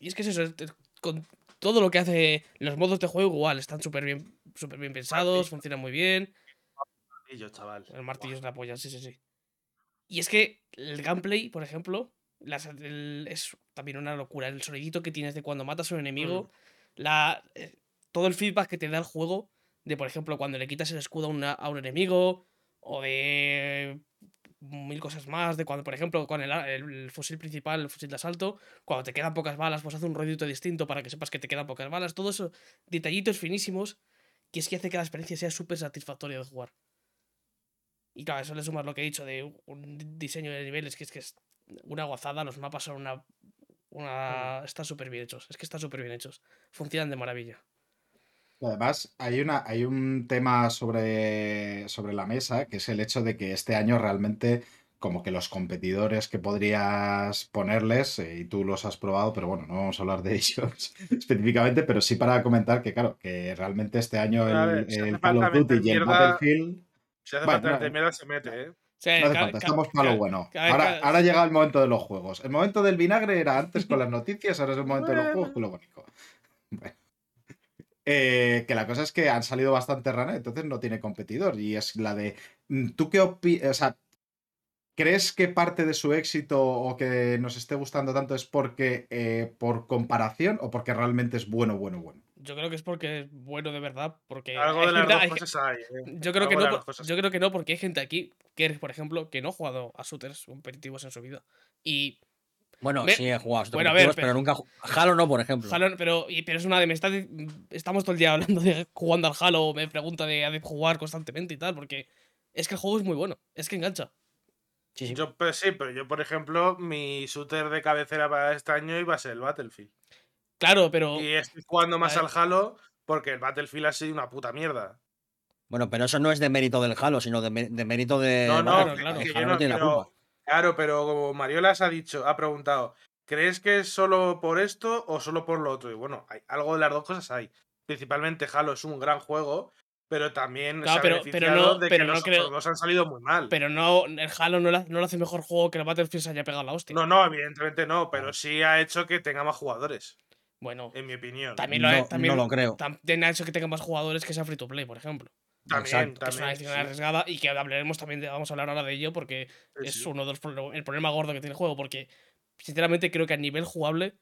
y es que es eso, es- es- con todo lo que hace los modos de juego igual, están súper bien, súper bien pensados, funcionan muy bien. Y yo, chaval. El martillo es la polla, sí, sí, sí. Y es que el gameplay, por ejemplo, las- el- es también una locura. El sonidito que tienes de cuando matas a un enemigo, la, eh, todo el feedback que te da el juego, de por ejemplo, cuando le quitas el escudo a, una- a un enemigo, o de mil cosas más, de cuando, por ejemplo, con el, el fusil principal, el fusil de asalto, cuando te quedan pocas balas, pues hace un ruidito distinto para que sepas que te quedan pocas balas. Todo eso, detallitos finísimos, que es que hace que la experiencia sea súper satisfactoria de jugar. Y claro, eso le sumas lo que he dicho de un diseño de niveles que es que es una gozada, los mapas son una... una... Están súper bien hechos, es que están súper bien hechos, funcionan de maravilla. Además, hay, una, hay un tema sobre, sobre la mesa, que es el hecho de que este año realmente, como que los competidores que podrías ponerles, eh, y tú los has probado, pero bueno, no vamos a hablar de ellos específicamente, pero sí para comentar que, claro, que realmente este año A el, ver, si hace el Call of Duty y el mierda, Battlefield. Si hace Bueno, falta no, meter mierda, se mete, ¿eh? Sea, No hace ca- falta, ca- estamos para lo ca- bueno. ca- Ahora, ca- ahora llega el momento de los juegos. El momento del vinagre era antes con las noticias, ahora es el momento de los juegos con lo bonito. Bueno. Eh, que la cosa es que han salido bastante rana, entonces no tiene competidor. Y es la de. mm, ¿Tú qué opinas? O sea, ¿crees que parte de su éxito o que nos esté gustando tanto es porque eh, por comparación o porque realmente es bueno, bueno, bueno? Yo creo que es porque es bueno de verdad, porque Algo de las gente- dos hay cosas hay. ¿eh? Yo creo que Algo de no, las por- dos cosas yo creo que no, porque hay gente aquí que, por ejemplo, que no ha jugado a shooters competitivos en su vida. Y Bueno, Me- sí he jugado Bueno, a ver, competitivos, pero- pero nunca. Halo no, por ejemplo. Halo, pero, pero es una de me está estamos todo el día hablando de jugando al Halo, me pregunta de, de jugar constantemente y tal, porque es que el juego es muy bueno, es que engancha. Sí, sí. Yo, pues sí, pero yo, por ejemplo, mi shooter de cabecera para este año iba a ser el Battlefield. Claro, pero Y estoy jugando más al Halo porque el Battlefield ha sido una puta mierda. Bueno, pero eso no es de mérito del Halo, sino de, de mérito de. No, no, claro, yo Halo no no tiene la culpa. Claro, pero como Mariolas ha dicho, ha preguntado, ¿crees que es solo por esto o solo por lo otro? Y bueno, hay, algo de las dos cosas hay. Principalmente Halo es un gran juego, pero también Claro, se ha pero- pero beneficiado no- de pero que no los creo- dos han salido muy mal. pero no el Halo no, la- no lo hace mejor juego que el Battlefield se haya pegado la hostia. No, no, evidentemente no, pero sí ha hecho que tenga más jugadores, Bueno, en mi opinión. también lo, No, también, no lo creo. también ha hecho que tenga más jugadores que sea free to play, por ejemplo. También, Exacto. Que es una también. decisión sí. arriesgada y que hablaremos también, de- vamos a hablar ahora de ello porque Sí, es sí. uno de los el problema gordo que tiene el juego porque sinceramente creo que a nivel jugable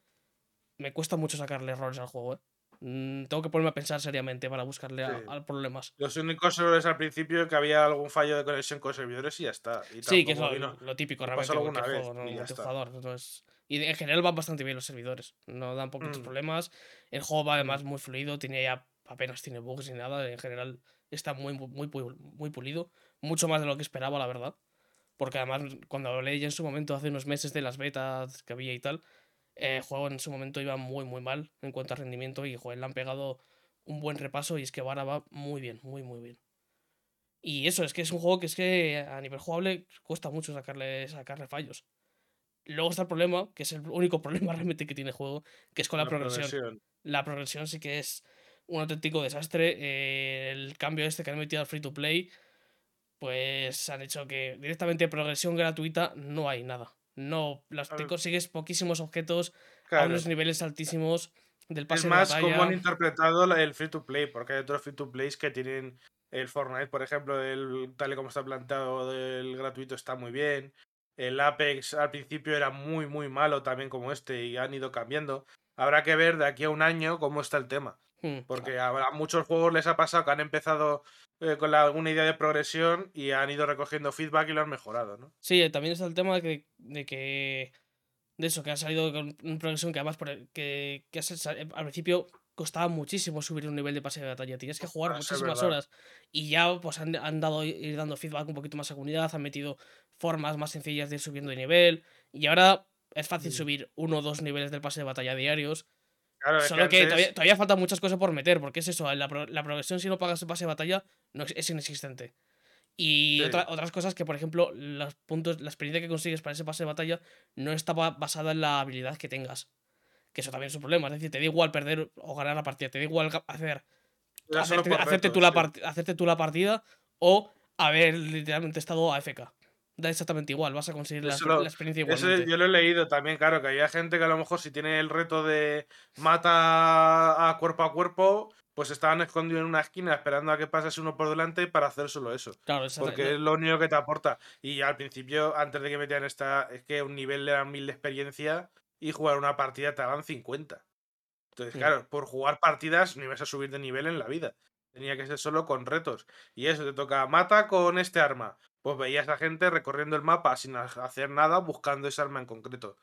me cuesta mucho sacarle errores al juego, ¿eh? Mm, tengo que ponerme a pensar seriamente para buscarle a, Sí. a problemas. Los únicos errores al principio que había algún fallo de conexión con servidores y ya está. Y Sí, que es lo, vino- lo típico me realmente pasó de cualquier alguna juego, vez ¿no? entonces- y en general van bastante bien los servidores, no dan poquitos Mm. problemas. El juego va además muy fluido, tiene ya apenas tiene bugs ni nada, en general está muy, muy, muy, pu- muy pulido, mucho más de lo que esperaba, la verdad. Porque además, cuando hablé ya en su momento, hace unos meses de las betas que había y tal, eh, el juego en su momento iba muy, muy mal en cuanto a rendimiento y joder, le han pegado un buen repaso y es que ahora va muy bien, muy, muy bien. Y eso, es que es un juego que es que a nivel jugable cuesta mucho sacarle, sacarle fallos. Luego está el problema, que es el único problema realmente que tiene el juego, que es con la, progresión. progresión. La progresión sí que es un auténtico desastre. eh, el cambio este que han metido al free to play, pues han hecho que directamente progresión gratuita no hay nada. No, las, te consigues poquísimos objetos a Claro. unos niveles altísimos del Es pase más de cómo han interpretado el free to play, porque hay otros free to plays que tienen el Fortnite, por ejemplo, el, tal y como está planteado del gratuito está muy bien. El Apex al principio era muy, muy malo también como este y han ido cambiando. Habrá que ver de aquí a un año cómo está el tema. Hmm. Porque a, a muchos juegos les ha pasado que han empezado eh, con alguna idea de progresión y han ido recogiendo feedback y lo han mejorado, ¿no? Sí, también está el tema de que, de que. De eso, que ha salido con una progresión que además por el- que, que al principio costaba muchísimo subir un nivel de pase de batalla. Tienes que jugar Ah, muchísimas horas. Y ya pues han, han dado ir dando feedback un poquito más a comunidad, han metido formas más sencillas de ir subiendo de nivel. Y ahora es fácil Mm. subir uno o dos niveles del pase de batalla diarios. Claro, es Solo que, antes- todavía, todavía faltan muchas cosas por meter, porque es eso, la, pro- la progresión si no pagas el pase de batalla no es, es inexistente. Y Sí. otra- otras cosas que, por ejemplo, los puntos, la experiencia que consigues para ese pase de batalla no está ba- basada en la habilidad que tengas. Que eso también es un problema. Es decir, te da igual perder o ganar la partida, te da igual hacer, hacerte, tú la part- hacerte tú la partida o haber literalmente estado AFK. Da exactamente igual, vas a conseguir la, lo- la experiencia Eso igualmente. yo lo he leído también, claro, que había gente que a lo mejor si tiene el reto de mata a cuerpo a cuerpo, pues estaban escondidos en una esquina esperando a que pasase uno por delante para hacer solo eso. Claro, Porque es lo único que te aporta. Y al principio, antes de que metieran esta, es que un nivel le dan 1000 de experiencia y jugar una partida te daban 50. Entonces, Sí. claro, por jugar partidas no ibas a subir de nivel en la vida. Tenía que ser solo con retos. Y eso te toca, mata con este arma. Pues veías a gente recorriendo el mapa sin ha- hacer nada buscando ese arma en concreto.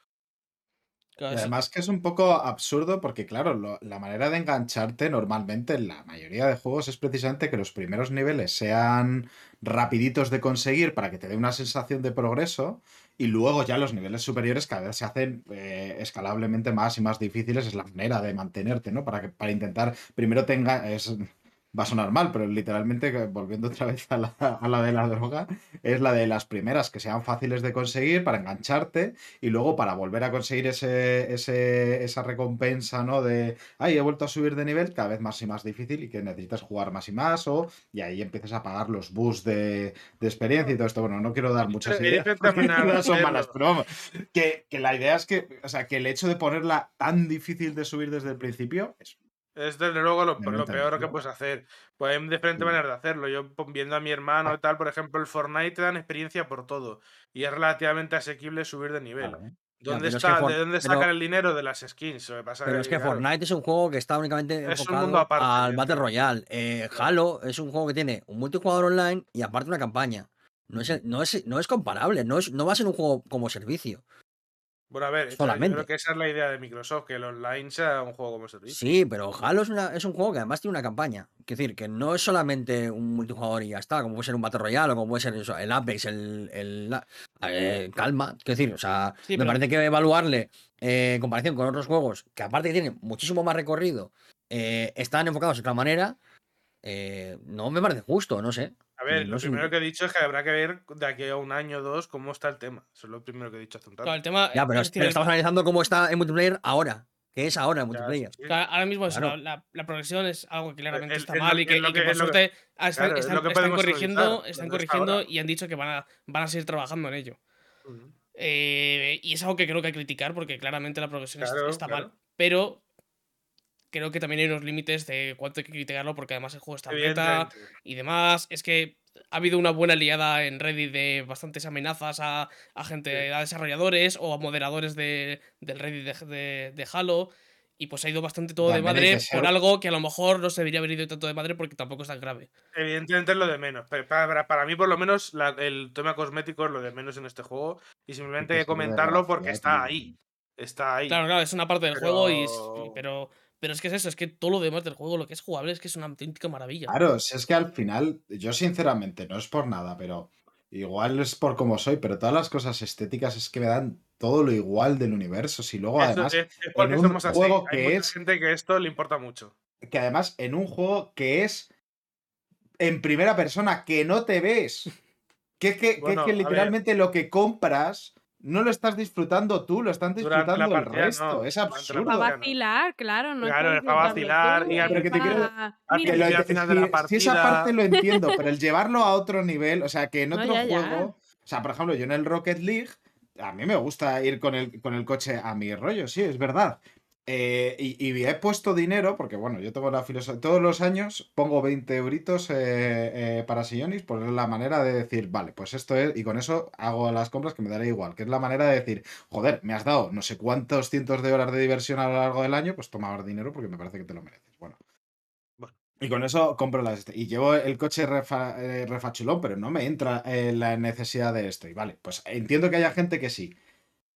Y además que es un poco absurdo porque, claro, lo- la manera de engancharte normalmente en la mayoría de juegos es precisamente que los primeros niveles sean rapiditos de conseguir para que te dé una sensación de progreso y luego ya los niveles superiores cada vez se hacen eh, escalablemente más y más difíciles. Es la manera de mantenerte, ¿no? Para, que, para intentar, primero tenga... Va a sonar mal, pero literalmente, volviendo otra vez a la, a la de la droga, es la de las primeras que sean fáciles de conseguir para engancharte y luego para volver a conseguir ese, ese, esa recompensa, ¿no? De, ay, he vuelto a subir de nivel, cada vez más y más difícil y que necesitas jugar más y más, o y ahí empiezas a pagar los boosts de, de experiencia y todo esto. Bueno, no quiero dar muchas ideas, son malas, pero vamos, que, que la idea es que, o sea, que el hecho de ponerla tan difícil de subir desde el principio es Es desde luego lo, lo Obviamente, peor que puedes hacer. Pues hay diferentes maneras de hacerlo. Yo po- viendo a mi hermano y tal, por ejemplo, el Fortnite te dan experiencia por todo. Y es relativamente asequible subir de nivel. Claro. ¿Dónde, pero es que está, For- ¿De dónde pero- sacan el dinero? De las skins. Pasa Pero es que claro, Fortnite es un juego que está únicamente Es un enfocado mundo aparte, al Battle. Royale. Eh, Halo es un juego que tiene un multijugador online y aparte una campaña. No es, no es, no es comparable, no, es, no va a ser un juego como servicio. Bueno, a ver, esa- yo Solamente. creo que esa es la idea de Microsoft, que el online sea un juego como servicio. Sí, pero Halo es, una- es un juego que además tiene una campaña. Es decir, que no es solamente un multijugador y ya está, como puede ser un Battle Royale o como puede ser el Apex, el, el eh, Calma. Es decir, o sea, Sí, me pero- parece que evaluarle eh, en comparación con otros juegos, que aparte que tienen muchísimo más recorrido, eh, están enfocados de otra manera, eh, no me parece justo, no sé. A ver, no lo un- primero que he dicho es que habrá que ver de aquí a un año o dos cómo está el tema. Eso es lo primero que he dicho hace un rato. claro, el tema. Ya, pero, es decir, pero el- estamos analizando cómo está en multiplayer ahora. Que es ahora en Ya, multiplayer. sí, sí. claro, ahora mismo Claro. la, la- la progresión es algo que claramente es- está mal y que- y por es lo que- suerte están, están- lo que están podemos corrigiendo, están corrigiendo y han dicho que van a, van a seguir trabajando en ello. Eh, y es algo que creo que hay que criticar porque claramente la progresión está claro. mal. Pero creo que también hay unos límites de cuánto hay que criticarlo porque además el juego está beta Evidentemente. y demás. Es que ha habido una buena liada en Reddit de bastantes amenazas a, a gente, Sí. a desarrolladores o a moderadores de, del Reddit de, de- de Halo. Y pues ha ido bastante todo de También madre ser- por algo que a lo mejor no se debería haber ido tanto de madre porque tampoco es tan grave. Evidentemente es lo de menos. Pero para, para mí, por lo menos, la- el tema cosmético es lo de menos en este juego. Y simplemente que comentarlo porque está ahí. Está ahí. Claro, claro, es una parte del juego y Pero- pero, es que es eso, es que todo lo demás del juego, lo que es jugable, es que es una auténtica maravilla. Claro, si es que al final, yo sinceramente, no es por nada, pero igual es por cómo soy, pero todas las cosas estéticas es que me dan todo lo igual del universo. Si luego Eso además, es, es porque un somos así. juego Hay que mucha es- gente que esto le importa mucho. que además en un juego que es en primera persona, que no te ves, que es que, es literalmente lo que compras no lo estás disfrutando tú, lo están la disfrutando el resto. no, es absurdo. Para vacilar, claro. No Claro, es para vacilar y al Pero que te quiero- Que lo al final de la si- si esa parte lo entiendo, pero el llevarlo a otro nivel, o sea, que en No, otro ya. juego, o sea, por ejemplo, yo en el Rocket League, a mí me gusta ir con el, con el coche a mi rollo, sí, es verdad. Eh, y, y he puesto dinero, porque bueno, yo tengo la filosofía, todos los años pongo 20 euritos eh, eh, para Sionis, por la manera de decir, vale, pues esto es, y con eso hago las compras que me dará igual, que es la manera de decir, joder, me has dado no sé cuántos cientos de horas de diversión a lo largo del año, pues toma dinero porque me parece que te lo mereces. Bueno. Bueno. Y con eso compro las este. Y llevo el coche refa- eh, refachulón, pero no me entra eh, la necesidad de esto. Y vale, pues entiendo que haya gente que sí.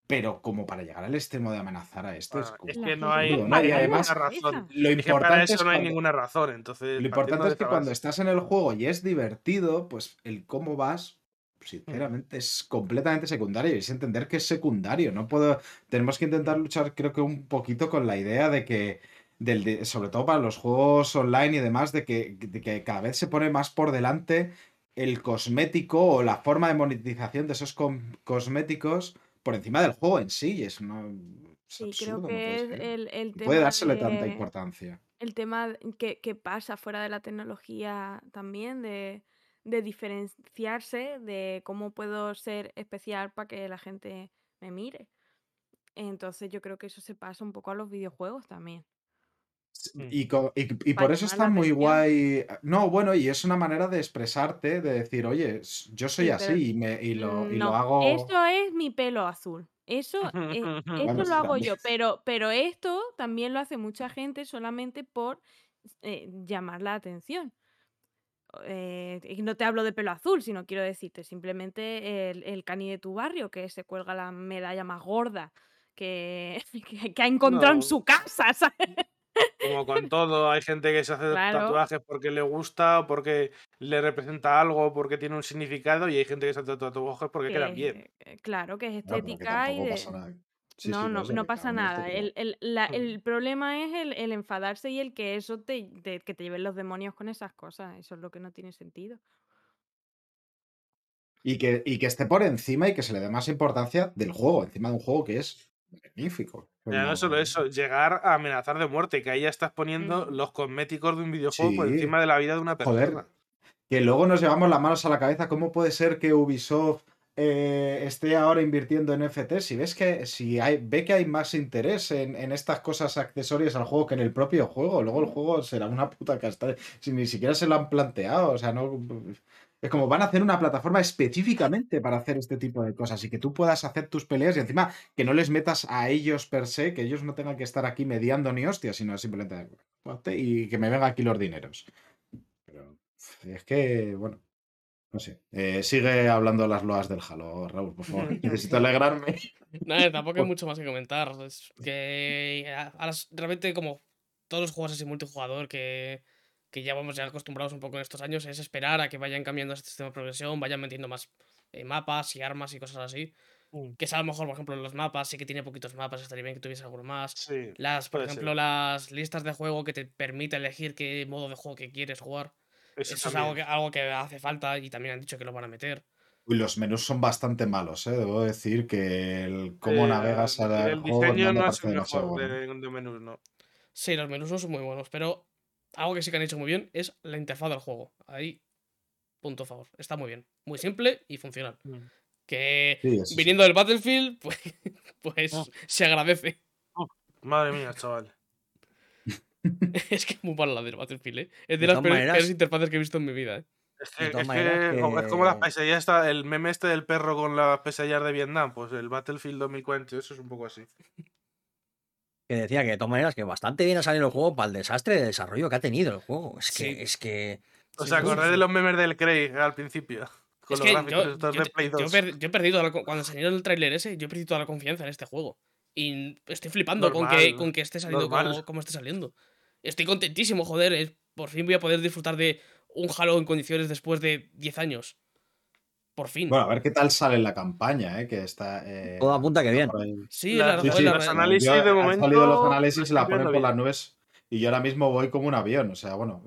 Pero como para llegar al extremo de amenazar a esto es Bueno, es que no hay, no hay la ninguna razón. Lo Es que para importante eso es no hay cuando- ninguna razón. Entonces, Lo importante es que cuando estás en el juego y es divertido, pues el cómo vas, sinceramente, es completamente secundario. Y es entender que es secundario. No puedo. Tenemos que intentar luchar, creo que un poquito con la idea de que. Del, de- sobre todo para los juegos online y demás, de que, de que cada vez se pone más por delante el cosmético o la forma de monetización de esos com- cosméticos por encima del juego en sí. Es, una, es Sí, absurdo, no que puede es ser. el, el No tema dársele tanta de- importancia. el tema que, que pasa fuera de la tecnología también, de, de diferenciarse, de cómo puedo ser especial para que la gente me mire. Entonces yo creo que eso se pasa un poco a los videojuegos también. Mm. Y, co- y- y por eso está muy atención. guay. No, bueno, y es una manera de expresarte, de decir, oye, yo soy Sí, así y, me, y, lo, y lo hago. Eso es mi pelo azul. Eso, Bueno, eso sí, lo hago también. yo, pero, pero esto también lo hace mucha gente solamente por eh, llamar la atención. Eh, y no te hablo de pelo azul, sino quiero decirte simplemente el, el cani de tu barrio que se cuelga la medalla más gorda que, que, que ha encontrado en su casa, ¿sabes? Como con todo, hay gente que se hace Claro. tatuajes porque le gusta, porque le representa algo, porque tiene un significado, y hay gente que se hace tatuajes porque quedan bien. Que, eh, claro, que es que estética y tampoco de... pasa nada. Sí, no, sí, no, no que pasa nada. El, el- la- Mm. el problema es el, el enfadarse y el que eso te, te- que te lleven los demonios con esas cosas. Eso es lo que no tiene sentido. Y que, y que esté por encima y que se le dé más importancia del juego, encima de un juego que es magnífico. Ya no solo eso, llegar a amenazar de muerte, que ahí ya estás poniendo Mm. los cosméticos de un videojuego por encima de la vida de una Joder. persona. Que luego nos llevamos las manos a la cabeza. ¿Cómo puede ser que Ubisoft eh, esté ahora invirtiendo en NFT? Si ves que si hay, ve que hay más interés en, en estas cosas accesorias al juego que en el propio juego. Luego el juego será una puta casta. Si ni siquiera se lo han planteado. O sea, no. Es como van a hacer una plataforma específicamente para hacer este tipo de cosas y que tú puedas hacer tus peleas y encima que no les metas a ellos per se, que ellos no tengan que estar aquí mediando ni hostias, sino simplemente y que me vengan aquí los dineros. Pero es que, bueno, no sé. Eh, sigue hablando las loas del Halo, Raúl, por favor. Necesito alegrarme. Nada, tampoco hay mucho más que comentar. Es que ahora s- realmente como todos los juegos así multijugador que, que ya vamos ya acostumbrados un poco en estos años, es esperar a que vayan cambiando este sistema de progresión, vayan metiendo más eh, mapas y armas y cosas así. Mm. Que sea a lo mejor, por ejemplo, en los mapas, sí que tiene poquitos mapas, estaría bien que tuviese alguno más. Sí. Las, por ejemplo, ser. las listas de juego que te permite elegir qué modo de juego que quieres jugar. Eso, Eso, es algo que, algo que hace falta y también han dicho que lo van a meter. Uy, los menús son bastante malos, ¿eh? Debo decir que el cómo Eh, navegas al el juego diseño no es el mejor de, de menús, no. Sí, los menús no son muy buenos, pero algo que sí que han hecho muy bien es la interfaz del juego. Ahí, punto a favor. Está muy bien. Muy simple y funcional. Mm. Que Sí, eso sí. viniendo del Battlefield, pues, pues Ah. se agradece. Madre mía, chaval. es que es muy mala la del Battlefield, ¿eh? Es de, De las peores, maneras- peores interfaces que he visto en mi vida, ¿eh? Es que, es, que como- es como las pesadillas, el meme este del perro con las pesadillas de Vietnam, pues el Battlefield 2048, es un poco así. Que decía que de todas maneras que bastante bien ha salido el juego para el desastre de desarrollo que ha tenido el juego. Es que, Sí. es que. ¿Os acordáis de los memes del Craig al principio? Con Es los que gráficos yo, estos yo de Play yo 2. per- yo he perdido, la cuando enseñaron el tráiler ese, yo he perdido toda la confianza en este juego. Y estoy flipando con que, con que esté saliendo como, como esté saliendo. Estoy contentísimo, joder. es- por fin voy a poder disfrutar de un Halo en condiciones después de 10 años. Por fin. Bueno, a ver qué tal sale la campaña, ¿eh? Que está. eh, Todo apunta que bien. sí, la- Sí, la- sí, la- los análisis Yo- de han momento salido los análisis y la ponen por las nubes. Y yo ahora mismo voy como un avión. O sea, bueno,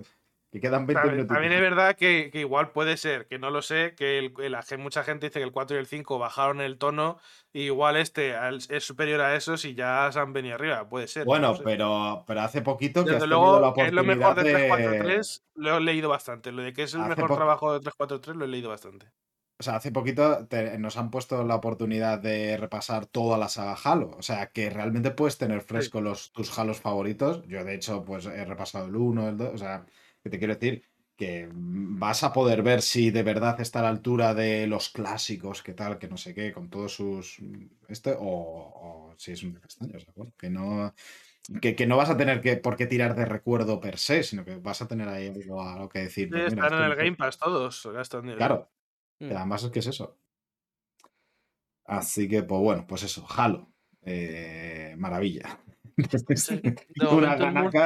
que quedan 20 También, minutos. también es verdad que, que igual puede ser, que no lo sé, que el, el- mucha gente dice que el 4 y el 5 bajaron el tono, y igual este es superior a esos y ya se han venido arriba, puede ser. no Bueno, lo sé. pero, pero hace poquito que has Desde tenido la luego, que es lo oportunidad mejor de 343, de. lo he leído bastante. Lo de que es el Hace mejor trabajo de 343 lo he leído bastante. O sea, hace poquito te- nos han puesto la oportunidad de repasar toda la saga Halo. O sea, que realmente puedes tener fresco los, tus Halos favoritos. Yo, de hecho, pues he repasado el 1, el 2. O sea, que te quiero decir que mm, vas a poder ver si de verdad está a la altura de los clásicos, que tal, que no sé qué, con todos sus. Este, o, o si es un castaño. O sea, bueno, que no. Que, que no vas a tener que por qué tirar de recuerdo per se, sino que vas a tener ahí algo, algo que decir. Sí, pues están en esto el Game Pass todos. Gastón Claro, Mm. además es que es eso. Así que, pues bueno, pues eso, Halo. Eh, maravilla. Sí, momento el multi,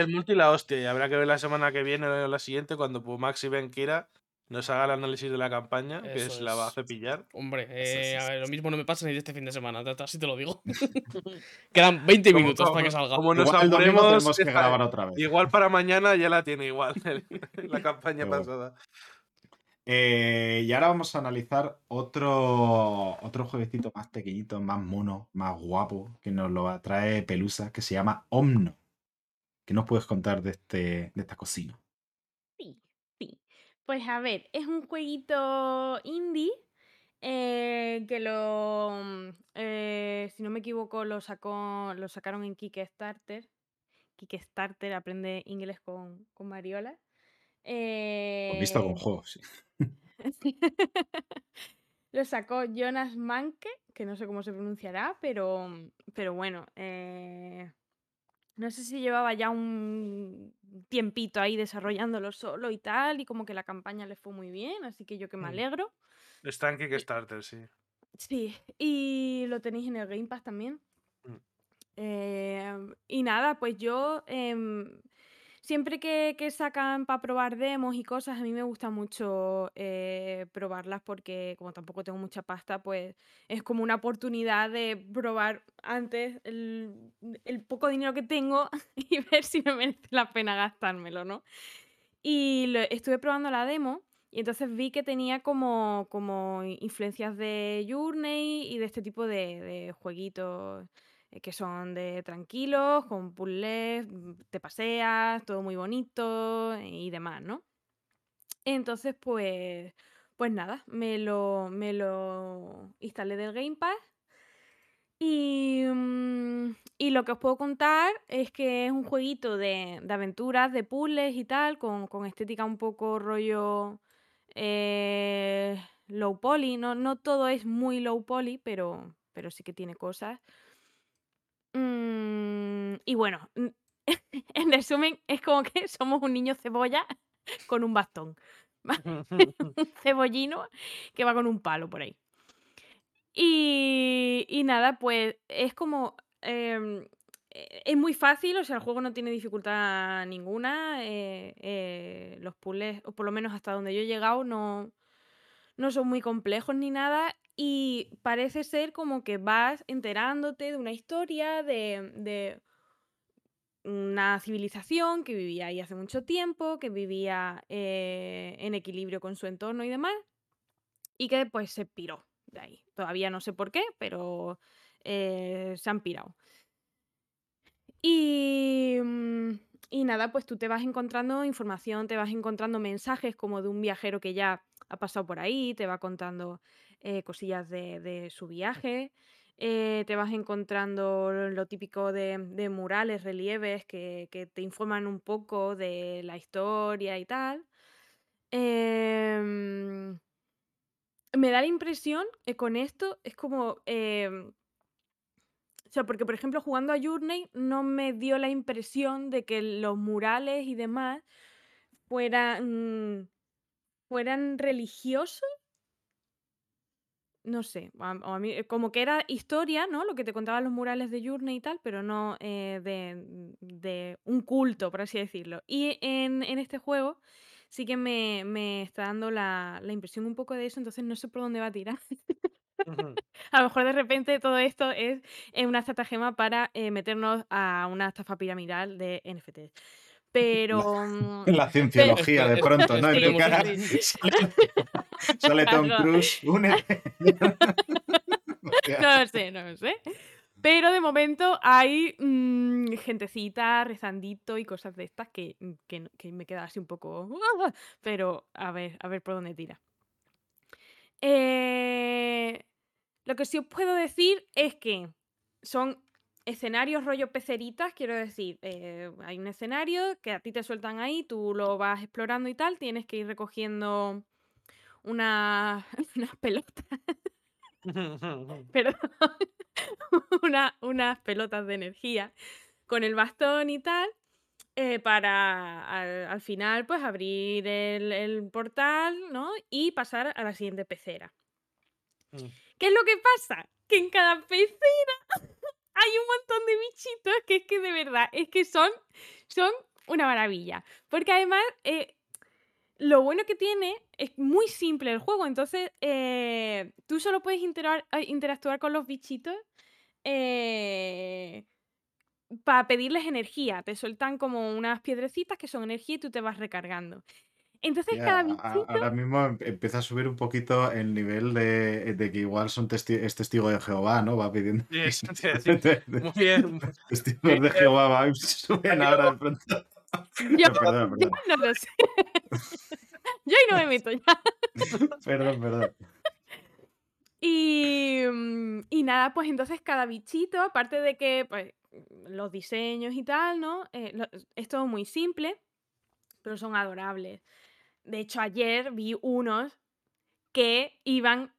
el multi la hostia. Y habrá que ver la semana que viene o la siguiente cuando Pumax y Ben Kira nos haga el análisis de la campaña, que se la va a es. cepillar. Hombre, eh, eso, a ver, lo mismo no me pasa ni de este fin de semana, así te lo digo. Quedan 20 Como- minutos para como- que salga. como nos Igual tenemos que grabar otra vez. Igual para mañana ya la tiene igual la campaña pasada. Eh, y ahora vamos a analizar otro, otro jueguecito más pequeñito, más mono, más guapo, que nos lo trae Pelusa, que se llama Omno. ¿Qué nos puedes contar de, este, de esta cocina? Sí, sí. Pues a ver, es un jueguito indie eh, que lo, eh, si no me equivoco, lo sacó, lo sacaron en Kickstarter. Kickstarter, aprende inglés con, con Mariola. Con visto con Eh, juegos. sí. Lo sacó Jonas Manke, que no sé cómo se pronunciará, pero, pero bueno, eh, no sé si llevaba ya un tiempito ahí desarrollándolo solo y tal, y como que la campaña le fue muy bien, así que yo que me Mm. alegro. Está en Kickstarter, sí. Sí, y lo tenéis en el Game Pass también. Em, y nada, pues yo em, siempre que, sacan para probar demos y cosas, a mí me gusta mucho eh, probarlas porque como tampoco tengo mucha pasta, pues es como una oportunidad de probar antes el, el poco dinero que tengo y ver si me merece la pena gastármelo, ¿no? Y lo- estuve probando la demo y entonces vi que tenía como, como influencias de Journey y de este tipo de, de jueguitos eh, que son de tranquilos, con puzzles, mm, te paseas, todo muy bonito y demás, ¿no? Entonces, pues, pues nada, me lo, me lo instalé del Game Pass y, mm, y lo que os puedo contar es que es un jueguito de, de aventuras, de puzzles y tal, con, con estética un poco rollo eh, low poly. No, no todo es muy low poly, pero, pero sí que tiene cosas. Mm, y bueno, en resumen, es como que somos un niño cebolla con un bastón. un cebollino que va con un palo por ahí. Y, y nada, pues es como... em, eh, es muy fácil, o sea, el juego no tiene dificultad ninguna. eh, eh, los puzzles, o por lo menos hasta donde yo he llegado, no, no son muy complejos ni nada. Y parece ser como que vas enterándote de una historia de, de una civilización que vivía ahí hace mucho tiempo, que vivía eh, en equilibrio con su entorno y demás, y que pues se piró de ahí. Todavía no sé por qué, pero eh, se han pirado. Y, mm, y nada, pues tú te vas encontrando información, te vas encontrando mensajes como de un viajero que ya ha pasado por ahí, te va contando eh, cosillas de, su viaje, eh, te vas encontrando lo típico de, murales, relieves que, que te informan un poco de la historia y tal. Em, me da la impresión eh, con esto, es como... o sea, porque por ejemplo jugando a Journey no me dio la impresión de que los murales y demás fueran, fueran religiosos. No sé, a, a mí, como que era historia, ¿no? Lo que te contaban los murales de Journey y tal, pero no eh, de, de un culto, por así decirlo. Y en, en este juego sí que me, me está dando la, la impresión un poco de eso, entonces no sé por dónde va a tirar. A lo mejor de repente todo esto es eh, una estratagema para eh, meternos a una estafa piramidal de NFT. Pero. mm, La cienciología de pronto, ¿no? En Sí, tu cara sí, sale, sale Tom. Cruise, únete. Hostia. No lo sé, no lo sé. Pero de momento hay mm, gentecita, rezandito y cosas de estas que, mm, que, no- que me queda así un poco. Pero a ver, a ver por dónde tira. Eh, lo que sí os puedo decir es que son escenarios rollo peceritas, quiero decir, eh, hay un escenario que a ti te sueltan ahí, tú lo vas explorando y tal, tienes que ir recogiendo una- unas pelotas, perdón, una- unas pelotas de energía con el bastón y tal, eh, para al, al final pues abrir el, el portal, ¿no? Y pasar a la siguiente pecera. Mm. ¿Qué es lo que pasa? Que en cada pecera hay un montón de bichitos que es que de verdad, es que son, son una maravilla. Porque además, eh, lo bueno que tiene es muy simple el juego. Entonces, eh, tú solo puedes eh, interactuar con los bichitos para pedirles energía. Te sueltan como unas piedrecitas que son energía y tú te vas recargando. Entonces, Ya, cada bichito. ahora mismo em- empieza a subir un poquito el nivel de, de que igual son testi- es testigo de Jehová, ¿no? Va pidiendo. Sí. Muy bien. Testigos de Jehová vibes suben ahora de pronto. Yo, Perdón, yo perdón. no lo sé. yo ahí no me meto ya. Perdón, perdón. Y, mm, y nada, pues entonces cada bichito, aparte de que pues, los diseños y tal, ¿no? Eh, lo- es todo muy simple, pero son adorables. De hecho, ayer vi unos que iban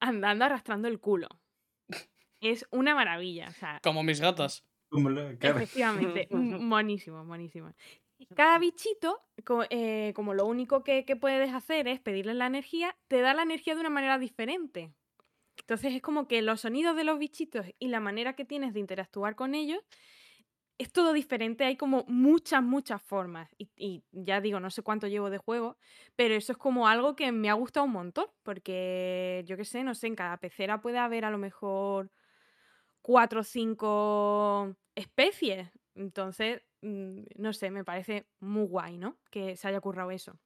andando arrastrando el culo. Es una maravilla, o sea, Como mis gatas. Como lo- claro. Efectivamente, monísimo, monísimo. Cada bichito, eh, como lo único que, que puedes hacer es pedirle la energía, te da la energía de una manera diferente. Entonces es como que los sonidos de los bichitos y la manera que tienes de interactuar con ellos es todo diferente, hay como muchas, muchas formas. Y, ya digo, no sé cuánto llevo de juego, pero eso es como algo que me ha gustado un montón, porque yo qué sé, no sé, en cada pecera puede haber a lo mejor cuatro o cinco especies. Entonces, mm, no sé, me parece muy guay, ¿no? Que se haya currado eso.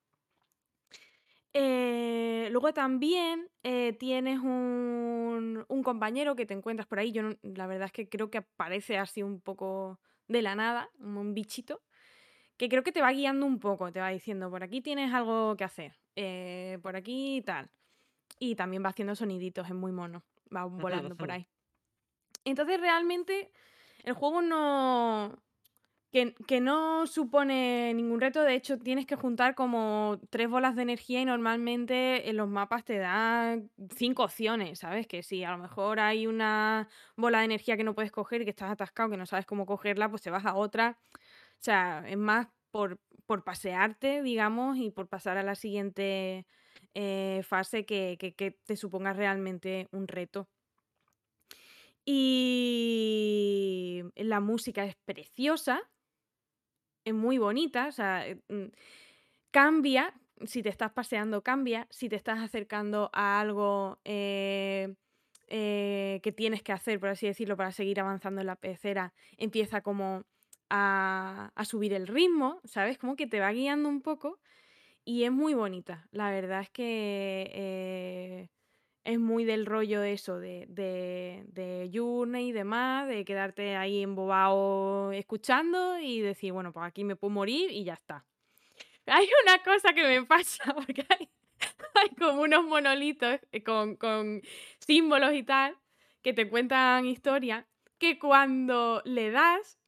Eh, luego también eh, tienes un, un compañero que te encuentras por ahí. Yo no- la verdad es que creo que aparece así un poco de la nada, como un bichito, que creo que te va guiando un poco, te va diciendo, por aquí tienes algo que hacer, eh, por aquí tal. Y también va haciendo soniditos, es muy mono, va volando por ahí. Entonces realmente el juego no... Que, no supone ningún reto, de hecho tienes que juntar como tres bolas de energía y normalmente en los mapas te dan cinco opciones, ¿sabes? Que si a lo mejor hay una bola de energía que no puedes coger y que estás atascado, que no sabes cómo cogerla, pues te vas a otra. O sea, es más por, por pasearte, digamos, y por pasar a la siguiente eh, fase que, que- que te suponga realmente un reto. Y la música es preciosa, muy bonita, o sea, eh, mm, cambia, si te estás paseando cambia, si te estás acercando a algo eh, eh, que tienes que hacer, por así decirlo, para seguir avanzando en la pecera, empieza como a, a subir el ritmo, ¿sabes? Como que te va guiando un poco y es muy bonita. La verdad es que es muy del rollo eso, de, de, de Journey y demás, de quedarte ahí embobado escuchando y decir, bueno, pues aquí me puedo morir y ya está. Hay una cosa que me pasa, porque hay, hay como unos monolitos eh, con, con símbolos y tal, que te cuentan historia, que cuando le das,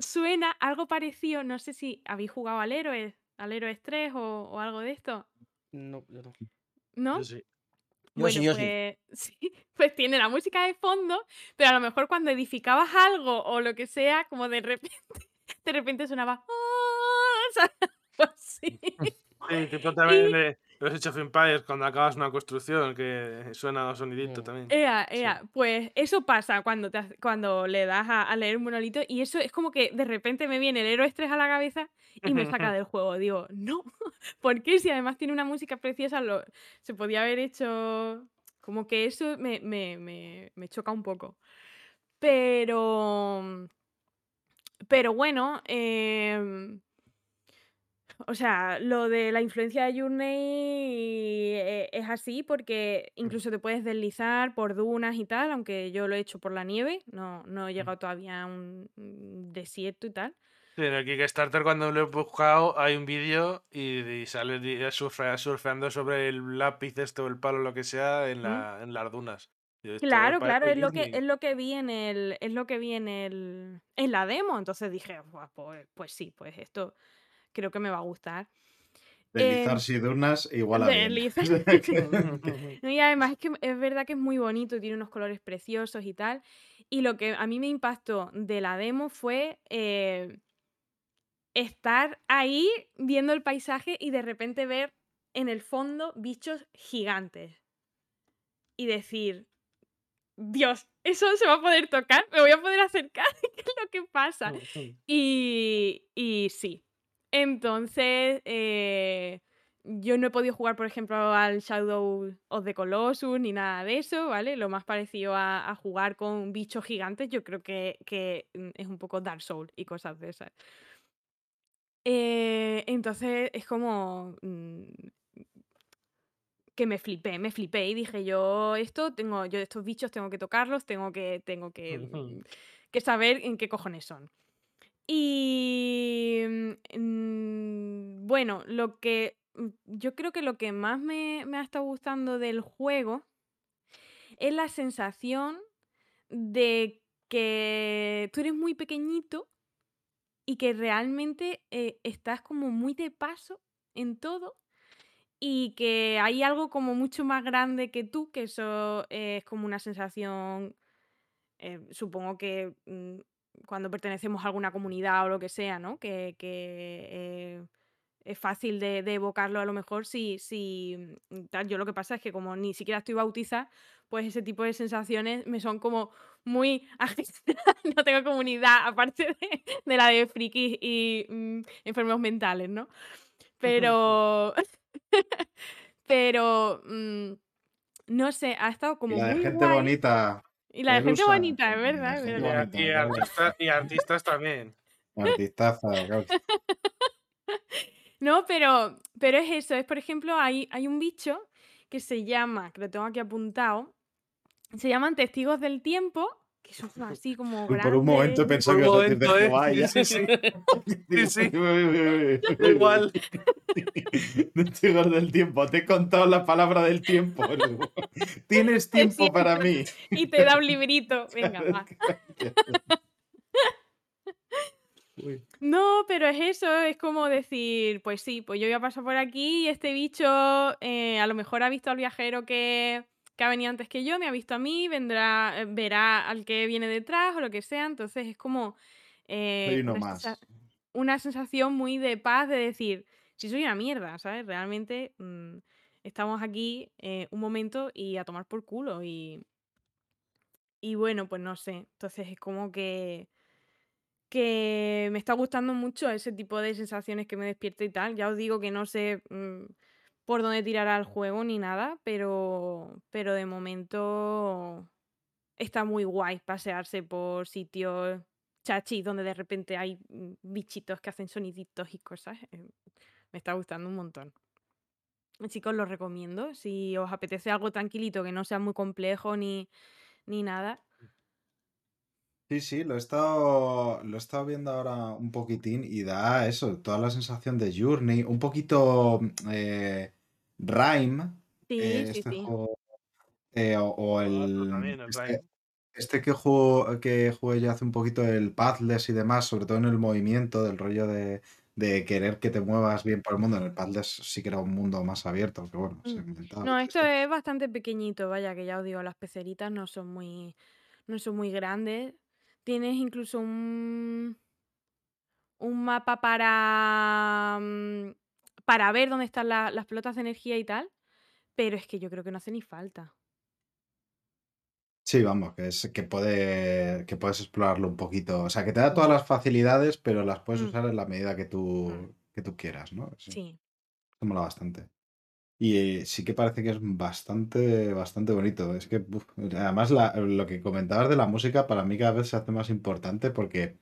suena algo parecido, no sé si habéis jugado al héroe, al héroe 3 o, o algo de esto, No, yo no. ¿no? Yo sí. Yo sí, yo sí. pues, sí, pues tiene la música de fondo, pero a lo mejor cuando edificabas algo o lo que sea, como de repente, de repente sonaba. Algo así. Sí, también de los Age of Empires cuando acabas una construcción que suena un sonidito Mm. también. Ea, Sí. ea, pues eso pasa cuando, te, cuando le das a, a leer un monolito y eso es como que de repente me viene el héroe estrés a la cabeza y me saca del juego. Digo, no, ¿por qué? Si además tiene una música preciosa, lo, se podía haber hecho... Como que eso me, me, me, me choca un poco. Pero... Pero bueno, em, o sea, lo de la influencia de Journey eh, es así porque incluso te puedes deslizar por dunas y tal, aunque yo lo he hecho por la nieve, no, no he llegado todavía a un un desierto y tal. Sí, en el Kickstarter cuando lo he buscado hay un vídeo y, y sale di- surfe- surfeando sobre el lápiz este o el palo lo que sea en, la, en las dunas. Esto Claro, parece claro, es lo que Disney. es lo que vi en el es lo que vi en el en la demo, entonces dije, "Buah, pues, pues sí, pues esto creo que me va a gustar. Deslizarse y dunas igual a. Deslizar. Y además es que es verdad que es muy bonito, tiene unos colores preciosos y tal. Y lo que a mí me impactó de la demo fue eh, estar ahí viendo el paisaje y de repente ver en el fondo bichos gigantes. Y decir, Dios, ¿eso se va a poder tocar? ¿Me voy a poder acercar? ¿Qué es lo que pasa? Y, y sí. Entonces, eh, yo no he podido jugar, por ejemplo, al Shadow of the Colossus ni nada de eso, ¿vale? Lo más parecido a, a jugar con bichos gigantes, yo creo que, que, mm, es un poco Dark Souls y cosas de esas. Eh, entonces, es como mm, que me flipé, me flipé y dije yo, esto tengo, yo estos bichos tengo que tocarlos, tengo que, tengo que, mm, que saber en qué cojones son. Y mm, bueno, lo que mm, yo creo que lo que más me, me ha estado gustando del juego es la sensación de que tú eres muy pequeñito y que realmente eh, estás como muy de paso en todo y que hay algo como mucho más grande que tú, que eso es como una sensación, eh, supongo que mm, cuando pertenecemos a alguna comunidad o lo que sea, ¿no? Que, que, eh, es fácil de, de evocarlo a lo mejor si, si mm, tal. Yo lo que pasa es que como ni siquiera estoy bautizada, pues ese tipo de sensaciones me son como muy no tengo comunidad aparte de, de la de frikis y mm, enfermos mentales, ¿no? Pero... pero... mm, no sé, ha estado Y como la de gente guay. bonita. Y la de gente bonita, es verdad, gente Y, verdad. bonita, y claro. artista- y artistas también. Artistaza, claro. No, pero, pero es eso, es por ejemplo, hay, hay un bicho que se llama, que lo tengo aquí apuntado, se llaman testigos del tiempo, que son así como Uy, por un momento he grandes. pensado que ibas a decir de. Sí, sí. Sí, sí. Igual. Testigos del tiempo. Te he contado la palabra del tiempo. Tienes tiempo para mí. Y te da un librito. Venga, va. Uy. No, pero es eso, es como decir, pues sí, pues yo voy a pasar por aquí y este bicho eh, a lo mejor ha visto al viajero que, que ha venido antes que yo, me ha visto a mí, vendrá, eh, verá al que viene detrás o lo que sea, entonces es como eh, una, más. una sensación muy de paz de decir, si soy una mierda, ¿sabes? Realmente mm, estamos aquí eh, un momento y a tomar por culo y, y bueno, pues no sé, entonces es como que que me está gustando mucho ese tipo de sensaciones que me despierta y tal. Ya os digo que no sé mm, por dónde tirará el juego ni nada, pero, pero de momento está muy guay pasearse por sitios chachis donde de repente hay bichitos que hacen soniditos y cosas. eh, Me está gustando un montón. Así que os lo recomiendo. Si os apetece algo tranquilito, que no sea muy complejo ni, ni nada. Sí, sí, lo he estado, lo he estado viendo ahora un poquitín y da eso, toda la sensación de Journey, un poquito eh, Rime, Sí, eh, sí, este sí. juego, eh, o, el también el este, este que juego, que jugué yo hace un poquito el Pathless y demás, sobre todo en el movimiento, del rollo de, de querer que te muevas bien por el mundo. En el Pathless sí que era un mundo más abierto, que bueno, se Mm. inventaba No, esto es bastante pequeñito, vaya, que ya os digo, las peceritas no son muy, no son muy grandes. Tienes incluso un, un mapa para, mm, para ver dónde están la- las pelotas de energía y tal, pero es que yo creo que no hace ni falta. Sí, vamos, que es que puede, que puedes explorarlo un poquito. O sea, que te da todas las facilidades, pero las puedes Mm, usar en la medida que mm, tú, que tú quieras, ¿no? Sí, sí. eso mola bastante. Y eh, sí que parece que es bastante, bastante bonito. Es que, uf, además, la- lo que comentabas de la música para mí cada vez se hace más importante porque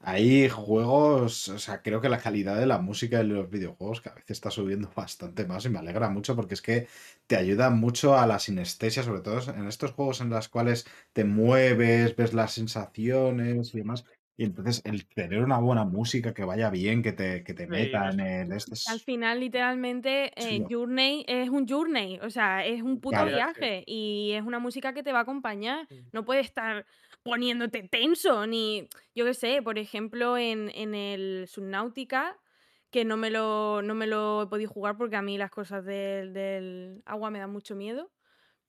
hay juegos, o sea, creo que la calidad de la música en los videojuegos cada vez está subiendo bastante más y me alegra mucho porque es que te ayuda mucho a la sinestesia, sobre todo en estos juegos en los cuales te mueves, ves las sensaciones y demás. Y entonces el tener una buena música que vaya bien, que te, que te Sí, meta en el... Al final, literalmente, eh. Journey es un journey, o sea, es un puto Claro. viaje. y es una música que te va a acompañar. No puede estar poniéndote tenso, ni, yo qué sé, por ejemplo, en, en el Subnautica, que no me, lo, no me lo he podido jugar porque a mí las cosas del, del agua me dan mucho miedo,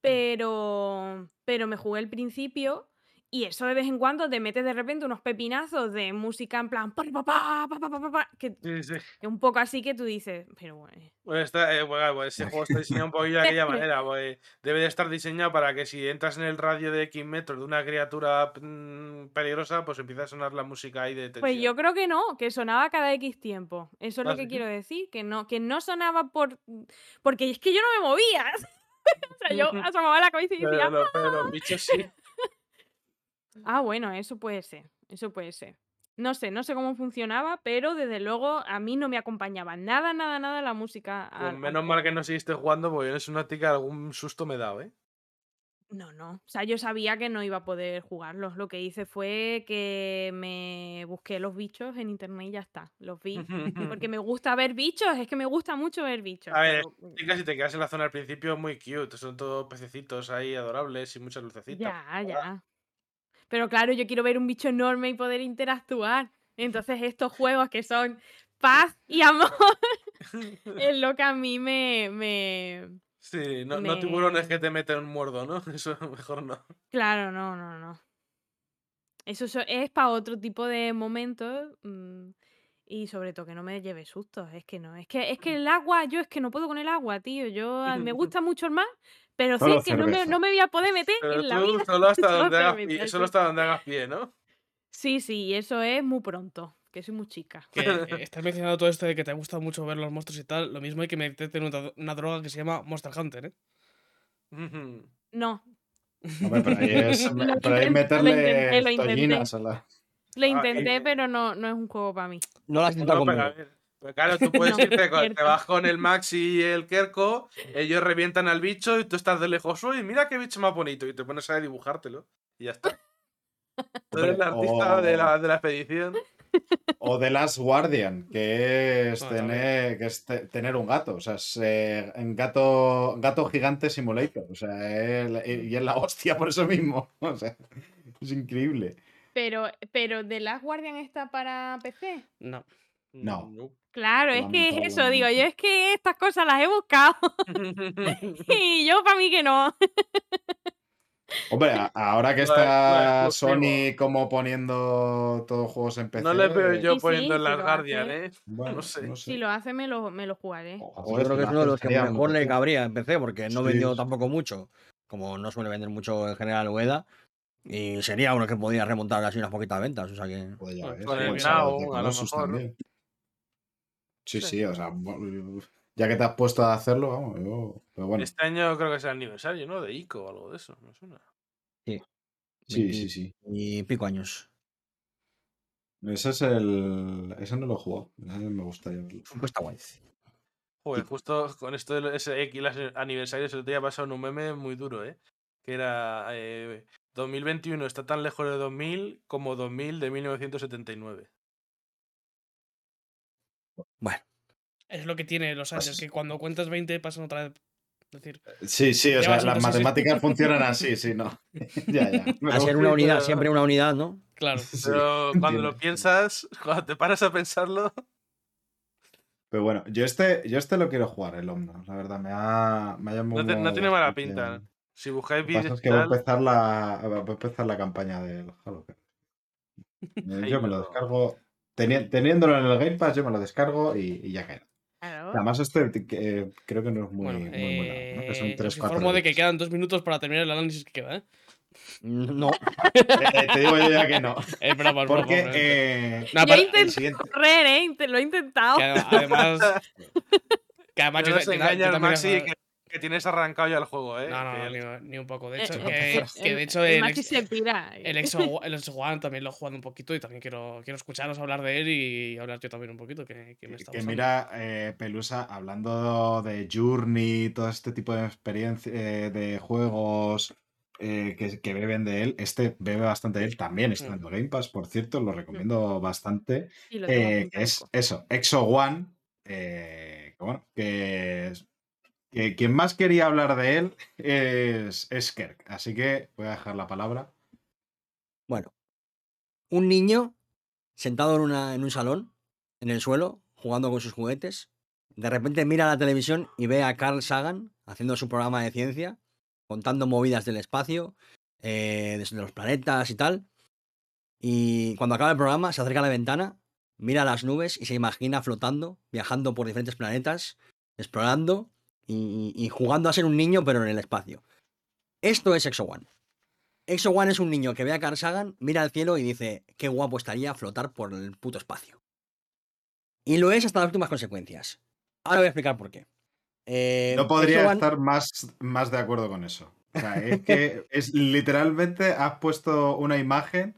pero, pero me jugué el principio y eso de vez en cuando te metes de repente unos pepinazos de música en plan pa pa pa que sí, sí. un poco así que tú dices, pero bueno. Eh". Pues eh, pues ese juego está diseñado un poquillo de aquella manera. Pues debe de estar diseñado para que si entras en el radio de X metros de una criatura mm, peligrosa, pues empieza a sonar la música ahí de tensión. Pues yo creo que no, que sonaba cada X tiempo. Eso es ah, lo que quiero decir, que no, que no sonaba por porque es que yo no me movía. o sea, yo asomaba la cabeza y decía. Pero, pero, pero ah". sí ah, bueno, eso puede ser, eso puede ser. No sé, no sé cómo funcionaba, pero desde luego a mí no me acompañaba nada, nada, nada la música. Pues al menos mal que no seguiste jugando, porque yo en una tica algún susto me he dado, ¿eh? No, no. O sea, yo sabía que no iba a poder jugarlos. Lo que hice fue que me busqué los bichos en internet y ya está. Los vi. Porque me gusta ver bichos, es que me gusta mucho ver bichos. A ver, pero- Tica, si te quedas en la zona al principio es muy cute, son todos pececitos ahí adorables y muchas lucecitas. Ya, ya. Pero claro, yo quiero ver un bicho enorme y poder interactuar. Entonces estos juegos que son paz y amor es lo que a mí me... me... Sí, no, no tiburones que te meten un muerdo, ¿no? Eso mejor no. Claro, no, no, no. Eso so- es para otro tipo de momentos. mm, Y sobre todo que no me lleve sustos. Es que no. Es que, es que el agua, yo es que no puedo con el agua, tío. Yo me gusta mucho el mar, pero sé que no me, no me voy a poder meter Pero en la tú vida. solo hasta, Solo donde hagas pie, solo hasta donde hagas pie, ¿no? Sí, sí, y eso es muy pronto, que soy muy chica. Que eh, estás mencionando todo esto de que te gusta mucho ver los monstruos y tal. Lo mismo hay que meterte en una, una droga que se llama Monster Hunter, ¿eh? No, Hombre, pero ahí es, Lo pero ahí intenté, lo meterle intenté, lo intenté. tollinas a la... lo Ah, intenté, pero no, no es un juego para mí. No la has intentado No, conmigo. Pero claro, tú puedes No, irte, con- te vas con el Maxi y el Kerko, ellos revientan al bicho y tú estás de lejos, uy, mira qué bicho más bonito, y te pones a dibujártelo. Y ya está. Tú eres el artista de, la, de la expedición. O The Last Guardian, que es, tener, que es te- tener un gato. O sea, es eh, un gato, gato gigante simulator. O sea, es la- y es la hostia por eso mismo. O sea, es increíble. Pero, pero ¿The Last Guardian está para PC? No. No. Claro, es que es eso, digo, yo es que estas cosas las he buscado y yo para mí que no. Hombre, ahora que está. Sony como poniendo todos los juegos en PC. No les veo yo Sí, poniendo sí, en las Guardian, hace. ¿eh? Bueno, no sé. Si lo hace me lo, me lo jugaré. Ojo, Yo creo que es uno de los que mejor le cabría en PC, porque no Sí, vendió tampoco mucho, como no suele vender mucho en general Ueda. Y sería uno que podría remontar así unas poquitas ventas. O sea que. Joder, ya Con el Now, the a lo mejor, ¿no? también. Sí, Sí. sí, o sea, ya que te has puesto a hacerlo, vamos, yo. Pero bueno, Este año creo que es el aniversario, ¿no? De ICO o algo de eso, me suena. sí, 20 sí, sí. Y pico años. Ese es el. Ese no lo he jugado. Ese me gustaría verlo. Pues está guay. Joder, justo con esto del ese X aniversario se lo tenía pasado en un meme muy duro, ¿eh? Que era eh, 2021 está tan lejos de 2000 como 2000 de 1979. Bueno, Es lo que tiene los años, Pues- que cuando cuentas 20 pasan otra vez. Decir, Sí, sí, o sea, las entonces, sí. matemáticas funcionan así, sí, no. ya, ya. a ser una unidad, pero- siempre una unidad, ¿no? claro. sí, Pero cuando lo piensas, cuando te paras a pensarlo, Pero bueno, yo este, yo este lo quiero jugar, el Omno. La verdad, me ha, me ha llamado no, te- no tiene mala pinta. Si buscáis vídeos es que voy a empezar la, voy a empezar la campaña del Halo. Yo me lo descargo. Teni- teniéndolo en el Game Pass, yo me lo descargo y, y ya queda. Claro. Además, este que, creo que no es muy, Bueno, muy bueno. ¿no? Que son eh, 3, os 4 informo de que quedan dos minutos para terminar el análisis que queda, ¿eh? No. te digo yo ya que no. Es broma, es broma, Porque eh, Nah, Yo pero- el intenté siguiente. correr, ¿eh? Lo he intentado. que ade- además. Que además no yo- yo- yo Maxi, que, que tienes arrancado ya el juego, ¿eh? No, no, Que- no, ni, ni un poco. De Eh, hecho, eh, que, que el- de hecho el el, Maxi ex- se pira. el Exo, el Exo One también lo he jugado un poquito y también quiero, quiero escucharos hablar de él y hablar yo también un poquito, que, que me está mira, eh, Pelusa, hablando de Journey, todo este tipo de experiencia eh, de juegos eh, que, que beben de él, este bebe bastante de él, también está en el Game Pass, por cierto, lo recomiendo bastante. Y lo eh, es eso, Exo One, eh, que bueno, que, es- que quien más quería hablar de él es, es Kirk, así que voy a dejar la palabra. Bueno, un niño sentado en, una, en un salón, en el suelo, jugando con sus juguetes. De repente mira la televisión y ve a Carl Sagan haciendo su programa de ciencia, contando movidas del espacio, eh, de los planetas y tal. Y cuando acaba el programa, se acerca a la ventana, mira las nubes y se imagina flotando, viajando por diferentes planetas, explorando y, y jugando a ser un niño, pero en el espacio. Esto es Exo One. Exo One es un niño que ve a Carl Sagan, mira al cielo y dice, qué guapo estaría flotar por el puto espacio. Y lo es hasta las últimas consecuencias. Ahora voy a explicar por qué. Eh, No podría Exo One- estar más, más de acuerdo con eso. O sea, es que es literalmente has puesto una imagen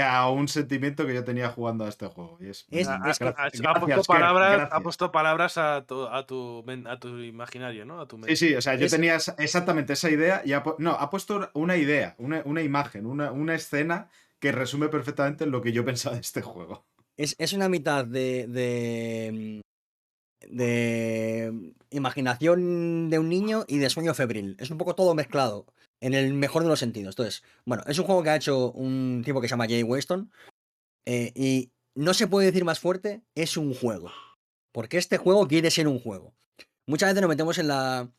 a un sentimiento que yo tenía jugando a este juego. Y es, Es- ha, es- ha- ha- ha gracias, puesto palabras, ha gracias. puesto palabras a tu, a tu, a tu imaginario, ¿no? A tu Sí, mente. sí, o sea, yo Es- tenía exactamente esa idea y ha, no, ha puesto una idea, una, una imagen, una, una escena que resume perfectamente lo que yo pensaba de este juego. Es, es una mitad de, de. de imaginación de un niño y de sueño febril. Es un poco todo mezclado. En el mejor de los sentidos. Entonces, bueno, es un juego que ha hecho un tipo que se llama Jay Weston. eh, y no se puede decir más fuerte, es un juego. Porque este juego quiere ser un juego. Muchas veces nos metemos en la,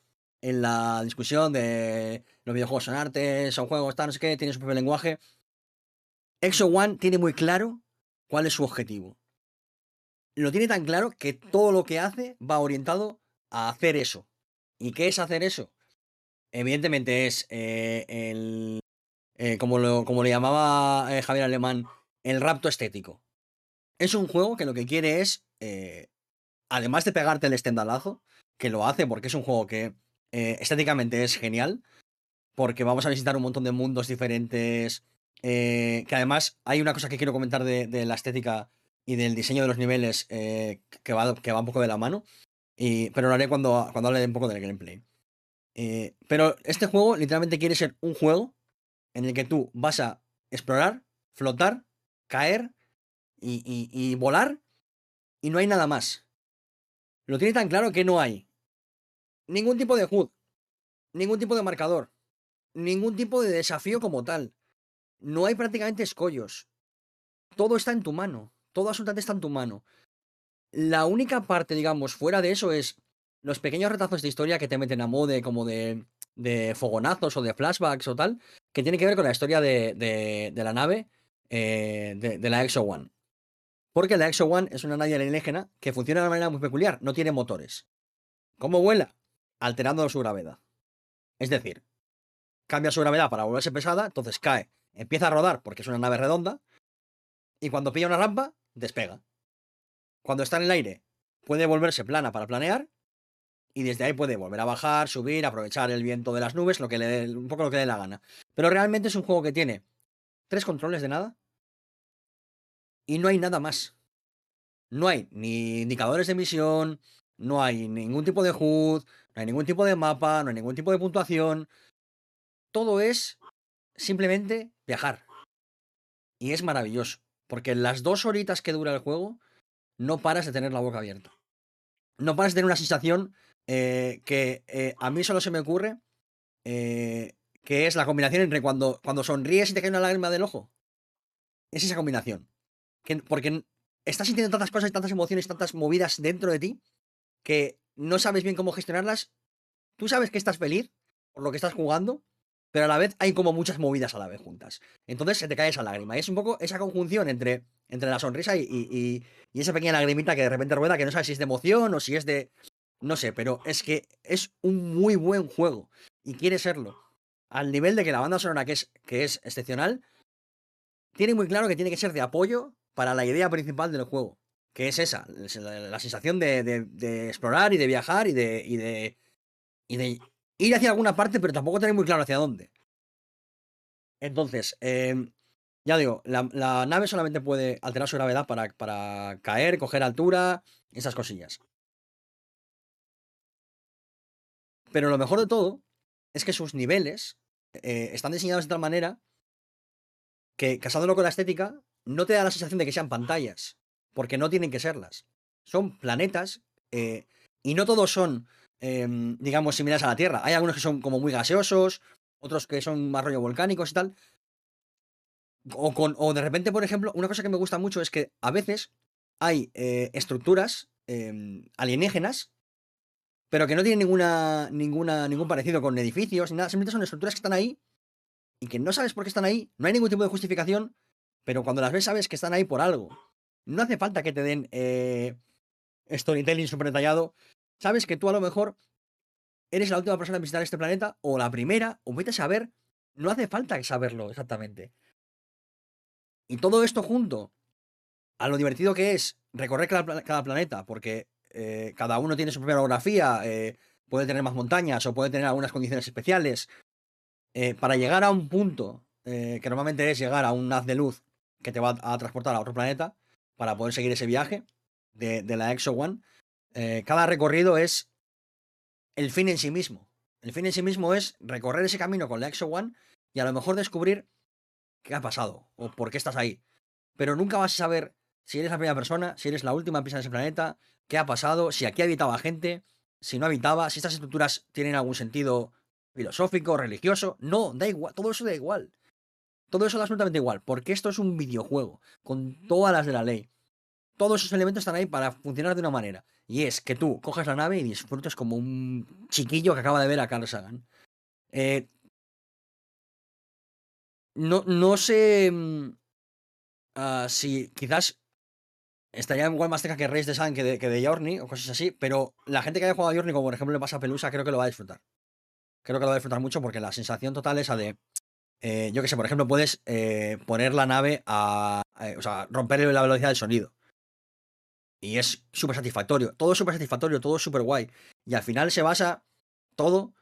en la discusión de los videojuegos son arte, son juegos, tal, no sé qué, tiene su propio lenguaje. Exo One tiene muy claro cuál es su objetivo. lo tiene tan claro que todo lo que hace va orientado a hacer eso. ¿Y qué es hacer eso? Evidentemente es eh, el. eh, como, lo, como le llamaba eh, Javier Alemán, el rapto estético. Es un juego que lo que quiere es, además de pegarte el estendalazo, que lo hace porque es un juego que estéticamente es genial, porque vamos a visitar un montón de mundos diferentes, que además hay una cosa que quiero comentar de, la estética y del diseño de los niveles que, va, que va un poco de la mano, y, pero lo haré cuando, cuando hable un poco del gameplay. Eh, pero este juego literalmente quiere ser un juego en el que tú vas a explorar, flotar, caer y, volar y no hay nada más. Lo tiene tan claro que no hay ningún tipo de HUD, ningún tipo de marcador, ningún tipo de desafío como tal. No hay prácticamente escollos. Todo está en tu mano. Todo absolutamente está en tu mano. La única parte, digamos, fuera de eso es los pequeños retazos de historia que te meten a mode como de, de fogonazos o de flashbacks o tal, que tiene que ver con la historia de, de- la nave eh, de la Exo One. Porque la Exo One es una nave alienígena que funciona de una manera muy peculiar, no tiene motores. ¿Cómo vuela? Alterando su gravedad. Es decir, cambia su gravedad para volverse pesada, entonces cae, empieza a rodar porque es una nave redonda, y cuando pilla una rampa, despega. Cuando está en el aire, puede volverse plana para planear, y desde ahí puede volver a bajar, subir, aprovechar el viento de las nubes, lo que le dé- un poco lo que le dé la gana. Pero realmente es un juego que tiene tres controles de nada y no hay nada más. No hay ni indicadores de misión, no hay ningún tipo de HUD, no hay ningún tipo de mapa, no hay ningún tipo de puntuación. Todo es simplemente viajar. Y es maravilloso, porque las dos horitas que dura el juego, no paras de tener la boca abierta. No paras de tener una sensación eh, que eh, a mí solo se me ocurre, eh, que es la combinación entre cuando, cuando sonríes y te cae una lágrima del ojo. Es esa combinación. Que, porque estás sintiendo tantas cosas, tantas emociones, tantas movidas dentro de ti, que no sabes bien cómo gestionarlas. Tú sabes que estás feliz por lo que estás jugando, pero a la vez hay como muchas movidas a la vez juntas. Entonces se te cae esa lágrima. Y es un poco esa conjunción entre, entre la sonrisa y, y- y- y esa pequeña lagrimita que de repente rueda, que no sabes si es de emoción o si es de... No sé, pero es que es un muy buen juego. Y quiere serlo. Al nivel de que la banda sonora, que es, que es excepcional, tiene muy claro que tiene que ser de apoyo para la idea principal del juego. Que es esa, es la, sensación de, de- explorar y de viajar y de, y de, y de ir hacia alguna parte, pero tampoco tener muy claro hacia dónde. Entonces, em, ya digo, la, la nave solamente puede alterar su gravedad para, para caer, coger altura, esas cosillas. Pero lo mejor de todo es que sus niveles eh, están diseñados de tal manera que, casándolo con la estética, no te da la sensación de que sean pantallas, porque no tienen que serlas. Son planetas eh, y no todos son, em, digamos, similares a la Tierra. Hay algunos que son como muy gaseosos, otros que son más rollo volcánicos y tal. O, de repente, por ejemplo, una cosa que me gusta mucho es que a veces hay eh, estructuras em, alienígenas, pero que no tienen ninguna, ninguna, ningún parecido con edificios ni nada. Simplemente son estructuras que están ahí y que no sabes por qué están ahí. No hay ningún tipo de justificación, pero cuando las ves sabes que están ahí por algo. No hace falta que te den eh, storytelling súper detallado. Sabes que tú a lo mejor eres la última persona en visitar este planeta, o la primera, o vete a saber. No hace falta saberlo exactamente. Y todo esto junto a lo divertido que es recorrer cada planeta, porque eh, cada uno tiene su propia orografía, eh, puede tener más montañas o puede tener algunas condiciones especiales. eh, para llegar a un punto, que normalmente es llegar a un haz de luz que te va a transportar a otro planeta, para poder seguir ese viaje de, de la Exo One, cada recorrido es el fin en sí mismo. El fin en sí mismo es recorrer ese camino con la Exo One y a lo mejor descubrir qué ha pasado o por qué estás ahí. Pero nunca vas a saber si eres la primera persona, si eres la última en pisar ese planeta, qué ha pasado, si aquí habitaba gente, si no habitaba, si estas estructuras tienen algún sentido filosófico, religioso. No, da igual, todo eso da igual. Todo eso da absolutamente igual, porque esto es un videojuego, con todas las de la ley. Todos esos elementos están ahí para funcionar de una manera. Y es que tú coges la nave y disfrutes como un chiquillo que acaba de ver a Carl Sagan. Eh, no, no sé mm, ah, si quizás estaría igual más cerca que Race de Sun que de, que de o cosas así, pero la gente que haya jugado a como por ejemplo le pasa a Pelusa, creo que lo va a disfrutar. Creo que lo va a disfrutar mucho porque la sensación total esa de, eh, yo que sé, por ejemplo, puedes eh, poner la nave a, a- o sea, romperle la velocidad del sonido. Y es súper satisfactorio. Todo es súper satisfactorio, todo es súper guay. Y al final se basa todo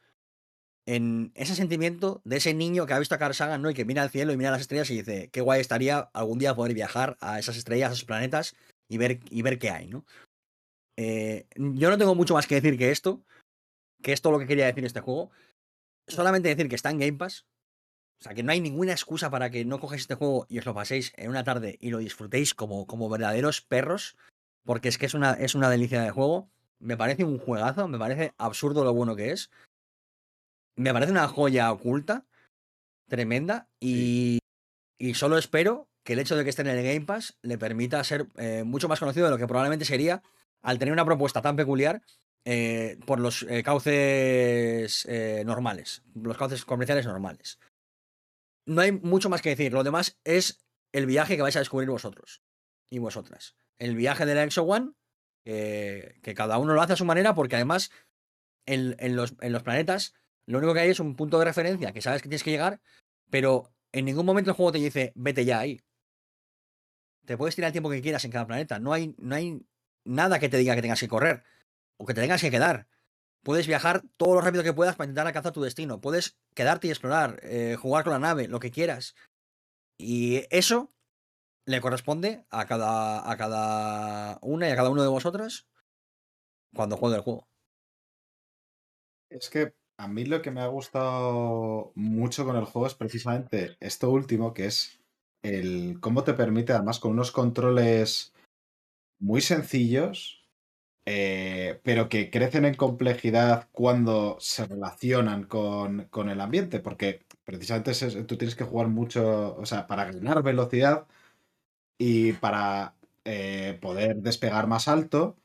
en ese sentimiento de ese niño que ha visto a Carl ¿no? Y que mira al cielo y mira las estrellas y dice, qué guay estaría algún día poder viajar a esas estrellas, a esos planetas y ver, y ver qué hay, ¿no? Eh, yo no tengo mucho más que decir que esto, que es todo lo que quería decir este juego. Solamente decir que está en Game Pass. O sea, que no hay ninguna excusa para que no cogáis este juego y os lo paséis en una tarde y lo disfrutéis como, como verdaderos perros. Porque es que es una, es una delicia de juego. Me parece un juegazo, me parece absurdo lo bueno que es. Me parece una joya oculta, tremenda. Y, y solo espero que el hecho de que esté en el Game Pass le permita ser eh, mucho más conocido de lo que probablemente sería al tener una propuesta tan peculiar eh, por los eh, cauces normales, los cauces comerciales normales. No hay mucho más que decir. Lo demás es el viaje que vais a descubrir vosotros y vosotras. El viaje de la Exo One, que, cada uno lo hace a su manera, porque además en los, en los planetas lo único que hay es un punto de referencia que sabes que tienes que llegar, pero en ningún momento el juego te dice vete ya ahí. Te puedes tirar el tiempo que quieras en cada planeta. No hay, no hay nada que te diga que tengas que correr o que te tengas que quedar. Puedes viajar todo lo rápido que puedas para intentar alcanzar tu destino. Puedes quedarte y explorar, eh, jugar con la nave, lo que quieras. Y eso le corresponde a cada, a cada una y a cada uno de vosotras cuando juegue el juego. Es que a mí lo que me ha gustado mucho con el juego es precisamente esto último, que es el cómo te permite, además, con unos controles muy sencillos, eh, pero que crecen en complejidad cuando se relacionan con, con el ambiente, porque precisamente eso, tú tienes que jugar mucho, o sea, para ganar velocidad y para eh, poder despegar más alto,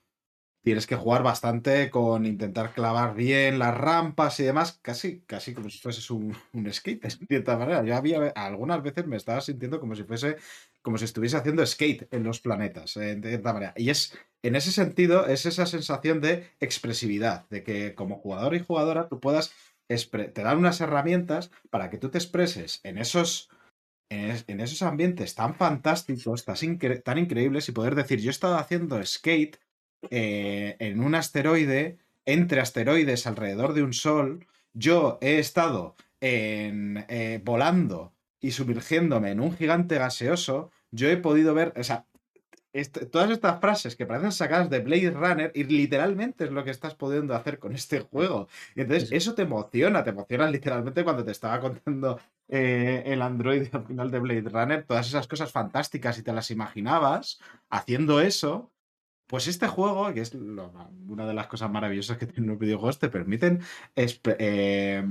tienes que jugar bastante con intentar clavar bien las rampas y demás, casi, casi como si fueses un, un skate, de cierta manera. Yo había, algunas veces me estaba sintiendo como si fuese, como si estuviese haciendo skate en los planetas, eh, de cierta manera. Y es, en ese sentido, es esa sensación de expresividad, de que como jugador y jugadora tú puedas, te dan unas herramientas para que tú te expreses en esos en, es- en esos ambientes tan fantásticos, tan, incre- tan increíbles, y poder decir, yo he estado haciendo skate eh, en un asteroide, entre asteroides alrededor de un sol, yo he estado en, eh, volando y sumergiéndome en un gigante gaseoso, yo he podido ver, o sea, este- todas estas frases que parecen sacadas de Blade Runner y literalmente es lo que estás pudiendo hacer con este juego. Y entonces Sí, eso te emociona, te emociona literalmente cuando te estaba contando eh, el Android al final de Blade Runner, todas esas cosas fantásticas y te las imaginabas haciendo eso. Pues este juego, que es una de las cosas maravillosas que tienen los videojuegos, te permiten eh,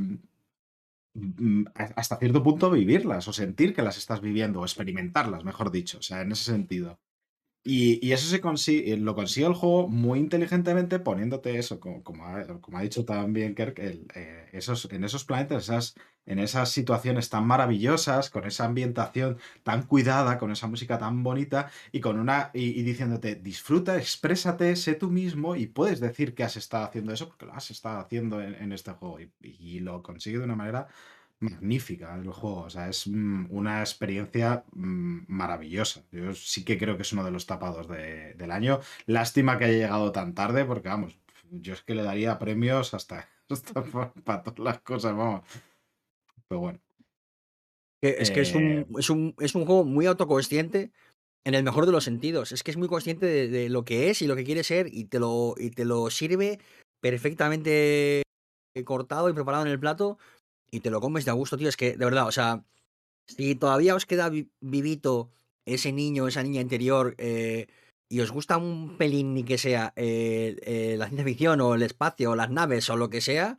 mm, a- hasta cierto punto vivirlas o sentir que las estás viviendo o experimentarlas, mejor dicho, o sea, en ese sentido. Y, eso se consigue, lo consigue el juego muy inteligentemente poniéndote eso, como, ha, dicho también Kirk, eh, esos, en esos planetas, esas, en esas situaciones tan maravillosas, con esa ambientación tan cuidada, con esa música tan bonita y con una y, diciéndote disfruta, exprésate, sé tú mismo y puedes decir que has estado haciendo eso porque lo has estado haciendo en, este juego y, y lo consigue de una manera magnífica el juego. O sea, es mm, una experiencia mm, maravillosa. Yo sí que creo que es uno de los tapados de- del año. Lástima que haya llegado tan tarde, porque vamos, yo es que le daría premios hasta, hasta para todas las cosas, vamos. Pero bueno. Es que es Eh, un, es, un, es un juego muy autoconsciente en el mejor de los sentidos. Es que es muy consciente de, de lo que es y lo que quiere ser y te lo, y te lo sirve perfectamente cortado y preparado en el plato y te lo comes de a gusto, tío. Es que, de verdad, o sea, si todavía os queda vi- vivito ese niño, esa niña interior eh, y os gusta un pelín ni que sea eh, eh, la ciencia ficción o el espacio o las naves o lo que sea,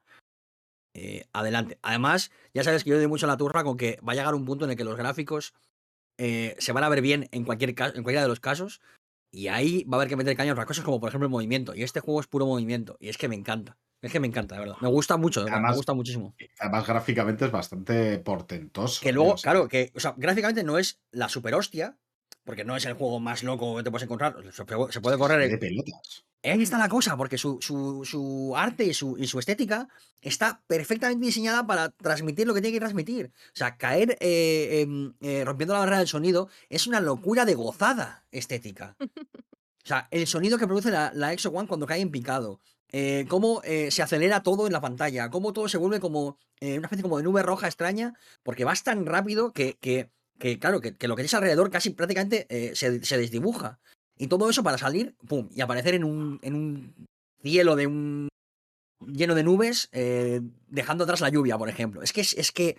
eh, adelante. Además, ya sabes que yo doy mucho la turra con que va a llegar un punto en el que los gráficos eh, se van a ver bien en, cualquier en cualquiera de los casos. Y ahí va a haber que meter caña a otras cosas como por ejemplo el movimiento. Y este juego es puro movimiento. Y es que me encanta. Es que me encanta, de verdad. Me gusta mucho, de verdad. Me Además, gusta muchísimo. además gráficamente es bastante portentoso. Que luego, claro, que, o sea, gráficamente no es la super hostia, porque no es el juego más loco que te puedes encontrar. Se puede- correr. De pelotas. Ahí está la cosa, porque su, su- su arte y su, y su estética está perfectamente diseñada para transmitir lo que tiene que transmitir. O sea, caer eh, em, eh, rompiendo la barrera del sonido es una locura de gozada estética. O sea, el sonido que produce la, la Exo One cuando cae en picado. eh, cómo eh, se acelera todo en la pantalla. Cómo todo se vuelve como eh, una especie como de nube roja extraña. Porque vas tan rápido que, que, que, claro, que, que lo que tienes alrededor casi prácticamente se, se desdibuja. Y todo eso para salir, pum, y aparecer en un, en un cielo de un lleno de nubes, eh, dejando atrás la lluvia, por ejemplo. Es que es, es que,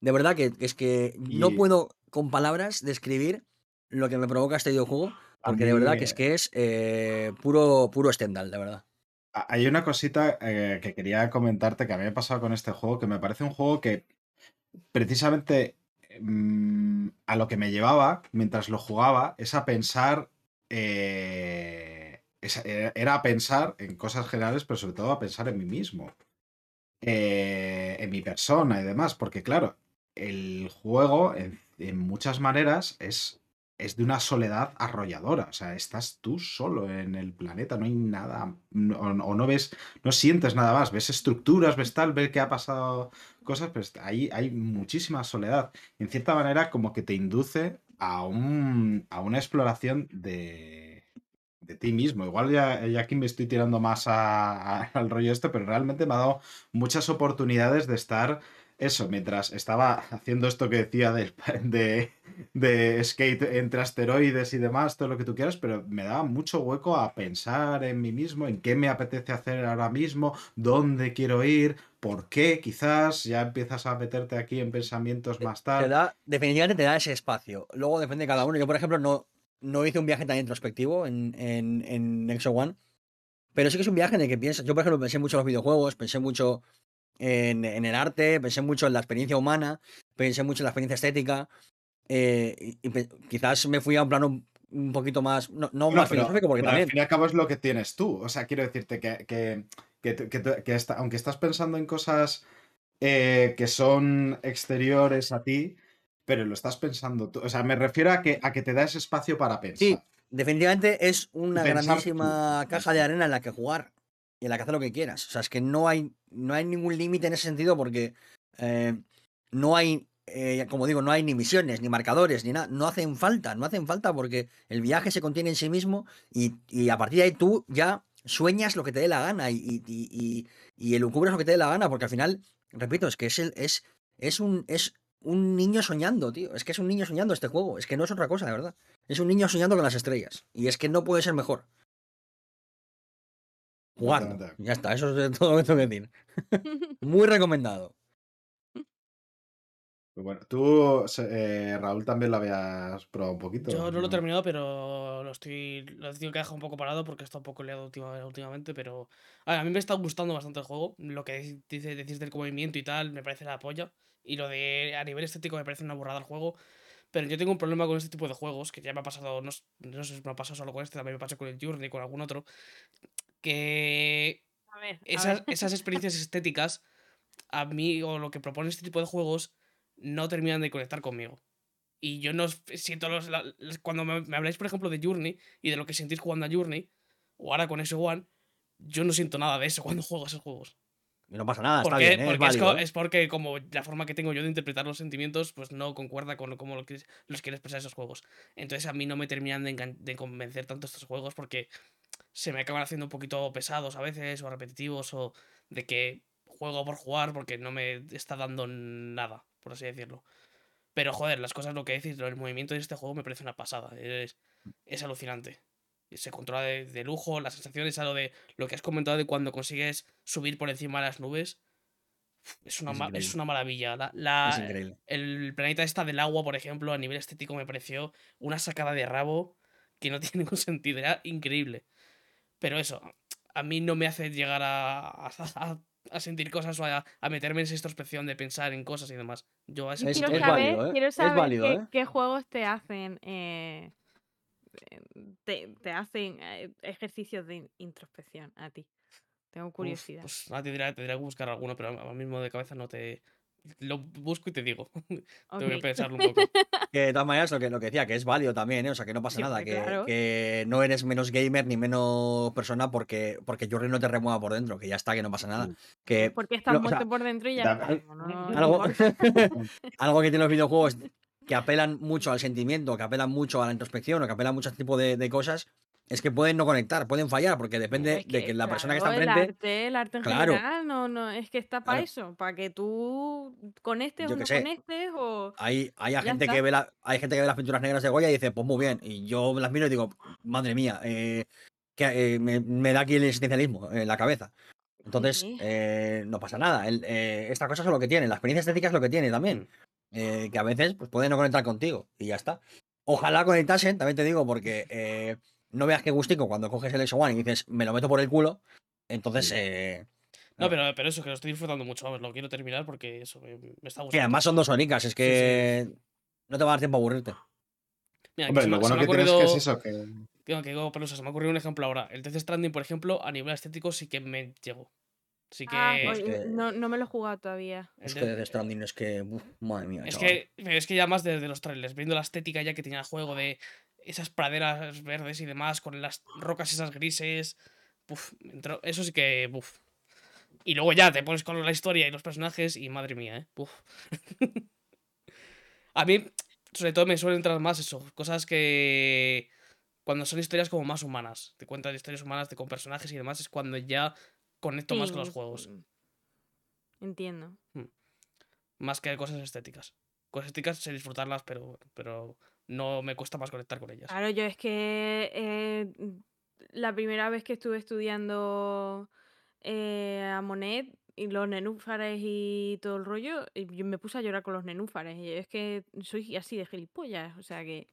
de verdad que es que no puedo con palabras describir lo que me provoca este videojuego, porque de verdad que es que es eh, puro, puro Stendhal, de verdad. Hay una cosita eh, que quería comentarte que a mí me ha pasado con este juego, que me parece un juego que precisamente mm, a lo que me llevaba mientras lo jugaba es a pensar, eh, era a pensar en cosas generales, pero sobre todo a pensar en mí mismo, eh, en mi persona y demás, porque claro, el juego en, muchas maneras es, es de una soledad arrolladora, o sea, estás tú solo en el planeta, no hay nada, o, no ves, no sientes nada más, ves estructuras, ves tal, ves que ha pasado cosas, pero ahí hay muchísima soledad. En cierta manera, como que te induce a, un, a una exploración de, de ti mismo. Igual ya, ya aquí me estoy tirando más a- al rollo este, pero realmente me ha dado muchas oportunidades de estar eso, mientras estaba haciendo esto que decía del- de, de skate entre asteroides y demás, todo lo que tú quieras, pero me daba mucho hueco a pensar en mí mismo, en qué me apetece hacer ahora mismo, dónde quiero ir, por qué, quizás, ya empiezas a meterte aquí en pensamientos más Te tarde. da, definitivamente te da ese espacio. Luego depende de cada uno. Yo, por ejemplo, no, no hice un viaje tan introspectivo en, en, One. Pero sí que es un viaje en el que piensas. Yo, por ejemplo, pensé mucho en los videojuegos, pensé mucho en, en el arte, pensé mucho en la experiencia humana, pensé mucho en la experiencia estética. eh, y, quizás me fui a un plano un, un poquito más. No, no Bueno, más pero- filosófico, porque pero también. Al fin y al cabo es lo que tienes tú. O sea, quiero decirte que, que, que, aunque estás pensando en cosas eh, que son exteriores a ti, pero lo estás pensando tú. O sea, me refiero a que, a que te da ese espacio para pensar. Sí, definitivamente es una pensar grandísima caja de arena en la que jugar y en la que hacer lo que quieras. O sea, es que no hay, no hay ningún límite en ese sentido porque eh, no hay, eh, como digo, no hay ni misiones, ni marcadores, ni nada. No hacen falta, no hacen falta porque el viaje se contiene en sí mismo y, y a partir de ahí tú ya sueñas lo que te dé la gana y, y, y, y- elucubras lo que te dé la gana porque al final, repito, es que es, el, es, es, un, es un niño soñando, tío. Es que es un niño soñando este juego. Es que no es otra cosa, de verdad. Es un niño soñando con las estrellas. Y es que no puede ser mejor. Jugarlo. Ya está, eso es todo lo que tengo que decir. Muy recomendado. Pues bueno, tú, eh, Raúl, también lo habías probado un poquito. Yo no lo he terminado, pero lo estoy. Lo he tenido que dejar un poco parado porque está un poco liado última- últimamente. Pero. A, ver, a mí me está gustando bastante el juego. Lo que dice, decís del movimiento y tal, me parece la polla. Y lo de a nivel estético me parece una burrada el juego. Pero yo tengo un problema con este tipo de juegos, que ya me ha pasado, no, no sé si me ha pasado solo con este, también me pasó con el Journey, con algún otro. Que A ver, a esas, ver. esas experiencias estéticas, a mí, o lo que propone este tipo de juegos, no terminan de conectar conmigo. Y yo no siento los. la- cuando me, me habláis, por ejemplo, de Journey y de lo que sentís jugando a Journey, o ahora con ese One, yo no siento nada de eso cuando juego a esos juegos. Y no pasa nada, está bien, ¿eh? es porque, es, válido, co- ¿eh? es porque como la forma que tengo yo de interpretar los sentimientos, pues no concuerda con cómo lo que- los quiere expresar esos juegos. Entonces a mí no me terminan de, de convencer tanto estos juegos porque se me acaban haciendo un poquito pesados a veces o repetitivos o de que juego por jugar porque no me está dando nada, por así decirlo. Pero joder, las cosas, lo que decís, el movimiento de este juego me parece una pasada. Es, es alucinante. Se controla de, de lujo, las sensaciones, algo de lo que has comentado de cuando consigues subir por encima de las nubes. Es una, Es una maravilla. La, la- Es increíble. el planeta esta del agua, por ejemplo, a nivel estético me pareció una sacada de rabo que no tiene ningún sentido. Era increíble. Pero eso, a mí no me hace llegar a, a, a- a sentir cosas o a, a meterme en esa introspección de pensar en cosas y demás. Yo a ese Es- punto quiero es saber, válido, ¿eh? quiero Es saber válido, qué, ¿eh? qué juegos te hacen eh, eh, te, te hacen eh, ejercicios de in- introspección a ti. Tengo Uf, curiosidad. pues nada, tendría, tendría que buscar alguno, pero ahora mismo de cabeza no te. Lo busco y te digo. Ok. Tengo que pensarlo un poco. Que de todas maneras, lo que, lo que decía, que es válido también, ¿eh? O sea, que no pasa Sí, nada, que, claro. que no eres menos gamer ni menos persona porque, porque Jordi no te remueva por dentro, que ya está, que no pasa nada. Que Porque estás lo- o sea, muerto por dentro y ya da- está. no- no- no algo, que tienen los videojuegos que apelan mucho al sentimiento, que apelan mucho a la introspección o que apelan mucho a este tipo de, de cosas, es que pueden no conectar, pueden fallar, porque depende Es de que la persona que está enfrente. El arte, el arte en Claro. general, no, no, es que está para Claro. eso, para que tú conectes Yo o no sé. conectes o. Hay, hay, gente está. que ve la- hay gente que ve las pinturas negras de Goya y dice, pues muy bien. Y yo las miro y digo, madre mía, eh, que eh, me, me da aquí el existencialismo en la cabeza. Entonces, sí. eh, no pasa nada. El- eh, esta cosa es lo que tiene. La experiencia estética es lo que tiene también. eh, que a veces pues, puede no conectar contigo y ya está. Ojalá conectasen, también te digo, porque no veas que gustico cuando coges el X1 y dices, me lo meto por el culo. Entonces, eh, No, pero, pero eso, que lo estoy disfrutando mucho. Vamos, lo quiero terminar porque eso me, me está que gustando. además son dos honicas, es que no te va a dar tiempo a aburrirte. Mira, que Hombre, se lo se bueno que tienes es que es ocurrido- eso, que... Digo, que digo, Pelusa, se me ha ocurrido un ejemplo ahora. El Death Stranding, por ejemplo, a nivel estético sí que me llegó. Sí que. Ah, Es oye, que- no, no me lo he jugado todavía. el Es de- que Death Stranding es que, uf, madre mía, Es chaval. que, pero es que ya más desde los trailers, viendo la estética ya que tenía el juego de esas praderas verdes y demás, con las rocas esas grises. Entró- eso sí que. Uf. Y luego ya te pones con la historia y los personajes y madre mía, ¿eh? Uf. A mí, sobre todo, me suelen entrar más eso. Cosas que. Cuando son historias como más humanas. Te cuentan historias humanas de, con personajes y demás, es cuando ya conecto más con los Sí, juegos. mm, Entiendo. Más que cosas estéticas. Cosas estéticas sé disfrutarlas, pero, pero no me cuesta más conectar con ellas. Claro, yo es que eh, la primera vez que estuve estudiando eh, a Monet y los nenúfares y todo el rollo, y yo me puse a llorar con los nenúfares. Y es que soy así de gilipollas. O sea que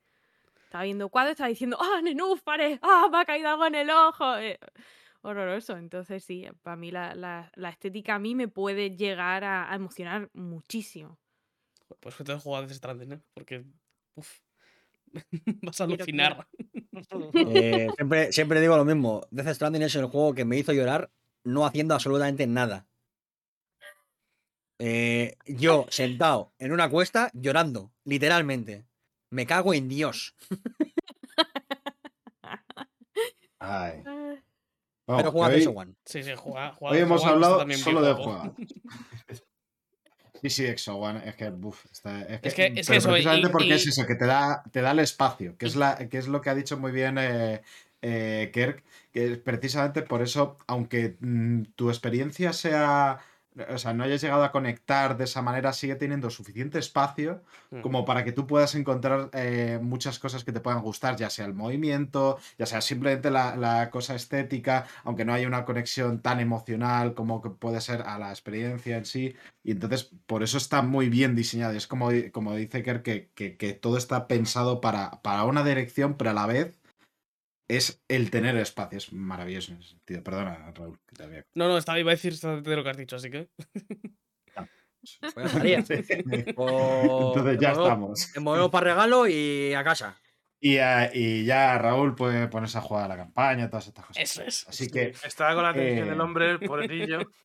estaba viendo cuadros, estaba diciendo, ¡ah, nenúfares! ¡ah, me ha caído algo en el ojo! eh, horroroso. Entonces sí, para mí la, la- la estética a mí me puede llegar a, a emocionar muchísimo. Pues que te jugado Stranding, ¿eh? Porque. Vas a alucinar. Eh, siempre, siempre digo lo mismo. Death Stranding es el juego que me hizo llorar no haciendo absolutamente nada. Eh, yo sentado en una cuesta llorando, literalmente. Me cago en Dios. Ay. Ah, Vamos, Pero juega hoy, eso One. Sí, sí, juega. juega hoy hemos juega, hablado solo de jugar. Sí, sí, Exo One, es que, buf, está- es que, Es que- es que pero eso, y- precisamente porque y- es eso, que te da, te da el espacio, que es, la, que es lo que ha dicho muy bien eh, eh, Kirk, que es precisamente por eso, aunque mm, tu experiencia sea, o sea, no hayas llegado a conectar de esa manera, sigue teniendo suficiente espacio Mm. como para que tú puedas encontrar eh, muchas cosas que te puedan gustar, ya sea el movimiento, ya sea simplemente la, la cosa estética, aunque no haya una conexión tan emocional como que puede ser a la experiencia en sí. Y entonces, por eso está muy bien diseñado. Es como, como dice Kerr, que, que, que todo está pensado para, para una dirección, pero a la vez es el tener espacio. Es maravilloso en ese sentido. Perdona, Raúl, que te había... No, no, estaba, iba a decir de lo que has dicho, así que. Pues ya estaría. O- Entonces ya modo- estamos. Modelo para regalo y a casa. Y, eh, y ya Raúl puede ponerse a jugar a la campaña, todas estas cosas. Eso es. Así que Estaba con la atención Eh, del hombre, el pobrecillo.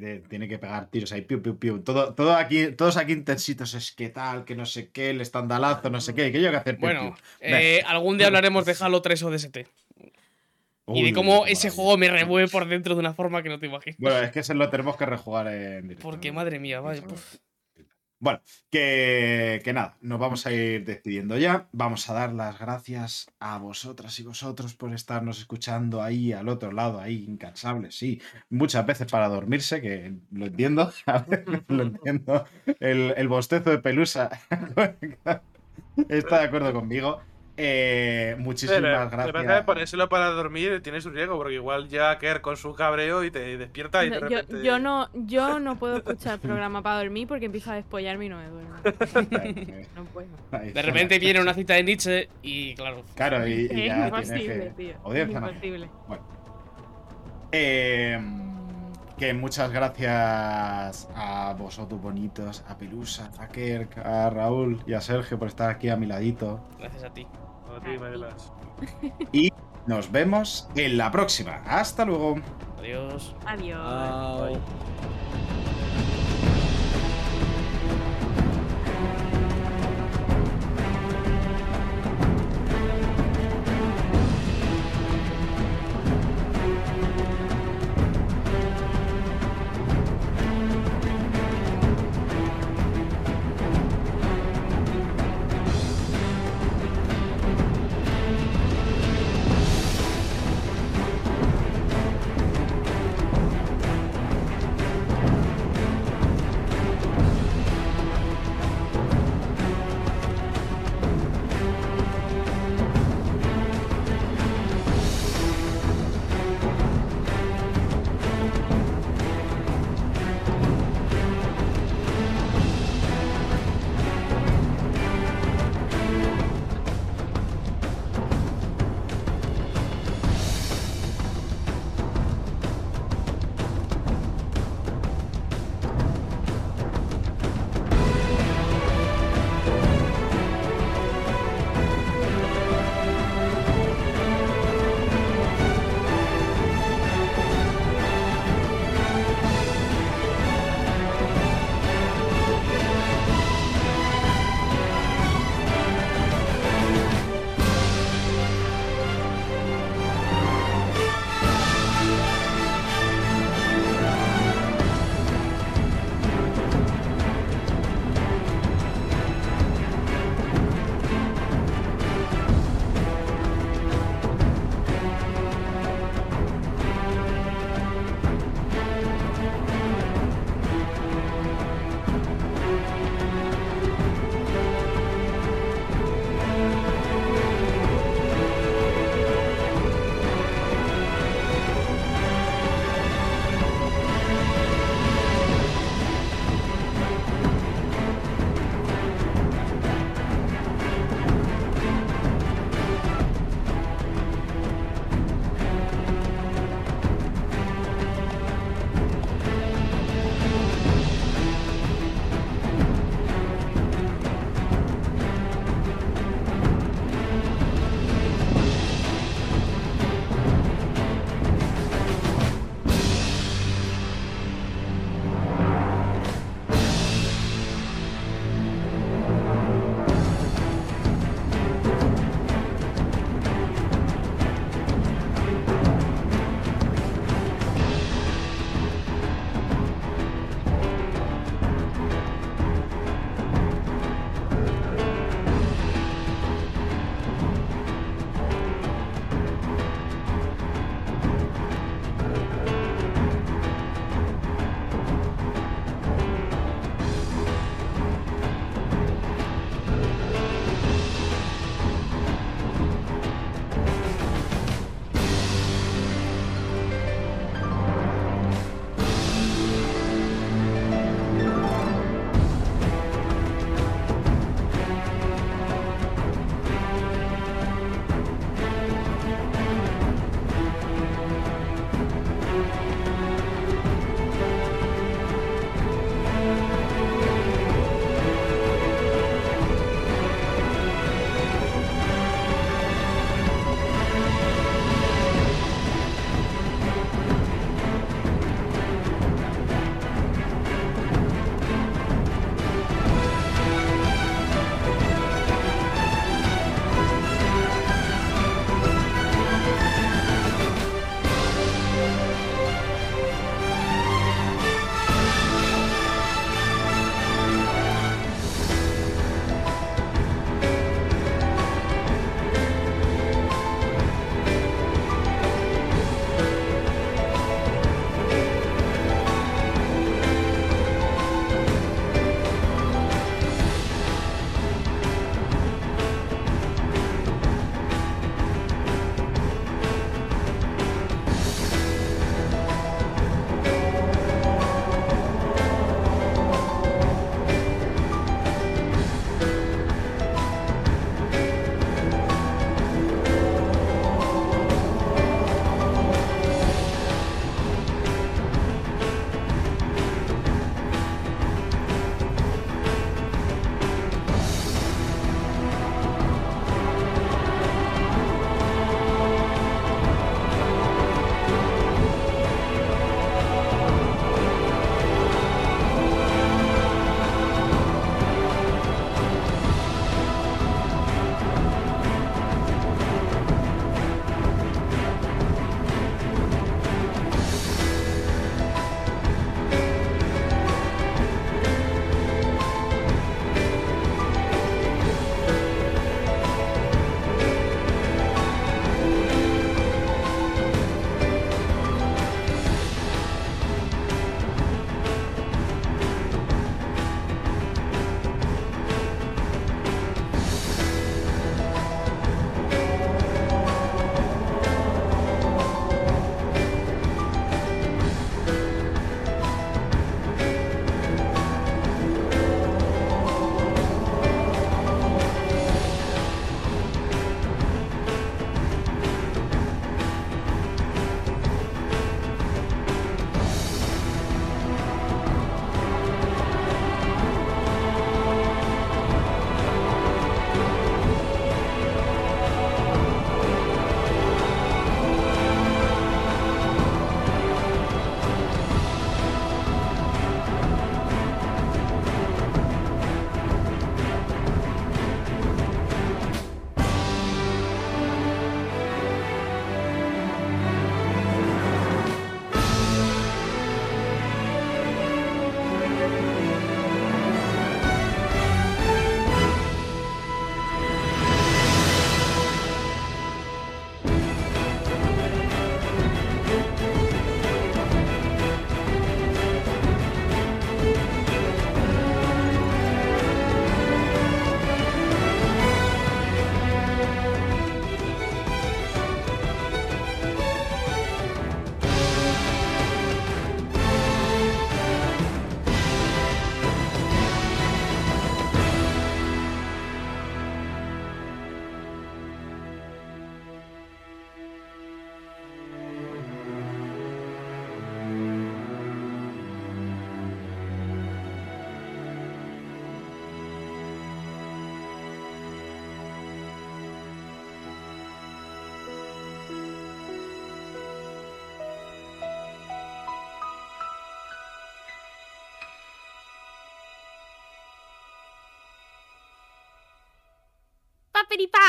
te- tiene que pegar tiros ahí, piu, piu, piu. Todo, todo aquí, todos aquí intensitos, es que tal, que no sé qué, el estandalazo, no sé qué, que yo que hacer piu, Bueno, piu. eh, algún día hablaremos de Halo 3 o DST. y de Uy, cómo ese juego me remueve por dentro de una forma que no te imaginas. Bueno, es que ese lo tenemos que rejugar en directo. Porque, madre mía, vaya. puf. Bueno, que, que nada, nos vamos a ir despidiendo ya. Vamos a dar las gracias a vosotras y vosotros por estarnos escuchando ahí al otro lado, ahí incansables, sí. Muchas veces para dormirse, que lo entiendo, a veces lo entiendo. El, el bostezo de Pelusa está de acuerdo conmigo. Eh, muchísimas Pero, Lo que pasa es que gracias. ponérselo para dormir tiene su riesgo, porque igual ya Kerr con su cabreo y te despierta y de no, yo, repente. yo no, yo no puedo escuchar programa para dormir porque empiezo a despollarme y no me duermo. No puedo. De repente viene una cita de Nietzsche y, claro. Claro, y, y Es ya imposible, que. tío. Es imposible. Eh, que muchas gracias a vosotros bonitos, a Pelusa, a Kerk, a Raúl y a Sergio por estar aquí a mi ladito. Gracias a ti. A ti, Mayelas. Nos vemos en la próxima. Hasta luego. Adiós. Adiós. Bye.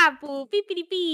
大补哔哔哩哔。